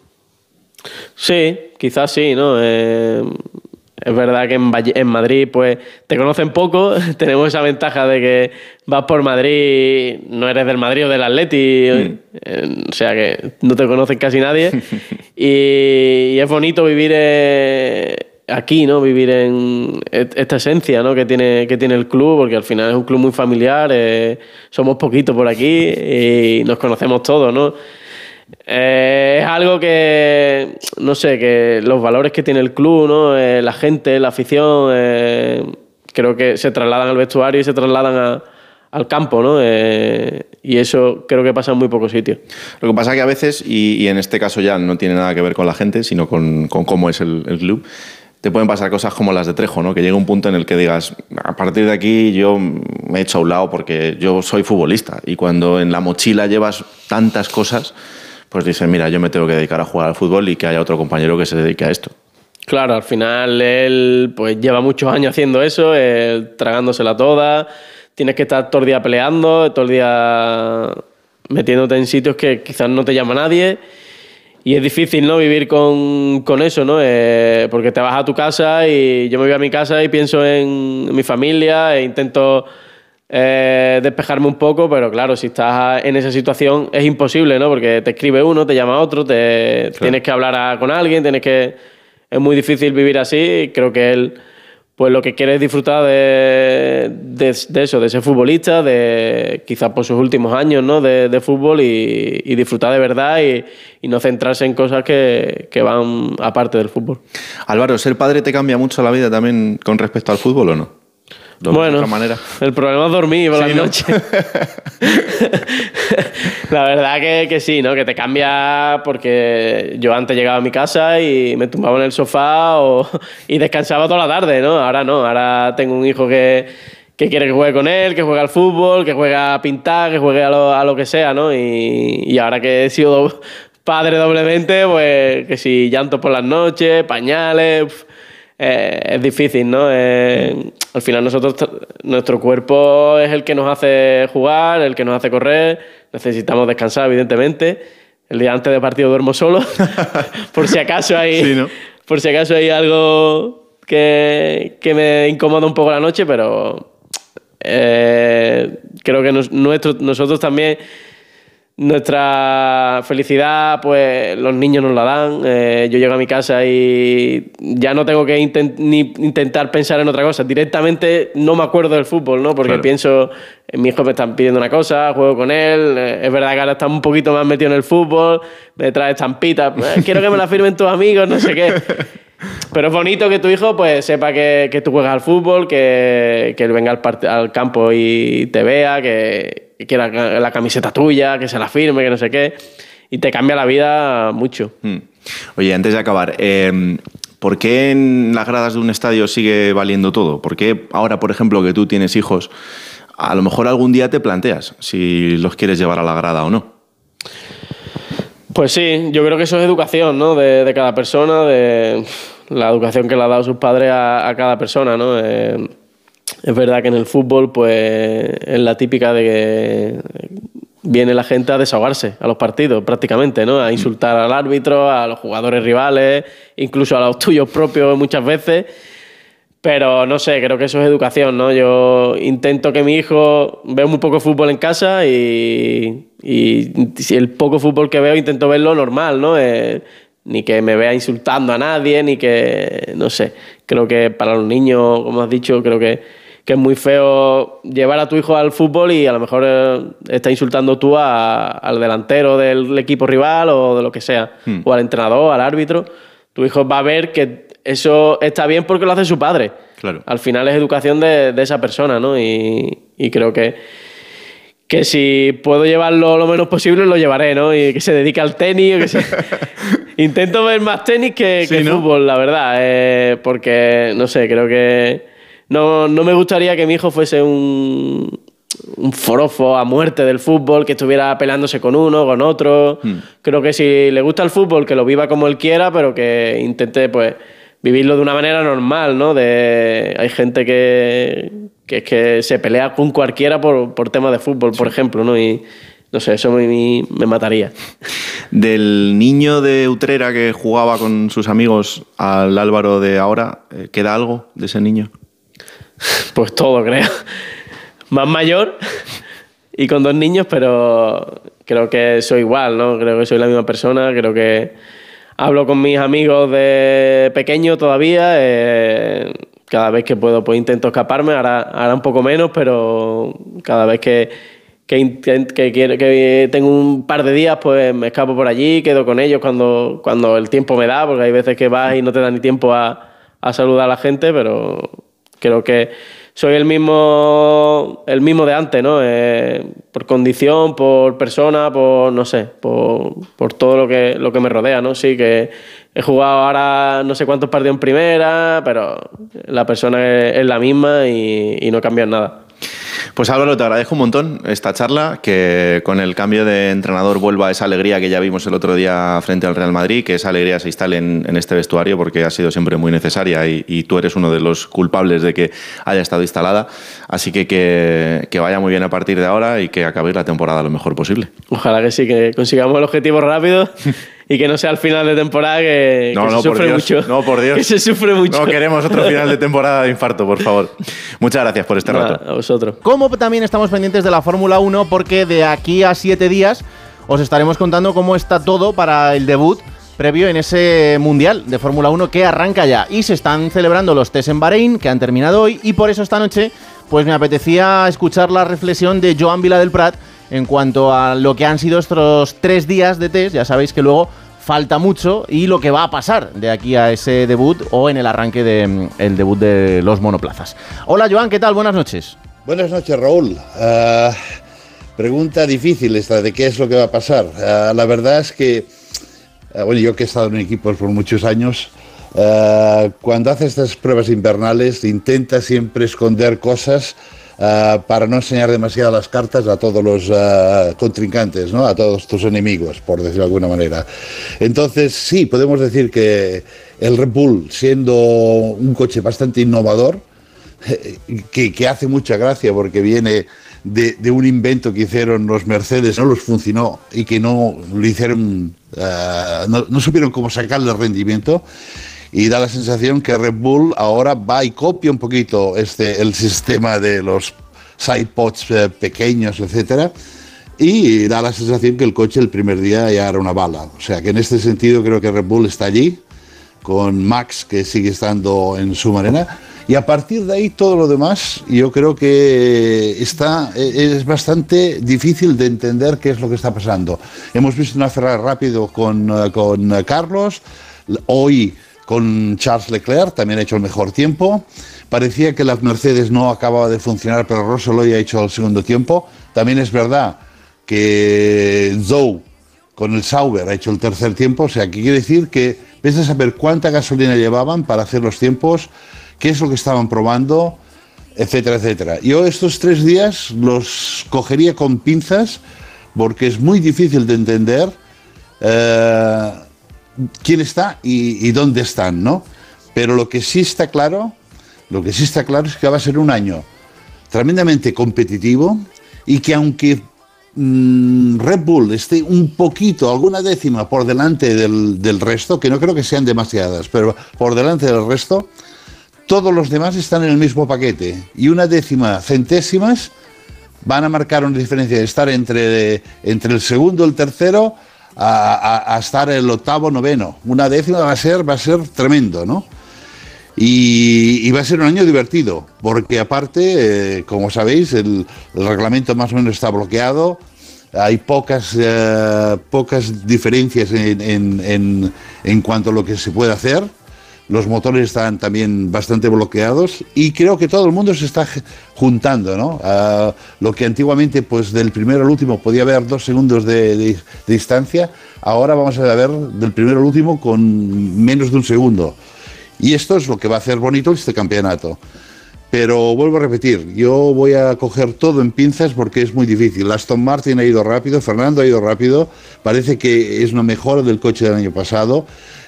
Sí, quizás sí, ¿no? Eh, es verdad que en, Valle- en Madrid pues te conocen poco, tenemos esa ventaja de que vas por Madrid, no eres del Madrid o del Atleti, eh, o sea que no te conocen casi nadie y, y es bonito vivir eh, aquí, ¿no? Vivir en esta esencia, ¿no? Que tiene, que tiene el club, porque al final es un club muy familiar, eh, somos poquitos por aquí y nos conocemos todos, ¿no? Eh, es algo que, no sé, que los valores que tiene el club, ¿no? Eh, la gente, la afición, creo que se trasladan al vestuario y se trasladan a- al campo, ¿no? Y eso creo que pasa en muy pocos sitios. Lo que pasa que a veces, y, en este caso ya no tiene nada que ver con la gente, sino con, cómo es el club, te pueden pasar cosas como las de Trejo, ¿no? Que llega un punto en el que digas, a partir de aquí yo me he hecho a un lado porque yo soy futbolista. Y cuando en la mochila llevas tantas cosas, pues dices, mira, yo me tengo que dedicar a jugar al fútbol y que haya otro compañero que se dedique a esto. Claro, al final él pues lleva muchos años haciendo eso, él tragándosela toda. Tienes que estar todo el día peleando, todo el día metiéndote en sitios que quizás no te llama nadie. Y es difícil, ¿no? Vivir con, con eso, ¿no? Eh, porque te vas a tu casa y yo me voy a mi casa y pienso en mi familia e intento eh, despejarme un poco, pero claro, si estás en esa situación es imposible, ¿no? Porque te escribe uno, te llama otro, te, tienes que hablar a- con alguien, tienes que... Es muy difícil vivir así y creo que él pues lo que quiere es disfrutar de, de- eso, de ser futbolista, de quizás por sus últimos años ¿no? de, de fútbol y, y disfrutar de verdad y, y no centrarse en cosas que, que van aparte del fútbol. Álvaro, ¿ser padre te cambia mucho la vida también con respecto al fútbol o no? ¿Lo ves de Bueno, otra manera? el problema es dormir por Sí, las ¿no? noches. la verdad que, que sí, ¿no? Que te cambia porque yo antes llegaba a mi casa y me tumbaba en el sofá o- y descansaba toda la tarde, ¿no? Ahora no, ahora tengo un hijo que, que quiere que juegue con él, que juegue al fútbol, que juegue a pintar, que juegue a lo, a lo que sea, ¿no? Y, y ahora que he sido do- padre doblemente, pues que si llanto por las noches, pañales... uf, eh, es difícil, ¿no? Eh, al final nosotros, nuestro cuerpo es el que nos hace jugar, el que nos hace correr, necesitamos descansar, evidentemente. El día antes de partido duermo solo, por si acaso hay, por si acaso hay algo que, que me incomoda un poco la noche, pero eh, creo que nos- nuestro- nosotros también nuestra felicidad, pues los niños nos la dan. Eh, yo llego a mi casa y ya no tengo que inten- ni intentar pensar en otra cosa. Directamente no me acuerdo del fútbol, ¿no? Porque Claro. pienso, eh, mi hijo me están pidiendo una cosa, juego con él. eh, es verdad que ahora está un poquito más metido en el fútbol, me trae estampitas. eh, quiero que me la firmen tus amigos, no sé qué. Pero es bonito que tu hijo pues sepa que, que tú juegas al fútbol, que, que él venga al, al campo y te vea, que, que quiera la, la camiseta tuya, que se la firme, que no sé qué. Y te cambia la vida mucho. Mm. Oye, antes de acabar, eh, ¿por qué en las gradas de un estadio sigue valiendo todo? ¿Por qué ahora, por ejemplo, que tú tienes hijos, a lo mejor algún día te planteas si los quieres llevar a la grada o no? Pues sí, yo creo que eso es educación, ¿no? De, de cada persona, de la educación que le ha dado sus padres a, a cada persona, ¿no? Eh, es verdad que en el fútbol, pues, es la típica de que viene la gente a desahogarse a los partidos, prácticamente, ¿no? A insultar al árbitro, a los jugadores rivales, incluso a los tuyos propios muchas veces. Pero no sé, creo que eso es educación, ¿no? Yo intento que mi hijo vea muy poco fútbol en casa y, y si el poco fútbol que veo intento verlo normal, ¿no? Eh, ni que me vea insultando a nadie, ni que, no sé, creo que para los niños, como has dicho, creo que, que es muy feo llevar a tu hijo al fútbol y a lo mejor eh, está insultando tú a- al delantero del equipo rival o de lo que sea, Hmm. o al entrenador, al árbitro. Tu hijo va a ver que eso está bien porque lo hace su padre. Claro. Al final es educación de, de esa persona, ¿no? Y, y creo que, que si puedo llevarlo lo menos posible, lo llevaré, ¿no? Y que se dedique al tenis. o que se- Intento ver más tenis que, que fútbol, la verdad. eh, porque, no sé, creo que no, no me gustaría que mi hijo fuese un, un forofo a muerte del fútbol, que estuviera peleándose con uno, con otro. Creo que si le gusta el fútbol, que lo viva como él quiera, pero que intente, pues, vivirlo de una manera normal, ¿no? De, hay gente que, que es que se pelea con cualquiera por, por temas de fútbol, por ejemplo, ¿no? Y no sé, eso me, me mataría. Del niño de Utrera que jugaba con sus amigos al Álvaro de ahora, eh, ¿queda algo de ese niño? Pues todo, creo. Más mayor y con dos niños, pero creo que soy igual, ¿no? Creo que soy la misma persona, creo que hablo con mis amigos de pequeño todavía. eh, cada vez que puedo, pues intento escaparme, ahora, ahora un poco menos, pero cada vez que, que, que, quiero- que tengo un par de días, pues me escapo por allí, quedo con ellos cuando, cuando el tiempo me da, porque hay veces que vas y no te da ni tiempo a, a saludar a la gente, pero creo que soy el mismo, el mismo de antes, ¿no? Eh, por condición, por persona, por, no sé, por, por todo lo que, lo que me rodea, ¿no? Sí, que he jugado ahora no sé cuántos partidos en primera, pero la persona es, la misma y, y no cambia nada. Pues Álvaro, te agradezco un montón esta charla, que con el cambio de entrenador vuelva esa alegría que ya vimos el otro día frente al Real Madrid, que esa alegría se instale en, en este vestuario porque ha sido siempre muy necesaria y, y tú eres uno de los culpables de que haya estado instalada. Así que, que que vaya muy bien a partir de ahora y que acabéis la temporada lo mejor posible. Ojalá que sí, que consigamos el objetivo rápido y que no sea al final de temporada que, No, que no, se por sufre Dios. mucho. No, por Dios. Que se sufre mucho. No queremos otro final de temporada de infarto, por favor. Muchas gracias por este Nada, rato. A vosotros. Como también estamos pendientes de la Fórmula 1 porque de aquí a siete días os estaremos contando cómo está todo para el debut previo en ese Mundial de Fórmula 1 que arranca ya. Y se están celebrando los test en Bahrein, que han terminado hoy, y por eso esta noche pues me apetecía escuchar la reflexión de Joan Vila del Prat en cuanto a lo que han sido estos tres días de test. Ya sabéis que luego falta mucho y lo que va a pasar de aquí a ese debut o en el arranque del debut de los monoplazas. Hola Joan, ¿qué tal? Buenas noches. Buenas noches, Raúl. Ah, pregunta difícil esta de qué es lo que va a pasar. Ah, la verdad es que, ah, bueno, yo que he estado en equipos por muchos años, cuando haces estas pruebas invernales intenta siempre esconder cosas ah, para no enseñar demasiado las cartas a todos los ah, contrincantes, ¿no? a todos tus enemigos, por decirlo de alguna manera. Entonces, sí, podemos decir que el Red Bull, siendo un coche bastante innovador, que, que hace mucha gracia porque viene de, de un invento que hicieron los Mercedes, no los funcionó y que no lo hicieron, eh, no, no supieron cómo sacarle rendimiento. Y da la sensación que Red Bull ahora va y copia un poquito este, el sistema de los sidepods eh, pequeños, etcétera, y da la sensación que el coche el primer día ya era una bala. O sea que en este sentido creo que Red Bull está allí, con Max que sigue estando en su arena. Y a partir de ahí todo lo demás yo creo que está, es bastante difícil de entender qué es lo que está pasando. Hemos visto una Ferrari rápido con, eh, con eh, Carlos, hoy con Charles Leclerc, también ha hecho el mejor tiempo. Parecía que la Mercedes no acababa de funcionar, pero Russell hoy ha hecho el segundo tiempo. También es verdad que Zhou con el Sauber ha hecho el tercer tiempo, o sea, que quiere decir que ves a saber cuánta gasolina llevaban para hacer los tiempos, qué es lo que estaban probando, etcétera, etcétera. Yo estos tres días los cogería con pinzas porque es muy difícil de entender eh, quién está y, dónde están, ¿no? Pero lo que sí está claro, lo que sí está claro es que va a ser un año tremendamente competitivo y que aunque mm, Red Bull esté un poquito, alguna décima por delante del, del resto, que no creo que sean demasiadas, pero por delante del resto, todos los demás están en el mismo paquete y una décima centésimas van a marcar una diferencia de estar entre, entre el segundo el tercero a, estar el octavo noveno. Una décima va a ser, va a ser tremendo, ¿no? Y, va a ser un año divertido, porque aparte, eh, como sabéis, el, reglamento más o menos está bloqueado, hay pocas, eh, pocas diferencias en, en- en- en cuanto a lo que se puede hacer, los motores están también bastante bloqueados y creo que todo el mundo se está juntando, ¿no? Lo que antiguamente, pues del primero al último podía haber dos segundos de, de- de distancia, ahora vamos a ver del primero al último con menos de un segundo. Y esto es lo que va a hacer bonito este campeonato. Pero vuelvo a repetir, yo voy a coger todo en pinzas porque es muy difícil. Aston Martin ha ido rápido, Fernando ha ido rápido, parece que es una mejora del coche del año pasado.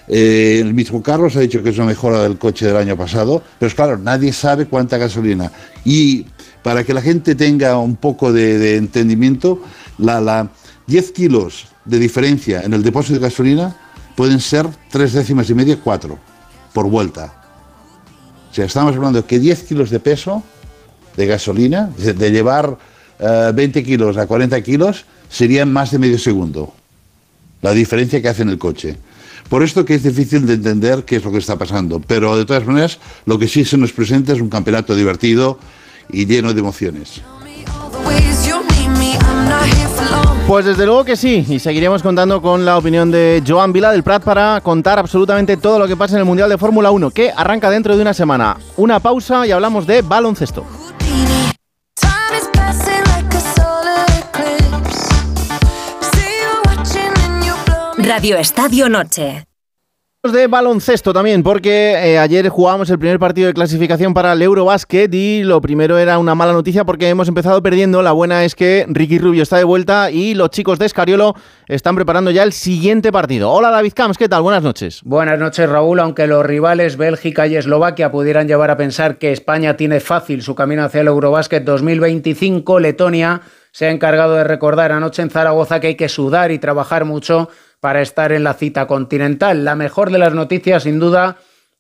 Eh, el mismo Carlos ha dicho que es una mejora del coche del año pasado, pero claro, nadie sabe cuánta gasolina. Y para que la gente tenga un poco de, entendimiento, la, la 10 kilos de diferencia en el depósito de gasolina pueden ser tres décimas y media, cuatro por vuelta. O sea, estamos hablando que 10 kilos de peso de gasolina, de, de llevar eh, 20 kilos a 40 kilos, serían más de medio segundo. La diferencia que hace en el coche. Por esto que es difícil de entender qué es lo que está pasando. Pero de todas maneras, lo que sí se nos presenta es un campeonato divertido y lleno de emociones. Pues desde luego que sí, y seguiremos contando con la opinión de Joan Vila del Prat para contar absolutamente todo lo que pasa en el Mundial de Fórmula 1, que arranca dentro de una semana. Una pausa y hablamos de baloncesto. Radio Estadio Noche. De baloncesto también, porque eh, ayer jugamos el primer partido de clasificación para el Eurobasket y lo primero era una mala noticia porque hemos empezado perdiendo. La buena es que Ricky Rubio está de vuelta y los chicos de Escariolo están preparando ya el siguiente partido. Hola David Camps, ¿qué tal? Buenas noches. Buenas noches Raúl, aunque los rivales Bélgica y Eslovaquia pudieran llevar a pensar que España tiene fácil su camino hacia el Eurobasket 2025, Letonia se ha encargado de recordar anoche en Zaragoza que hay que sudar y trabajar mucho para estar en la cita continental. La mejor de las noticias, sin duda,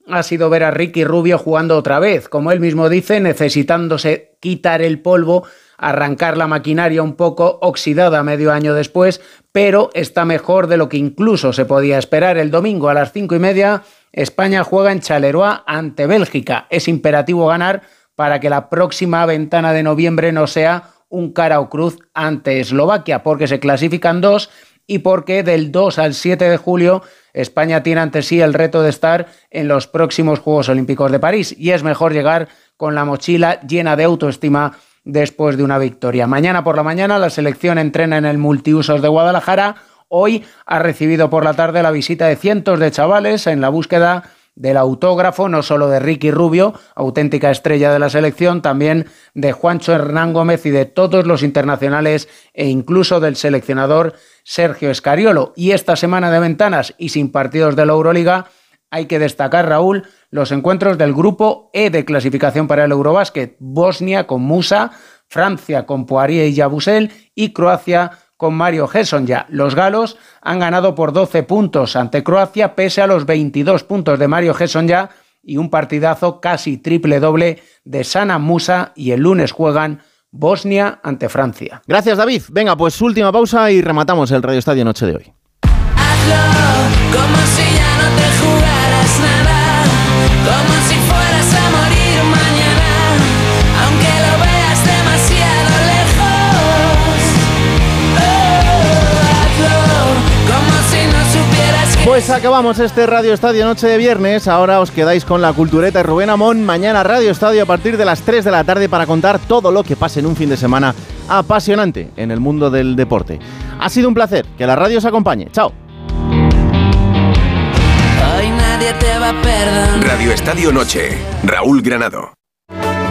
ha sido ver a Ricky Rubio jugando otra vez, como él mismo dice, necesitándose quitar el polvo, arrancar la maquinaria un poco oxidada medio año después, pero está mejor de lo que incluso se podía esperar. El domingo a las cinco y media, España juega en Chaleroy ante Bélgica. Es imperativo ganar para que la próxima ventana de noviembre no sea un cara o cruz ante Eslovaquia, porque se clasifican dos y porque del 2 al 7 de julio España tiene ante sí el reto de estar en los próximos Juegos Olímpicos de París y es mejor llegar con la mochila llena de autoestima después de una victoria. Mañana por la mañana la selección entrena en el multiusos de Guadalajara. Hoy ha recibido por la tarde la visita de cientos de chavales en la búsqueda del autógrafo, no solo de Ricky Rubio, auténtica estrella de la selección, también de Juancho Hernán Gómez y de todos los internacionales e incluso del seleccionador Sergio Escariolo. Y esta semana de ventanas y sin partidos de la Euroliga, hay que destacar, Raúl, los encuentros del grupo E de clasificación para el Eurobásquet. Bosnia con Musa, Francia con Poirier y Yabusel y Croacia con Mario Gesson ya. Los galos han ganado por 12 puntos ante Croacia, pese a los 22 puntos de Mario Gesson ya y un partidazo casi triple doble de Sana Musa y el lunes juegan Bosnia ante Francia. Gracias David. Venga, pues última pausa y rematamos el Radio Estadio Noche de hoy. Como si ya no te jugaras nada, como si Pues acabamos este Radio Estadio Noche de viernes. Ahora os quedáis con la cultureta de Rubén Amón. Mañana Radio Estadio a partir de las 3 de la tarde para contar todo lo que pase en un fin de semana apasionante en el mundo del deporte. Ha sido un placer. Que la radio os acompañe. Chao. hoy nadie te va a perdonar. Radio Estadio Noche. Raúl Granado.